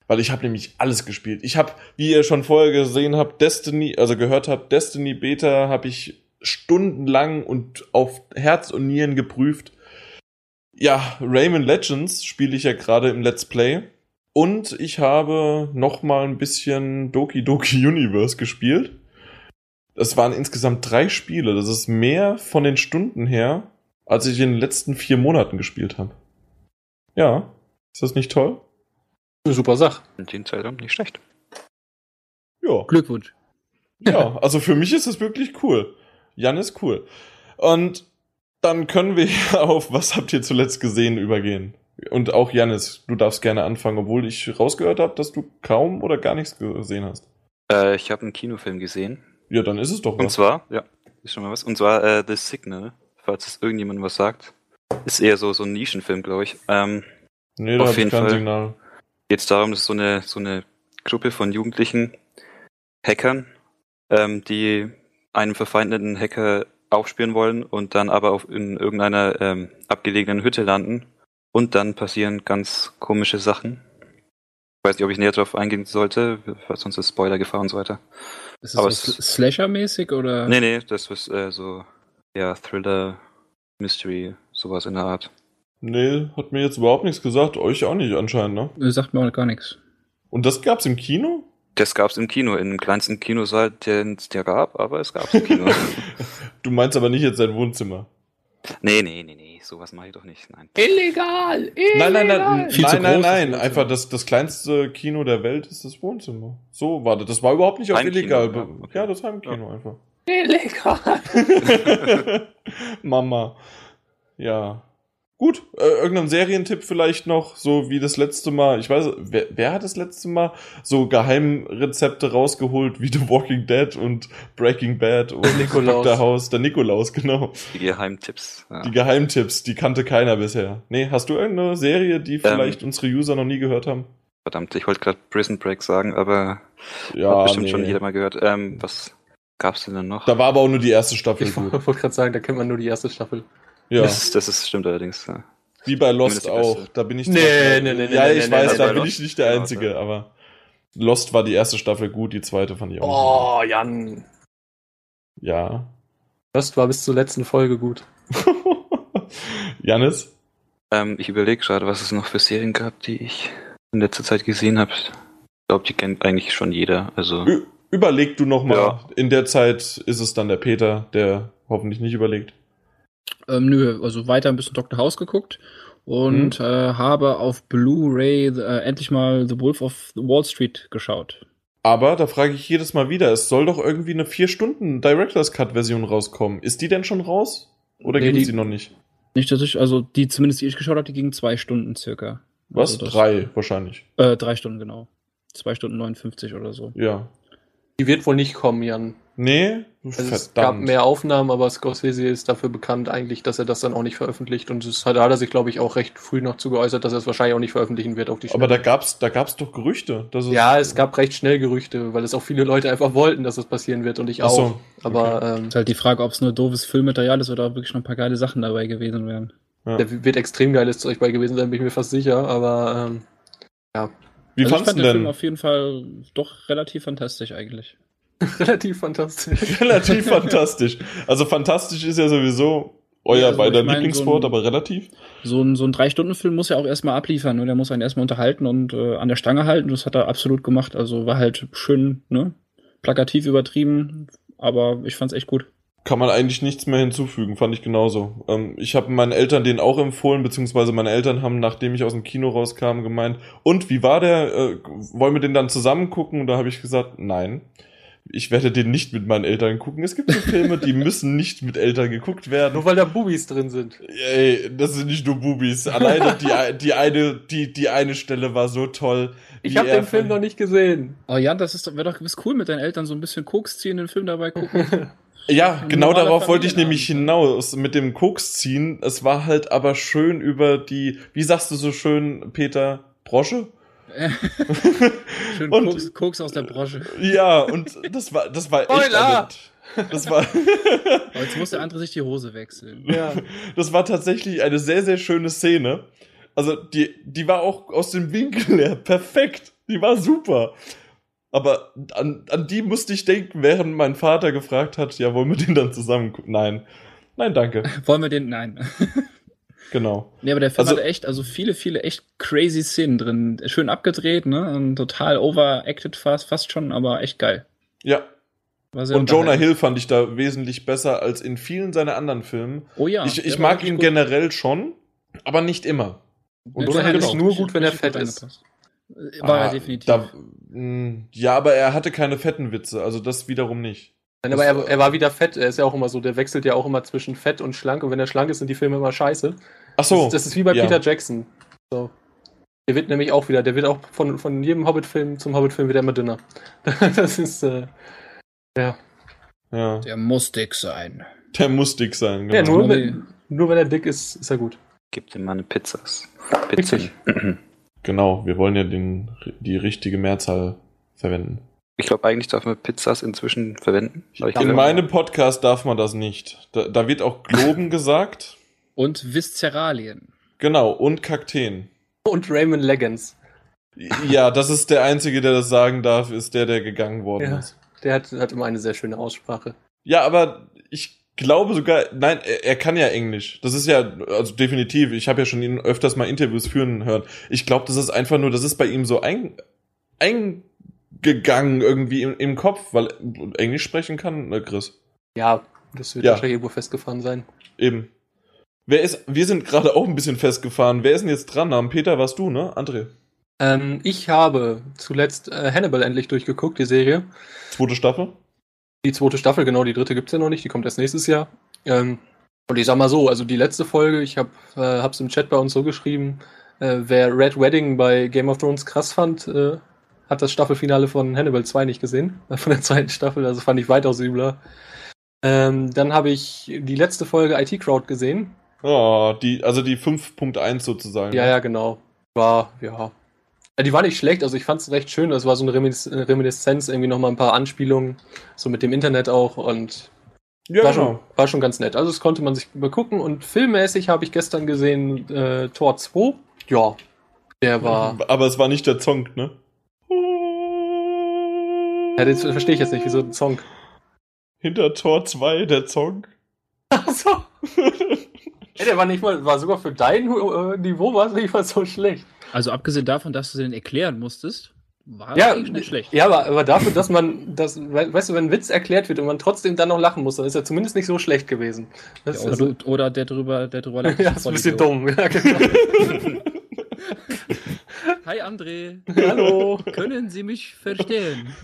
Weil ich habe nämlich alles gespielt. Ich habe, wie ihr schon vorher gesehen habt, Destiny, also gehört habt, Destiny Beta habe ich stundenlang und auf Herz und Nieren geprüft. Ja, Rayman Legends spiele ich ja gerade im Let's Play. Und ich habe noch mal ein bisschen Doki Doki Universe gespielt. Das waren insgesamt drei Spiele. Das ist mehr von den Stunden her, als ich in den letzten vier Monaten gespielt habe. Ja, ist das nicht toll? Eine super Sache. In den Zeiten nicht schlecht. Ja. Glückwunsch. Ja, also für mich ist das wirklich cool. Jan ist cool. Und dann können wir auf Was habt ihr zuletzt gesehen übergehen. Und auch Janis, du darfst gerne anfangen, obwohl ich rausgehört habe, dass du kaum oder gar nichts gesehen hast. Äh, ich habe einen Kinofilm gesehen. Ja, dann ist es doch was. Und zwar, ja, ist schon mal was. Und zwar äh, The Signal, falls es irgendjemand was sagt. Ist eher so, so ein Nischenfilm, glaube ich. Ähm, nee, da auf jeden kein Fall Signal. Geht es darum, dass so eine, so eine Gruppe von jugendlichen Hackern, ähm, die einem verfeindeten Hacker aufspüren wollen und dann aber auf in irgendeiner ähm, abgelegenen Hütte landen und dann passieren ganz komische Sachen. Ich weiß nicht, ob ich näher darauf eingehen sollte, sonst ist Spoiler-Gefahr und so weiter. Ist das so Slasher-mäßig oder? Nee, nee, das ist äh, so, ja, Thriller, Mystery, sowas in der Art. Nee, hat mir jetzt überhaupt nichts gesagt, euch auch nicht anscheinend, ne? Nee, sagt mir auch gar nichts. Und das gab's im Kino? Das gab's im Kino, in dem kleinsten Kinosaal, den es der gab, aber es gab's im Kino. du meinst aber nicht jetzt dein Wohnzimmer? Nee, nee, nee, nee, sowas mache ich doch nicht. Nein. Illegal! illegal. Nein, nein, nein, Viel nein, nein, nein. Einfach das, das kleinste Kino der Welt ist das Wohnzimmer. So war das. Das war überhaupt nicht auf illegal. Ja, okay. ja, das Heimkino ja. einfach. Illegal! Mama. Ja. Gut, äh, irgendein Serientipp vielleicht noch, so wie das letzte Mal. Ich weiß, wer, wer hat das letzte Mal so Geheimrezepte rausgeholt wie The Walking Dead und Breaking Bad und Nikolaus. Dr. House? Der Nikolaus, genau. Die Geheimtipps. Ja. Die Geheimtipps, die kannte keiner bisher. Nee, hast du irgendeine Serie, die ähm. vielleicht ähm, unsere User noch nie gehört haben? Verdammt, ich wollte gerade Prison Break sagen, aber ja, hat bestimmt nee. schon jeder mal gehört. Ähm, was gab's denn dann noch? Da war aber auch nur die erste Staffel. Ich wollte gerade sagen, da kennt man nur die erste Staffel. Ja. Das, ist, das ist, stimmt allerdings. Ja. Wie bei Lost auch. Da bin ich. Nee, nee, nee, nee. Ja, nee, ich nee, weiß, nee, da bin Lost. ich nicht der Einzige, ja, aber Lost war die erste Staffel gut, die zweite fand ich auch. Oh, gut. Jan. Ja. Lost war bis zur letzten Folge gut. Janis? Ähm, ich überlege gerade, was es noch für Serien gab, die ich in letzter Zeit gesehen habe. Ich glaube, die kennt eigentlich schon jeder. Also. Ü überleg du noch mal. Ja. In der Zeit ist es dann der Peter, der hoffentlich nicht überlegt. Ähm, nö, also weiter ein bisschen Dr. House geguckt und mhm. äh, habe auf Blu-ray äh, endlich mal The Wolf of Wall Street geschaut. Aber da frage ich jedes Mal wieder, es soll doch irgendwie eine 4 Stunden Director's Cut Version rauskommen. Ist die denn schon raus? Oder Nee, gibt die noch nicht? Nicht, dass ich, also die zumindest die ich geschaut habe, die gingen zwei Stunden circa. Was? Also das- Drei wahrscheinlich. Äh, drei Stunden, genau. Zwei Stunden 59 oder so. Ja. Die wird wohl nicht kommen, Jan. Nee? Also Verdammt. es gab mehr Aufnahmen, aber Scorsese ist dafür bekannt eigentlich, dass er das dann auch nicht veröffentlicht. Und das hat, da hat er sich, glaube ich, auch recht früh noch zu geäußert, dass er es wahrscheinlich auch nicht veröffentlichen wird auf die Aber da Schnelle. gab's, da gab's doch Gerüchte. Dass es Ja, es gab recht schnell Gerüchte, weil es auch viele Leute einfach wollten, dass das passieren wird und ich Ach auch. so, Aber ähm, Ist halt die Frage, ob es nur doofes Filmmaterial ist oder wirklich noch ein paar geile Sachen dabei gewesen wären. Ja. da wird extrem geiles Zeug bei gewesen sein, bin ich mir fast sicher. Aber ähm, Wie also fandst ich fand du den Film denn? auf jeden Fall doch relativ fantastisch eigentlich. relativ fantastisch. relativ fantastisch. Also fantastisch ist ja sowieso euer Ja, also beider Lieblingswort, so ein- aber relativ. So ein, so ein Drei-Stunden-Film muss ja auch erstmal abliefern, ne? Der muss einen erstmal unterhalten und äh, an der Stange halten. Das hat er absolut gemacht. Also war halt schön, ne? Plakativ übertrieben, aber ich fand's echt gut. Kann man eigentlich nichts mehr hinzufügen, fand ich genauso. Ähm, ich habe meinen Eltern den auch empfohlen, beziehungsweise meine Eltern haben, nachdem ich aus dem Kino rauskam, gemeint, und wie war der? Äh, wollen wir den dann zusammen gucken? Und da habe ich gesagt, nein. Ich werde den nicht mit meinen Eltern gucken. Es gibt so Filme, die müssen nicht mit Eltern geguckt werden. Nur weil da Bubis drin sind. Ey, das sind nicht nur Bubis. Alleine die, die eine, die, die eine Stelle war so toll. Ich wie habe er den Film noch nicht gesehen. Oh Jan, das ist doch, wäre doch ist cool mit deinen Eltern so ein bisschen Koks ziehen, den Film dabei gucken. Ja, genau darauf wollte ich nämlich hinaus mit dem Koks ziehen. Es war halt aber schön über die, wie sagst du so schön, Peter, Brosche? Schön Und- Koks, Koks aus der Brosche. Ja, und das war, das war echt eine, das war, Aber jetzt muss der andere sich die Hose wechseln. Ja. das war tatsächlich eine sehr, sehr schöne Szene. Also, die, die war auch aus dem Winkel her perfekt. Die war super. Aber an, an die musste ich denken, während mein Vater gefragt hat, ja, wollen wir den dann zusammen gucken? Nein. Nein, danke. Wollen wir den? Nein. Genau. Nee, aber der Film Also- hatte echt, also viele, viele echt crazy Szenen drin. Schön abgedreht, ne? Und total overacted fast, fast schon, aber echt geil. Ja, Und Jonah. Hill fand ich da wesentlich besser als in vielen seiner anderen Filmen. Oh ja. ich ich mag ihn gut. generell schon, aber nicht immer. Und Jonah Hill hat ist nur gut, wenn er fett ist. reingepasst. War Ah, er definitiv. Da, mh, ja, aber er hatte keine fetten Witze, also das wiederum nicht. Nein, aber er, er war wieder fett. Er ist ja auch immer so, der wechselt ja auch immer zwischen fett und schlank. Und wenn er schlank ist, sind die Filme immer scheiße. Ach so. Das, das ist wie bei ja. Peter Jackson. So. Der wird nämlich auch wieder, der wird auch von, von jedem Hobbit-Film zum Hobbit-Film wieder immer dünner. Das ist, äh, ja. Ja, der muss dick sein. der muss dick sein, genau. Ja, nur, wenn, nur wenn er dick ist, ist er gut. Gib dem Mann Pizzas. Pizzen. Genau, wir wollen ja den, die richtige Mehrzahl verwenden. Ich glaube, eigentlich darf man Pizzas inzwischen verwenden. In meinem Podcast darf man das nicht. Da, da wird auch Globen gesagt. Und Viszeralien. Genau, und Kakteen. Und Raymond Legends. Ja, das ist der Einzige, der das sagen darf, ist der, der gegangen worden Ja. ist. Der hat, hat immer eine sehr schöne Aussprache. Ja, aber ich glaube sogar, nein, er, er kann ja Englisch. Das ist ja, also definitiv, ich habe ja schon ihn öfters mal Interviews führen hören. Ich glaube, das ist einfach nur, das ist bei ihm so ein, eingegangen irgendwie im, im Kopf, weil Englisch sprechen kann, ne, Chris. Ja, das wird Ja. wahrscheinlich irgendwo festgefahren sein. Eben. Wer ist, wir sind gerade auch ein bisschen festgefahren. Wer ist denn jetzt dran? Am Peter warst du, ne? André. Ähm, ich habe zuletzt äh, Hannibal endlich durchgeguckt, die Serie. Zweite Staffel? Die zweite Staffel, genau, die dritte gibt's ja noch nicht, die kommt erst nächstes Jahr. Ähm, und ich sag mal so, also die letzte Folge, ich habe äh, hab's im Chat bei uns so geschrieben, äh, wer Red Wedding bei Game of Thrones krass fand, äh, hat das Staffelfinale von Hannibal 2 nicht gesehen, von der zweiten Staffel, also fand ich weitaus übler. Ähm, dann habe ich die letzte Folge IT Crowd gesehen. Oh, die, also die 5.1 sozusagen. Ja, ja, genau. War, ja. Ja, Die war nicht schlecht, also ich fand es recht schön. Das war so eine Reminis Reminiszenz, irgendwie nochmal ein paar Anspielungen, so mit dem Internet auch und ja war, genau. schon, war schon ganz nett. Also das konnte man sich begucken und filmmäßig habe ich gestern gesehen äh, Tor 2. Ja, der war. Aber es war nicht der Zonk, ne? Ja, das verstehe ich jetzt nicht, wieso ein Song. Hinter Tor 2 der Zonk. Achso. Ey, der war nicht mal, war sogar für dein äh, Niveau war es nicht mal so schlecht. Also abgesehen davon, dass du den erklären musstest, war Ja, eigentlich nicht schlecht. Ja, aber, aber dafür, dass man, das, we- weißt du, wenn ein Witz erklärt wird und man trotzdem dann noch lachen muss, dann ist er zumindest nicht so schlecht gewesen. Ja, oder, also, du, oder der drüber, der drüber ja, ist ein bisschen dumm. Ja, genau. Hi André. Hallo. Können Sie mich verstehen?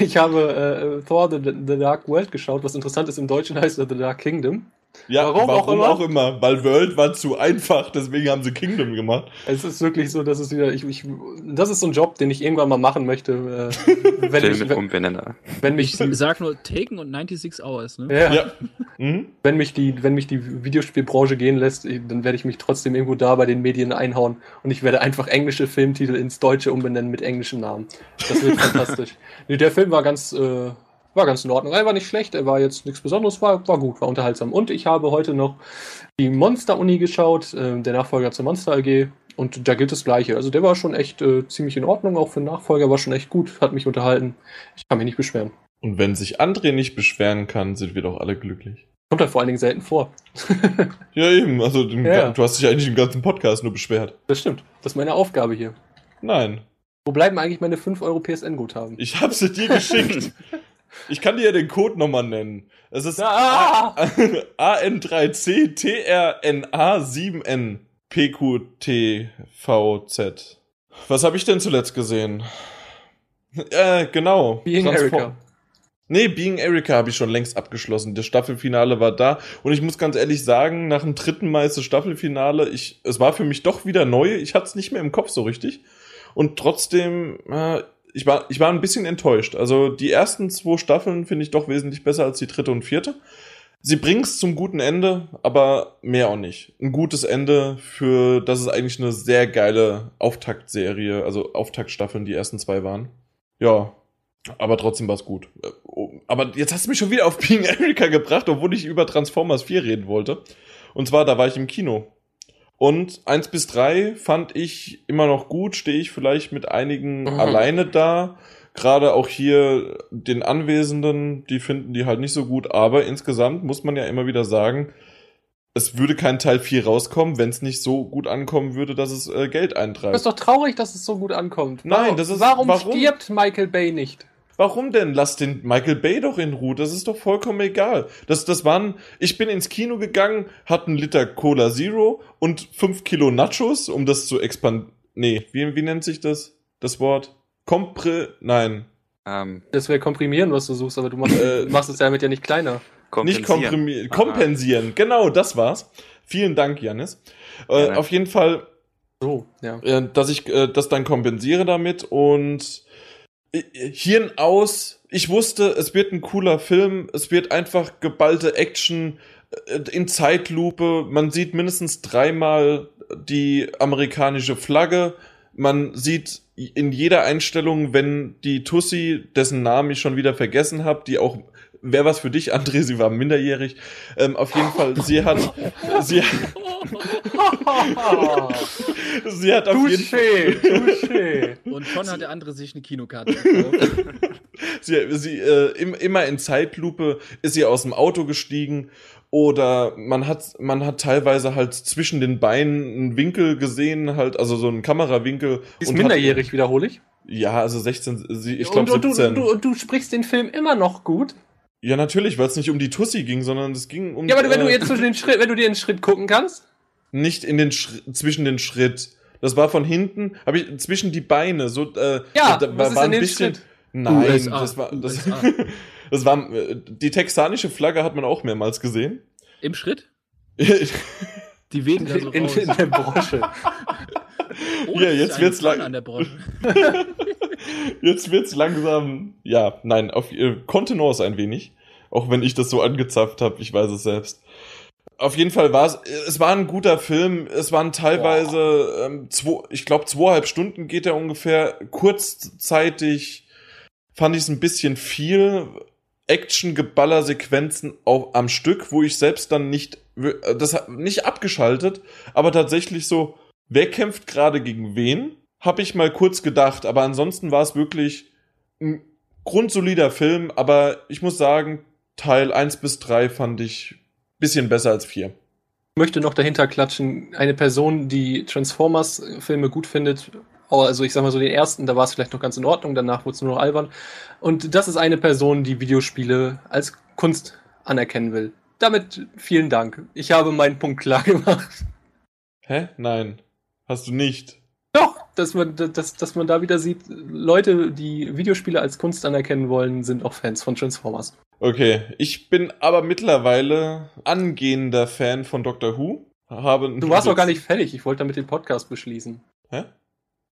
Ich habe äh, Thor The, The, Dark World geschaut, was interessant ist, im Deutschen heißt er The Dark Kingdom. Ja, warum, warum auch, immer? auch, immer? Weil World war zu einfach, deswegen haben sie Kingdom gemacht. Es ist wirklich so, dass es wieder, ich, ich, das ist so ein Job, den ich irgendwann mal machen möchte. Äh, wenn Film mich, wenn, wenn mich, ich sag nur Taken und 96 Hours, ne? Ja. ja. Mhm. Wenn mich die, wenn mich die Videospielbranche gehen lässt, dann werde ich mich trotzdem irgendwo da bei den Medien einhauen und ich werde einfach englische Filmtitel ins Deutsche umbenennen mit englischen Namen. Das wird fantastisch. Nee, der Film war ganz, äh, war ganz in Ordnung. Er war nicht schlecht, er war jetzt nichts Besonderes, war, war gut, war unterhaltsam. Und ich habe heute noch die Monster-Uni geschaut, äh, der Nachfolger zur Monster AG. Und da gilt das Gleiche. Also der war schon echt äh, ziemlich in Ordnung, auch für den Nachfolger war schon echt gut, hat mich unterhalten. Ich kann mich nicht beschweren. Und wenn sich André nicht beschweren kann, sind wir doch alle glücklich. Kommt halt vor allen Dingen selten vor. ja, eben. Also ja. du hast dich eigentlich im ganzen Podcast nur beschwert. Das stimmt. Das ist meine Aufgabe hier. Nein. Wo bleiben eigentlich meine 5 Euro PSN-Guthaben? Ich habe sie dir geschickt. Ich kann dir ja den Code nochmal nennen. Es ist ah! AN3C-TRNA7N PQTVZ. Was habe ich denn zuletzt gesehen? Äh, genau. Being Transform Erika. Nee, Being Erika habe ich schon längst abgeschlossen. Das Staffelfinale war da. Und ich muss ganz ehrlich sagen, nach dem dritten Mal ist das Staffelfinale, ich, es war für mich doch wieder neu. Ich hatte es nicht mehr im Kopf so richtig. Und trotzdem, äh, ich war, ich war ein bisschen enttäuscht. Also die ersten zwei Staffeln finde ich doch wesentlich besser als die dritte und vierte. Sie bringen es zum guten Ende, aber mehr auch nicht. Ein gutes Ende für, das ist eigentlich eine sehr geile Auftaktserie, also Auftaktstaffeln, die ersten zwei waren. Ja, aber trotzdem war es gut. Aber jetzt hast du mich schon wieder auf Being Erika gebracht, obwohl ich über Transformers 4 reden wollte. Und zwar, da war ich im Kino. Und eins bis drei fand ich immer noch gut, stehe ich vielleicht mit einigen mhm. alleine da. Gerade auch hier den Anwesenden, die finden die halt nicht so gut, aber insgesamt muss man ja immer wieder sagen, es würde kein Teil 4 rauskommen, wenn es nicht so gut ankommen würde, dass es äh, Geld eintreibt. Das ist doch traurig, dass es so gut ankommt. Nein, das ist warum, warum stirbt Michael Bay nicht? Warum denn? Lass den Michael Bay doch in Ruhe. Das ist doch vollkommen egal. Das, das waren, ich bin ins Kino gegangen, hatte einen Liter Cola Zero und fünf Kilo Nachos, um das zu expandieren. Nee, wie, wie nennt sich das? Das Wort? Kompre, nein. Ähm. Das wäre komprimieren, was du suchst, aber du machst, äh, machst es damit ja nicht kleiner. Nicht komprimieren. Kompensieren. Genau, das war's. Vielen Dank, Janis. Äh, auf jeden Fall, so, ja. Äh, dass ich äh, das dann kompensiere damit und Hirn aus. Ich wusste, es wird ein cooler Film. Es wird einfach geballte Action äh, in Zeitlupe. Man sieht mindestens dreimal die amerikanische Flagge. Man sieht in jeder Einstellung, wenn die Tussi, dessen Namen ich schon wieder vergessen habe, die auch Wer was für dich, André, sie war minderjährig. Ähm, auf jeden Fall, sie hat, sie, sie hat auf jeden Fall. Touché. Und schon hat der andere sich eine Kinokarte gekauft. sie, sie äh, im, immer in Zeitlupe ist sie aus dem Auto gestiegen oder man hat man hat teilweise halt zwischen den Beinen einen Winkel gesehen, halt also so einen Kamerawinkel. Ist minderjährig, hat, wiederhole ich? Ja, also 16, ich glaube 17. Und, du, und du sprichst den Film immer noch gut? Ja, natürlich, weil es nicht um die Tussi ging, sondern es ging um. Ja, aber wenn äh, du jetzt zwischen den Schritt, wenn du dir den Schritt gucken kannst? Nicht in den Sch zwischen den Schritt. Das war von hinten, habe ich zwischen die Beine so. Äh, ja, da, was war, war ein bisschen. Schritt? Nein, USA. das war das, das war äh, die texanische Flagge hat man auch mehrmals gesehen. Im Schritt? die wegen da so in, in, der Brosche. Oh, ja, jetzt wird's lang an der Brosche. jetzt wird's langsam, ja, nein, auf äh, Kontenance ein wenig. Auch wenn ich das so angezapft habe, ich weiß es selbst. Auf jeden Fall war es, es war ein guter Film. Es waren teilweise, ähm, zwei, ich glaube, zweieinhalb Stunden geht er ungefähr. Kurzzeitig fand ich es ein bisschen viel. Action-Geballer-Sequenzen am Stück, wo ich selbst dann nicht, das nicht abgeschaltet, aber tatsächlich so, wer kämpft gerade gegen wen? Hab ich mal kurz gedacht, aber ansonsten war es wirklich ein grundsolider Film, aber ich muss sagen, Teil 1 bis 3 fand ich bisschen besser als 4. Ich möchte noch dahinter klatschen, eine Person, die Transformers-Filme gut findet, also ich sag mal so den ersten, da war es vielleicht noch ganz in Ordnung, danach wurde es nur noch albern. Und das ist eine Person, die Videospiele als Kunst anerkennen will. Damit vielen Dank. Ich habe meinen Punkt klar gemacht. Hä? Nein. Hast du nicht. Doch, dass man, dass, dass man da wieder sieht, Leute, die Videospiele als Kunst anerkennen wollen, sind auch Fans von Transformers. Okay, ich bin aber mittlerweile angehender Fan von Doctor Who. Habe du warst doch gar nicht fertig, ich wollte damit den Podcast beschließen. Hä?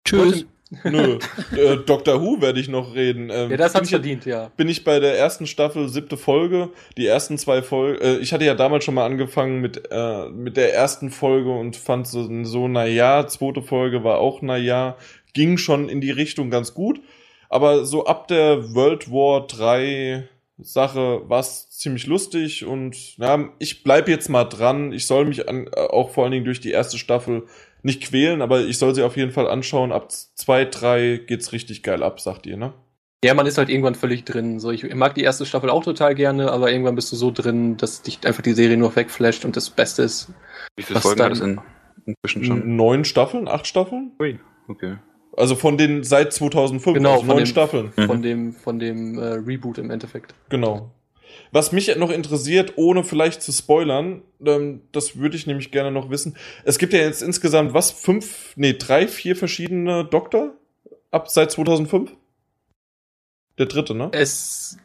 Tschüss. Nö, äh, Doctor Who werde ich noch reden. Ähm, ja, das hat verdient, ja. Bin ich bei der ersten Staffel, siebte Folge. Die ersten zwei Folgen, äh, ich hatte ja damals schon mal angefangen mit, äh, mit der ersten Folge und fand so, so na ja, zweite Folge war auch na ja, ging schon in die Richtung ganz gut. Aber so ab der World War 3 Sache war es ziemlich lustig und ja, ich bleib jetzt mal dran. Ich soll mich an, äh, auch vor allen Dingen durch die erste Staffel nicht quälen, aber ich soll sie auf jeden Fall anschauen. Ab zwei, drei geht's richtig geil ab, sagt ihr, ne? Ja, man ist halt irgendwann völlig drin. So, ich mag die erste Staffel auch total gerne, aber irgendwann bist du so drin, dass dich einfach die Serie nur wegflasht und das Beste ist. Wie viele Folgen hat es in, inzwischen schon? Neun Staffeln, acht Staffeln? Ui, okay. Also von den seit 2005, genau, also neun dem, Staffeln. Von mhm. dem, von dem äh, Reboot im Endeffekt. Genau. Was mich noch interessiert, ohne vielleicht zu spoilern, ähm, das würde ich nämlich gerne noch wissen. Es gibt ja jetzt insgesamt was? Fünf, nee, drei, vier verschiedene Doktor? Ab seit 2005? Der dritte, ne? Es,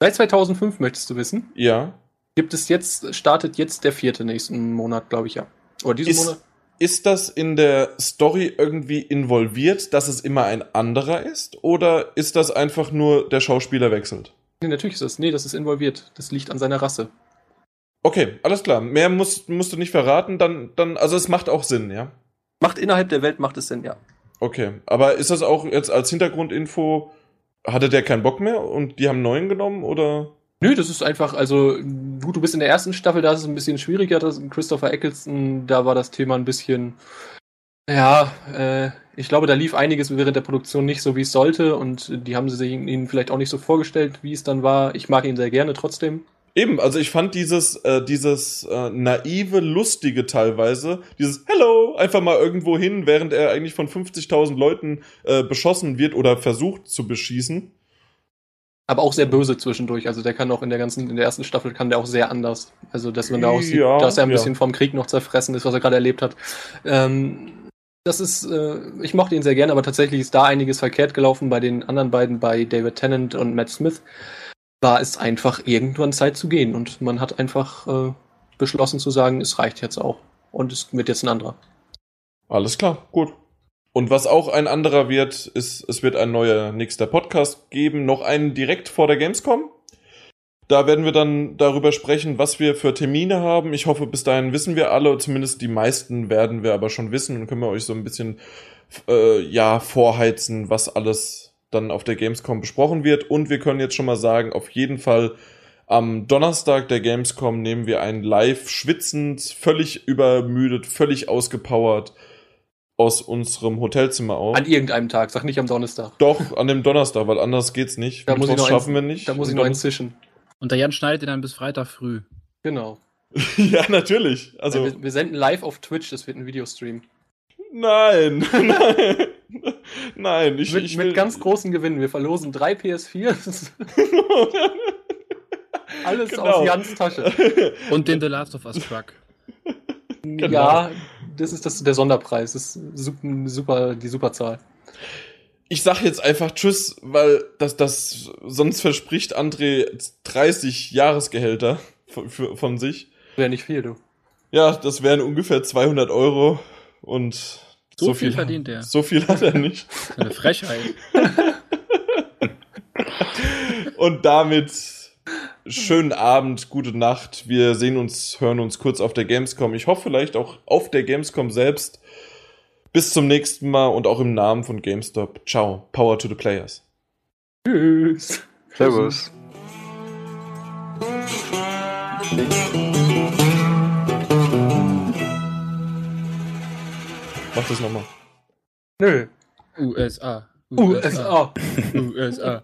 seit 2005 möchtest du wissen? Ja. Gibt es jetzt, startet jetzt der vierte nächsten Monat, glaube ich, ja. Oder diesen ist, Monat? Ist das in der Story irgendwie involviert, dass es immer ein anderer ist? Oder ist das einfach nur der Schauspieler wechselt? Nee, natürlich ist das. Nee, das ist involviert. Das liegt an seiner Rasse. Okay, alles klar. Mehr musst, musst du nicht verraten, dann, dann, also es macht auch Sinn, ja? Macht innerhalb der Welt, macht es Sinn, ja. Okay, aber ist das auch jetzt als Hintergrundinfo, hatte der keinen Bock mehr und die haben einen neuen genommen oder? Nö, das ist einfach, also, gut, du bist in der ersten Staffel, da ist es ein bisschen schwieriger, das Christopher Eccleston, da war das Thema ein bisschen, ja, äh, ich glaube, da lief einiges während der Produktion nicht so, wie es sollte und die haben sie sich ihnen vielleicht auch nicht so vorgestellt, wie es dann war. Ich mag ihn sehr gerne trotzdem. Eben, also ich fand dieses, äh, dieses äh, naive, lustige teilweise, dieses Hello, einfach mal irgendwo hin, während er eigentlich von 50.000 Leuten äh, beschossen wird oder versucht zu beschießen. Aber auch sehr böse zwischendurch. Also der kann auch in der ganzen, in der ersten Staffel kann der auch sehr anders. Also dass man da auch sieht, ja, dass er ein ja. bisschen vom Krieg noch zerfressen ist, was er gerade erlebt hat. Ähm, das ist, äh, ich mochte ihn sehr gerne, aber tatsächlich ist da einiges verkehrt gelaufen bei den anderen beiden, bei David Tennant und Matt Smith. War es einfach irgendwann Zeit zu gehen und man hat einfach äh, beschlossen zu sagen, es reicht jetzt auch und es wird jetzt ein anderer. Alles klar, gut. Und was auch ein anderer wird, ist, es wird ein neuer nächster Podcast geben, noch einen direkt vor der Gamescom. Da werden wir dann darüber sprechen, was wir für Termine haben. Ich hoffe, bis dahin wissen wir alle, zumindest die meisten werden wir aber schon wissen und können wir euch so ein bisschen äh, ja vorheizen, was alles dann auf der Gamescom besprochen wird. Und wir können jetzt schon mal sagen, auf jeden Fall am Donnerstag der Gamescom nehmen wir ein live schwitzend, völlig übermüdet, völlig ausgepowert aus unserem Hotelzimmer auf. An irgendeinem Tag, sag nicht am Donnerstag. Doch, an dem Donnerstag, weil anders geht's nicht. Da muss ich noch schaffen einen, wir nicht. Da muss ich noch einen zischen. Und der Jan schneidet ihn dann bis Freitag früh. Genau. ja, natürlich. Also wir, wir, senden live auf Twitch, das wird ein Videostream. Nein, nein, nein. Ich, mit, ich mit ganz großen Gewinnen. Wir verlosen drei PS4. Alles genau. aus Jans Tasche. Und den The Last of Us Truck. Genau. Ja, das ist das, der Sonderpreis. Das ist super, die Superzahl ich sag jetzt einfach Tschüss, weil das, das sonst verspricht André 30 Jahresgehälter von, für, von sich. Wäre nicht viel, du. Ja, das wären ungefähr 200 Euro und so, so viel, viel, verdient er. So viel hat er nicht. Eine Frechheit. und damit schönen Abend, gute Nacht. Wir sehen uns, hören uns kurz auf der Gamescom. Ich hoffe vielleicht auch auf der Gamescom selbst. Bis zum nächsten Mal und auch im Namen von GameStop. Ciao. Power to the Players. Tschüss. Servus. Mach das nochmal. Nö. USA. USA. USA.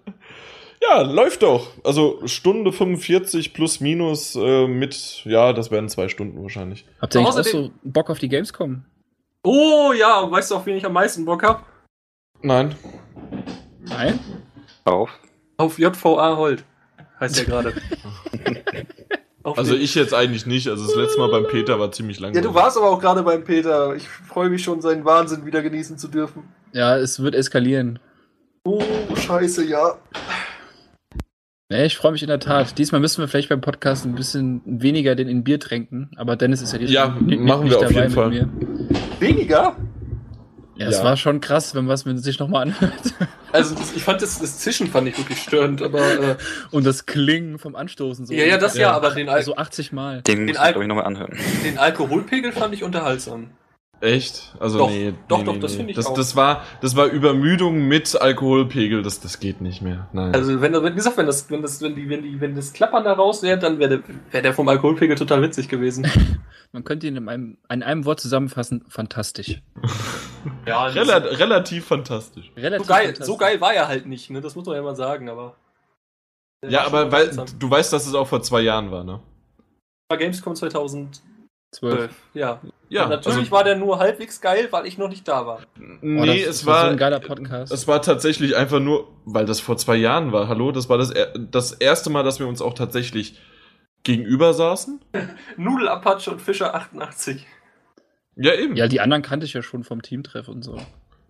Ja, läuft doch. Also Stunde 45 plus minus äh, mit, ja, das werden zwei Stunden wahrscheinlich. Habt ihr eigentlich auch so Bock auf die Gamescom? Oh ja, weißt du, auf wen ich am meisten Bock hab? Nein. Nein? Auf? Auf JVA Holt. Heißt der gerade. Also ich jetzt eigentlich nicht. Also das letzte Mal beim Peter war ziemlich lang. Ja, du warst aber auch gerade beim Peter. Ich freue mich schon, seinen Wahnsinn wieder genießen zu dürfen. Ja, es wird eskalieren. Oh, scheiße, ja. Ja, ich freue mich in der Tat. Diesmal müssen wir vielleicht beim Podcast ein bisschen weniger den in Bier tränken. Aber Dennis ist ja diesmal Ja, machen wir auf jeden Fall. Mir. Weniger? Ja, es Ja. war schon krass, wenn was man sich nochmal anhört. Also das, ich fand das, das Zischen fand ich wirklich störend, aber äh, Und das Klingen vom Anstoßen so. ja, ja, das ja, aber den, Al So 80 Mal. Den muss ich, Al- glaube ich, nochmal anhören. den Alkoholpegel fand ich unterhaltsam. Echt? Also Doch, nee. doch, nee, doch, nee, das nee. finde ich das, auch. Das war, das war Übermüdung mit Alkoholpegel. Das, das geht nicht mehr. Nein. Also wenn, wie gesagt, wenn das, wenn das, wenn die, wenn die, wenn das Klappern da raus wäre, dann wäre der, wär der vom Alkoholpegel total witzig gewesen. Man könnte ihn in einem, in einem Wort zusammenfassen. Fantastisch. Ja, Rela relativ fantastisch. Relativ so geil, fantastisch. so geil war er halt nicht, ne? Das muss man ja mal sagen, aber. Ja, aber weil du weißt, dass es auch vor zwei Jahren war, ne? War Gamescom 2012. 12. Ja. Ja, Und natürlich also, war der nur halbwegs geil, weil ich noch nicht da war. Oh, nee, das, es das war, so ein geiler Podcast. es war tatsächlich einfach nur, weil das vor zwei Jahren war. Hallo, das war das, das erste Mal, dass wir uns auch tatsächlich gegenüber saßen. Nudelapatsche und Fischer 88. Ja, eben. ja, die anderen kannte ich ja schon vom Teamtreff und so.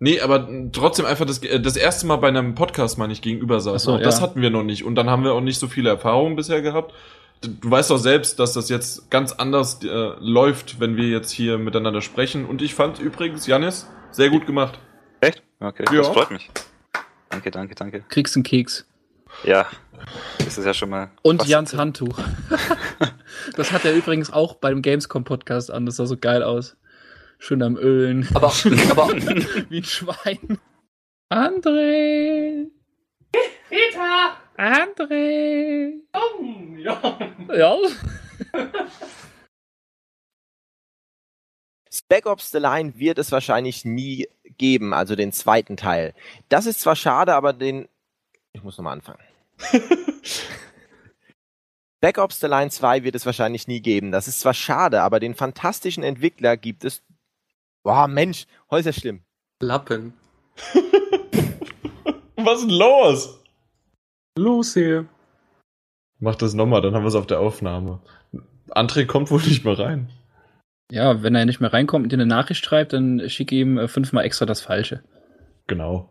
Nee, aber trotzdem einfach das, äh, das erste Mal bei einem Podcast mal nicht gegenüber saßen. So, Auch das ja. hatten wir noch nicht. Und dann haben wir auch nicht so viele Erfahrungen bisher gehabt. Du weißt doch selbst, dass das jetzt ganz anders äh, läuft, wenn wir jetzt hier miteinander sprechen. Und ich fand übrigens, Janis, sehr gut gemacht. Echt? Okay, Ja. das freut mich. Danke, danke, danke. Kriegst einen Keks. Ja, das ist ja schon mal. Und fast- Jans Handtuch. das hat er übrigens auch beim Gamescom-Podcast an. Das sah so geil aus. Schön am Ölen. Aber, aber Wie ein Schwein. André! Peter! André! Ja. Ja? Spec Ops The Line wird es wahrscheinlich nie geben, also den zweiten Teil. Das ist zwar schade, aber den. Ich muss nochmal anfangen. Spec Ops The Line 2 wird es wahrscheinlich nie geben. Das ist zwar schade, aber den fantastischen Entwickler gibt es. Boah, Mensch, heute ist ja schlimm. Lappen. Was ist denn los? Los hier. Mach das nochmal, dann haben wir es auf der Aufnahme. André kommt wohl nicht mehr rein. Ja, wenn er nicht mehr reinkommt und dir eine Nachricht schreibt, dann schick ihm äh, fünfmal extra das Falsche. Genau.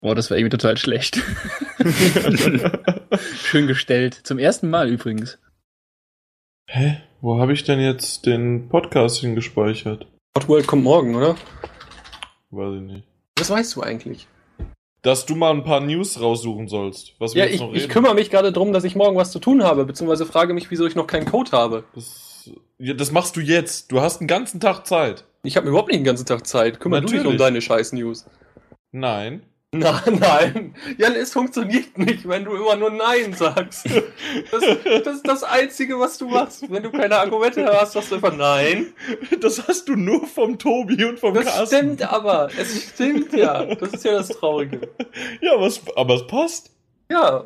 Boah, das war irgendwie total schlecht. Schön gestellt. Zum ersten Mal übrigens. Hä? Wo habe ich denn jetzt den Podcast hingespeichert? Hot World kommt morgen, oder? Weiß ich nicht. Was weißt du eigentlich? Dass du mal ein paar News raussuchen sollst. Was wir Ja, jetzt ich, noch ich reden. kümmere mich gerade darum, dass ich morgen was zu tun habe, beziehungsweise frage mich, wieso ich noch keinen Code habe. Das, ja, das machst du jetzt. Du hast einen ganzen Tag Zeit. Ich habe überhaupt nicht den ganzen Tag Zeit. Kümmer du dich um Natürlich. deine scheiß News. Nein. Nein, nein. Jan, es funktioniert nicht, wenn du immer nur Nein sagst. Das, das ist das Einzige, was du machst. Wenn du keine Argumente hast, sagst du einfach Nein. Das hast du nur vom Tobi und vom Das Carsten. stimmt aber. Es stimmt ja. Das ist ja das Traurige. Ja, was, aber es passt. Ja.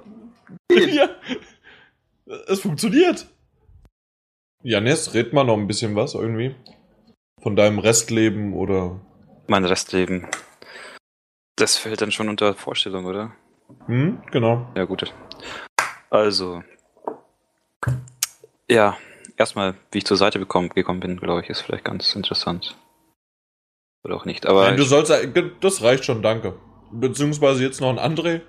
Geht. ja. Es funktioniert. Janis, red mal noch ein bisschen was irgendwie. Von deinem Restleben oder. Mein Restleben. Das fällt dann schon unter Vorstellung, oder? Hm, genau. Ja, gut. Also. Ja, erstmal, wie ich zur Seite bekommen, gekommen bin, glaube ich, ist vielleicht ganz interessant. Oder auch nicht. Aber Nein, du ich- sollst. Das reicht schon, danke. Beziehungsweise jetzt noch ein André.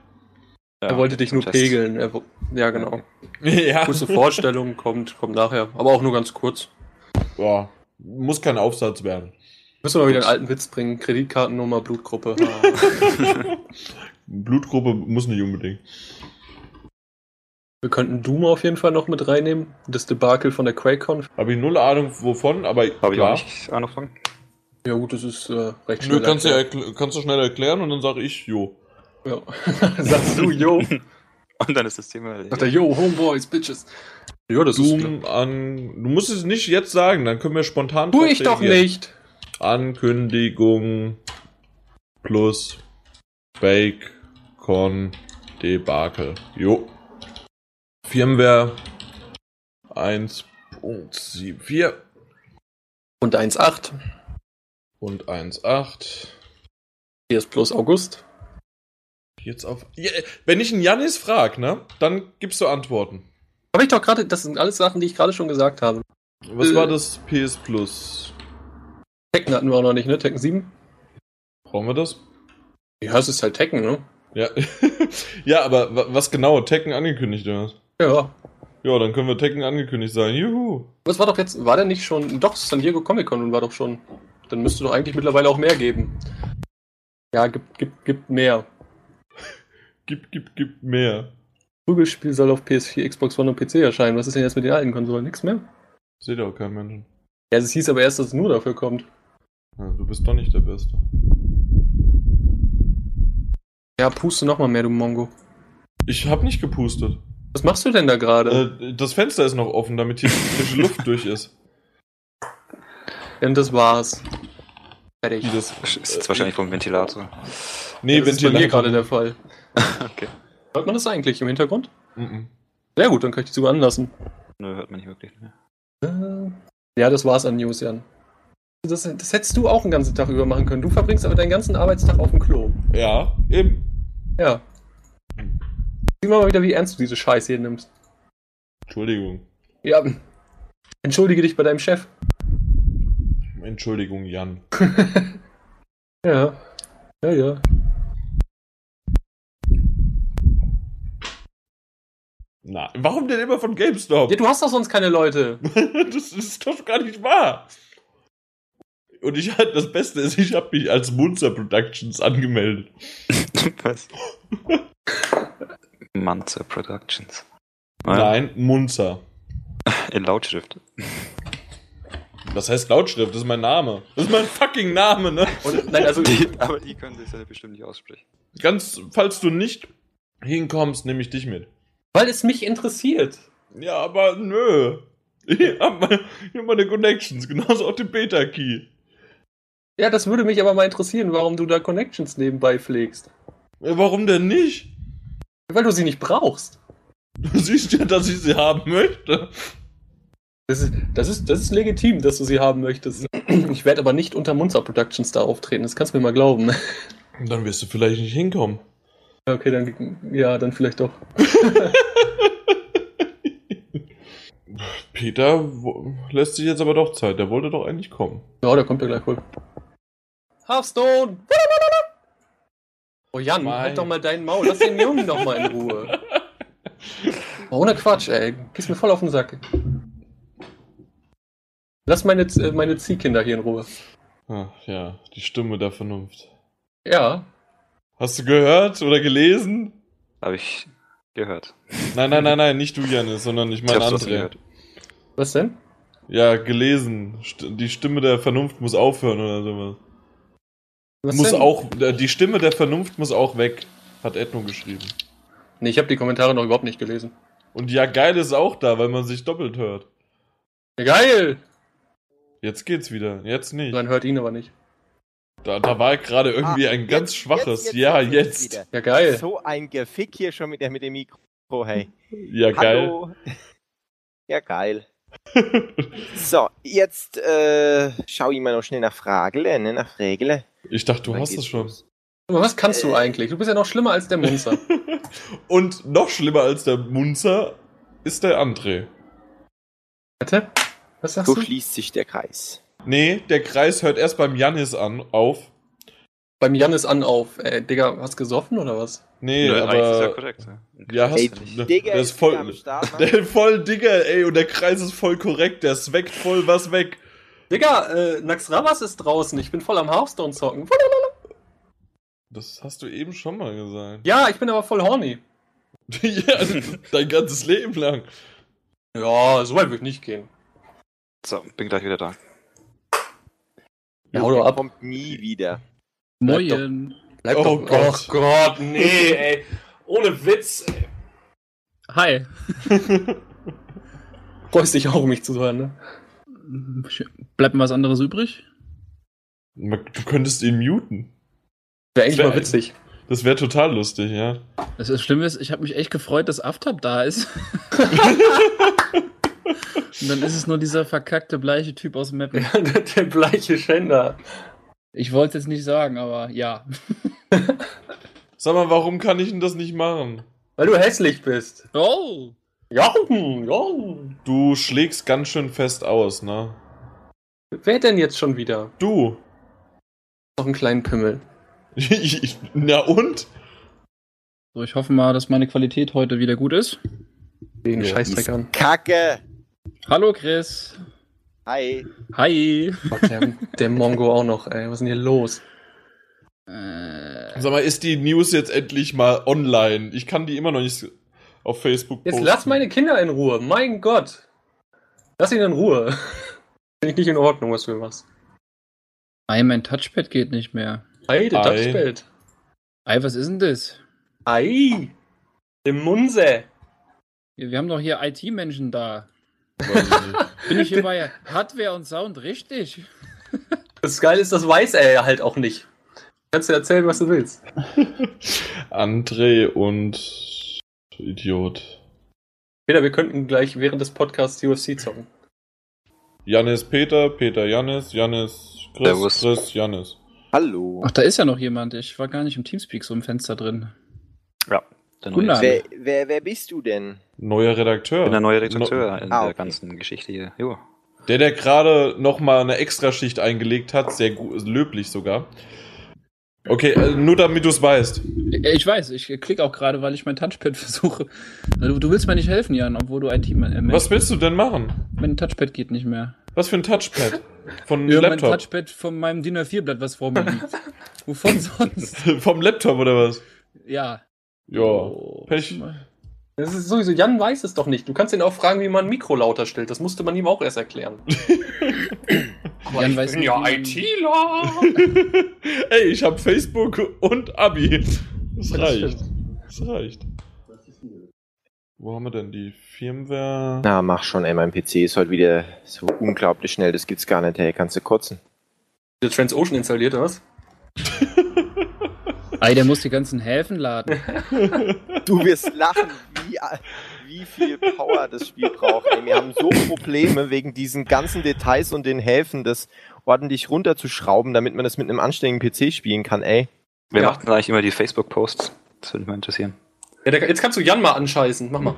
ja, Er wollte dich nur Test. pegeln. Er, ja, genau. Ja. Kurze Vorstellung kommt, kommt nachher. Aber auch nur ganz kurz. ja. Muss kein Aufsatz werden. Müssen wir mal wieder einen alten Witz bringen. Kreditkartennummer, Blutgruppe. Blutgruppe muss nicht unbedingt. wir könnten Doom auf jeden Fall noch mit reinnehmen. Das Debakel von der QuakeCon. Habe ich null Ahnung wovon, aber Habe ich auch klar. nicht angefangen. Ja gut, das ist äh, recht Nö, schnell. kannst du, erkl- kannst du schnell erklären und dann sage ich, jo. Ja. Sagst du, yo. Und dann ist das Thema erledigt. Sagt er, yo, Homeboys, Bitches. Ja, das ist. Doom an. Du musst es nicht jetzt sagen, dann können wir spontan. Tu ich doch nicht. Ankündigung plus Bacon Debakel. Jo. Firmware 1.74 Und 1.8. und 1.8. Hier ist plus August. Jetzt auf. Ja, wenn ich einen Janis frag, ne, dann gibst du Antworten. Habe ich doch gerade, das sind alles Sachen, die ich gerade schon gesagt habe. Was Äh. war das PS Plus? Tekken hatten wir auch noch nicht, ne? Tekken 7? Brauchen wir das? Ja, es ist halt Tekken, ne? Ja. ja, aber wa- was genau? Tekken angekündigt was? Ja. Ja, dann können wir Tekken angekündigt sein. Juhu. Was war doch jetzt, war der nicht schon, doch, San Diego Comic Con war doch schon. Dann müsste doch eigentlich mittlerweile auch mehr geben. Ja, gibt, gibt, gibt mehr. Gib, gib, gib mehr. Prügelspiel soll auf PS4, Xbox One und PC erscheinen. Was ist denn jetzt mit den alten Konsolen? Nix mehr? Seht auch kein Menschen. Ja, es hieß aber erst, dass es nur dafür kommt. Ja, du bist doch nicht der Beste. Ja, puste noch mal mehr, du Mongo. Ich hab nicht gepustet. Was machst du denn da gerade? Äh, das Fenster ist noch offen, damit hier frische Luft durch ist. Ja, und das war's. Fertig. Wie das, ist jetzt wahrscheinlich vom Ventilator. nee, das ist bei mir Ventilator. gerade der Fall. Okay. Hört man das eigentlich im Hintergrund? Mhm. Sehr gut, dann kann ich die sogar anlassen. Nö, hört man nicht wirklich mehr. Äh, Ja, das war's an News, Jan. Das, das hättest du auch einen ganzen Tag über machen können. Du verbringst aber deinen ganzen Arbeitstag auf dem Klo. Ja, eben. Ja. Sieh mal wieder, wie ernst du diese Scheiße hier nimmst. Entschuldigung. Ja. Entschuldige dich bei deinem Chef. Entschuldigung, Jan. Ja. Ja, ja. Na, warum denn immer von GameStop? Ja, du hast doch sonst keine Leute. das ist doch gar nicht wahr. Und ich halt, das Beste ist, ich habe mich als Munzer Productions angemeldet. Was? Manzer Productions. Nein, Munzer. In Lautschrift. Was heißt Lautschrift? Das ist mein Name. Das ist mein fucking Name, ne? Und, nein, also, Die, aber die können das ja bestimmt nicht aussprechen. Ganz, falls du nicht hinkommst, nehme ich dich mit. weil es mich interessiert. Ja, aber nö. Ich hab meine, hab meine Connections, genauso auch den Beta-Key. Ja, das würde mich aber mal interessieren, warum du da Connections nebenbei pflegst. Ja, Warum denn nicht? Weil du sie nicht brauchst. Du siehst ja, dass ich sie haben möchte. Das ist, das ist, das ist legitim, dass du sie haben möchtest. Ich werde aber nicht unter Munzer Productions da auftreten, das kannst du mir mal glauben. Dann wirst du vielleicht nicht hinkommen. Okay, dann, ja, dann vielleicht doch. Peter lässt sich jetzt aber doch Zeit. Der wollte doch eigentlich kommen. Ja, der kommt ja gleich wohl. Hearthstone! Oh Jan, Mein- halt doch mal deinen Maul, lass den Jungen doch mal in Ruhe. Oh, ohne Quatsch, ey. Gehst mir voll auf den Sack. Lass meine, äh, meine Ziehkinder hier in Ruhe. Ach ja, die Stimme der Vernunft. Ja. Hast du gehört oder gelesen? Habe ich gehört. Nein, nein, nein, nein, nicht du, Janis, sondern ich meine André. gehört. Was denn? Ja, gelesen. St die Stimme der Vernunft muss aufhören oder sowas. Was muss denn? auch, äh, die Stimme der Vernunft muss auch weg, hat Edno geschrieben. Nee, ich habe die Kommentare noch überhaupt nicht gelesen. Und ja, geil ist auch da, weil man sich doppelt hört. Ja, geil! Jetzt geht's wieder, jetzt nicht. Man hört ihn aber nicht. Da, da war gerade irgendwie Ah, ein jetzt- ganz schwaches. jetzt- jetzt ja, jetzt. wieder. Ja, geil. So ein Gefick hier schon mit, der, mit dem Mikro, hey. Ja, geil. Hallo. Ja, geil. So, jetzt äh, schau ich mal noch schnell nach Fragele, ne, nach Frägele. Ich dachte, du Dann hast es schon. Aber was kannst du Äh. eigentlich? Du bist ja noch schlimmer als der Munzer. Und noch schlimmer als der Munzer ist der André. Warte, was sagst So du? schließt sich der Kreis. Nee, der Kreis hört erst beim Janis an, auf. Beim Jan ist an auf. Äh, Digga, hast gesoffen oder was? Nee, Nö, eigentlich ist ja aber. korrekt. Ja, Ja, hast Ey, du. Digga, Der ist voll. Start? Der ist voll Digger, ey, und der Kreis ist voll korrekt. Der sweckt voll was weg. Digga, äh, Nax Ramas ist draußen. Ich bin voll am Hearthstone zocken. Das hast du eben schon mal gesagt. Ja, ich bin aber voll horny. ja, dein ganzes Leben lang. Ja, so weit würde ich nicht gehen. So, bin gleich wieder da. Ja, hau doch ab. Kommt nie wieder. Bleib Moin. Bleib Oh doch. Gott. Oh Gott, nee, ey. Ohne Witz. Ey. Hi. Freust dich auch, mich zu hören, ne? Bleibt mir was anderes übrig? Du könntest ihn muten. Wäre eigentlich Wär- mal witzig. Das wäre total lustig, ja. Das, das Schlimme ist, ich habe mich echt gefreut, dass Aftab da ist. Und dann ist es nur dieser verkackte bleiche Typ aus Mappen. der, der bleiche Schänder. Ich wollte es jetzt nicht sagen, aber ja. Sag mal, warum kann ich denn das nicht machen? Weil du hässlich bist. Oh! Ja, ja. Du schlägst ganz schön fest aus, ne? Wer denn jetzt schon wieder? Du. Noch einen kleinen Pimmel. Na und? So, ich hoffe mal, dass meine Qualität heute wieder gut ist. Den Scheißdreck an. Kacke. Hallo Chris. Hi. Hi. Gott, der, der Mongo auch noch, ey. Was ist denn hier los? Äh, Sag mal, ist die News jetzt endlich mal online? Ich kann die immer noch nicht auf Facebook Jetzt lass meine Kinder in Ruhe. Mein Gott. Lass ihn in Ruhe. Finde ich nicht in Ordnung, was du machst. Ei, mein Touchpad geht nicht mehr. Ei, der Ei. Touchpad. Ei, was ist denn das? Ei. Dem Munse. Wir, wir haben doch hier IT-Menschen da. Bin ich hier bei Hardware und Sound richtig? Das Geile ist, das weiß er ja halt auch nicht. Kannst du erzählen, was du willst. André und Idiot. Peter, wir könnten gleich während des Podcasts UFC zocken. Janis Peter, Peter Janis, Janis Chris, Servus. Chris Janis. Hallo. Ach, da ist ja noch jemand. Ich war gar nicht im Teamspeak so im Fenster drin. Ja, der neue, Gunnar. ich Wer, wer, wer bist du denn? Neuer Redakteur. bin der neue Redakteur in Ah, der okay. ganzen Geschichte hier. Jo. Der, der gerade nochmal eine Extraschicht eingelegt hat, sehr gut, löblich sogar. Okay, äh, nur damit du es weißt. Ich weiß, ich klicke auch gerade, weil ich mein Touchpad versuche. Du, du willst mir nicht helfen, Jan, obwohl du IT-Mensch Was willst du denn machen? Mein Touchpad geht nicht mehr. Was für ein Touchpad? Von einem Ja, mein Laptop? Touchpad von meinem DIN A4-Blatt, was vor mir liegt. Wovon sonst? Vom Laptop oder was? Ja. Ja, Oh, Pech. Das ist sowieso, Jan weiß es doch nicht. Du kannst ihn auch fragen, wie man ein Mikro lauter stellt. Das musste man ihm auch erst erklären. Aber Jan ich weiß bin nicht, ja ITler. Ey, ich hab Facebook und Abi. Das Das reicht. Das reicht. Wo haben wir denn die Firmware? Na, mach schon, ey, mein PC ist heute wieder so unglaublich schnell, das gibt's gar nicht, hey, kannst du kotzen. Der Transocean installiert, oder was? Ei, der muss die ganzen Häfen laden. Du wirst lachen, wie, wie viel Power das Spiel braucht. Ey, wir haben so Probleme wegen diesen ganzen Details und den Häfen, das ordentlich runterzuschrauben, damit man das mit einem anständigen PC spielen kann, ey. Wer Ja. macht denn eigentlich immer die Facebook-Posts? Das würde mich mal interessieren. Ja, der, jetzt kannst du Jan mal anscheißen. Mach mal.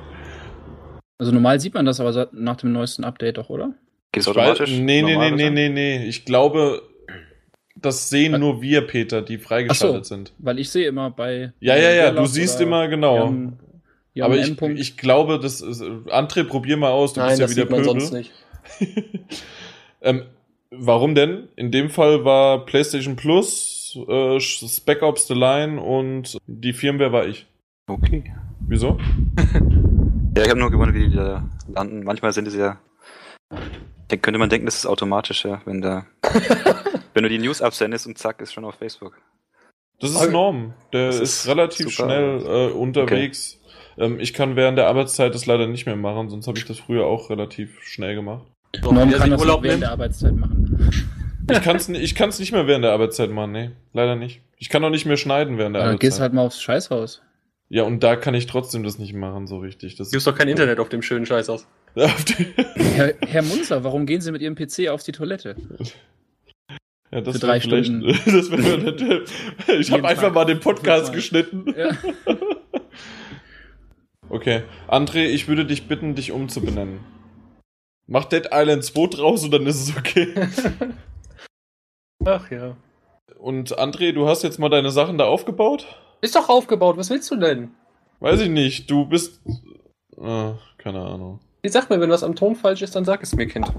Also normal sieht man das aber nach dem neuesten Update doch, oder? Geht es Ich weiß- automatisch? Nee, nee, nee, nee, nee, nee. Ich glaube, das sehen nur wir, Peter, die freigeschaltet so. sind. Weil ich sehe immer bei. Ja, ja, ja, du siehst immer genau. Jan Aber ich, ich glaube, das ist. André, probier mal aus, du Nein, bist ja das wieder sieht man Pöbel. sonst nicht. ähm, warum denn? In dem Fall war PlayStation Plus, äh, Spec Ops The Line und die Firmware war ich. Okay. Wieso? Ja, ich habe nur gewundert, wie die da landen. Manchmal sind es ja. Da könnte man denken, das ist automatisch, ja, wenn da. wenn du die News absendest und zack, ist schon auf Facebook. Das ist Norm. Der Das ist, ist relativ super. schnell äh, unterwegs. Ähm, ich kann während der Arbeitszeit das leider nicht mehr machen, sonst habe ich das früher auch relativ schnell gemacht. So, Norm kann das Urlaub während der Arbeitszeit machen. Ich kann es ich kann's nicht mehr während der Arbeitszeit machen, nee. Leider nicht. Ich kann auch nicht mehr schneiden während der Da Arbeitszeit. gehst halt mal aufs Scheißhaus. Ja, und da kann ich trotzdem das nicht machen, so richtig. Das Du hast doch kein Internet auf dem schönen Scheiß aus. Auf die- Herr, Herr Munzer, warum gehen Sie mit Ihrem PC auf die Toilette? ja, das Für drei Stunden. das wär nett. Ich habe einfach mal den Podcast geschnitten. Ja. Okay. André, ich würde dich bitten, dich umzubenennen. Mach Dead Island 2 draus und dann ist es okay. Ach ja. Und André, du hast jetzt mal deine Sachen da aufgebaut? Ist doch aufgebaut, was willst du denn? Weiß ich nicht. Du bist. Ah, keine Ahnung. Ich sag mir, wenn was am Ton falsch ist, dann sag es mir, Kind.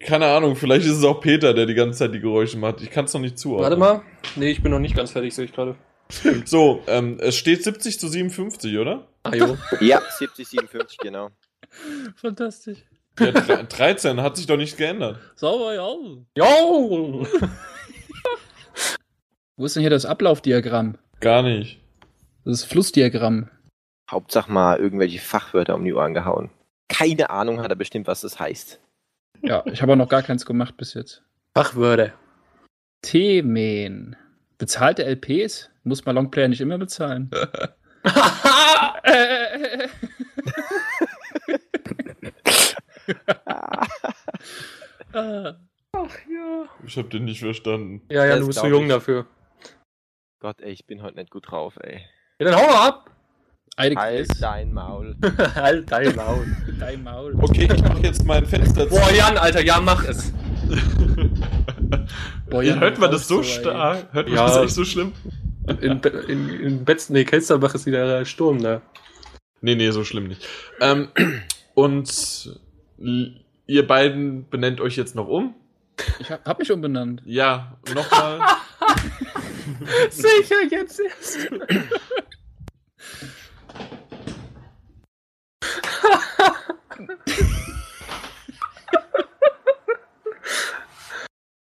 Keine Ahnung, vielleicht ist es auch Peter, der die ganze Zeit die Geräusche macht. Ich kann es noch nicht zuordnen. Warte mal. Nee, ich bin noch nicht ganz fertig, sehe ich gerade. So, ähm, es steht 70 zu 57, oder? Ah jo. Ja, 70, 57, genau. Fantastisch. Ja, dre- 13 hat sich doch nicht geändert. Sauber, ja. Jo! Wo ist denn hier das Ablaufdiagramm? Gar nicht. Das Flussdiagramm. Hauptsache mal irgendwelche Fachwörter um die Ohren gehauen. Keine Ahnung hat er bestimmt, was das heißt. Ja, ich habe auch noch gar keins gemacht bis jetzt. Fachwörter. Themen. Bezahlte LPs? Muss man Longplayer nicht immer bezahlen? Ah. Ich hab den nicht verstanden. ja, ja, Das du bist zu jung ich. dafür. Gott, ey, ich bin heute nicht gut drauf, ey. Ja, dann hau mal ab! Halt dein Maul. halt dein Maul. Dein Maul. Okay, ich mach jetzt mein Fenster zu. Boah, Jan, Alter, ja, mach es. Boah, Ja, Jan, hört man das so stark? Hört man Ja. das echt so schlimm? In, in, in Betz, nee, Kelsterbach ist wieder Sturm da. Nee, nee, so schlimm nicht. Ähm, und ihr beiden benennt euch jetzt noch um. Ich hab, hab mich umbenannt. Ja, nochmal. Sicher, jetzt erst.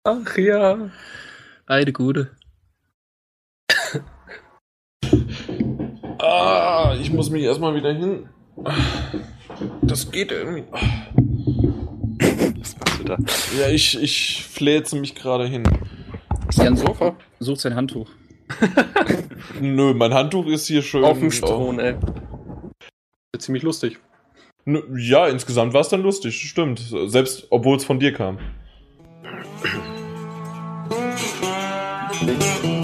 Ach ja. Eine gute. Ah, ich muss mich erstmal wieder hin. Das geht irgendwie. Was machst du da? Ja, ich, ich fläze mich gerade hin. Jan sucht, sucht sein Handtuch. Nö, mein Handtuch ist hier schön. Auf dem Stron, ey. Ziemlich lustig. Nö, Ja, insgesamt war es dann lustig, stimmt. Selbst obwohl es von dir kam.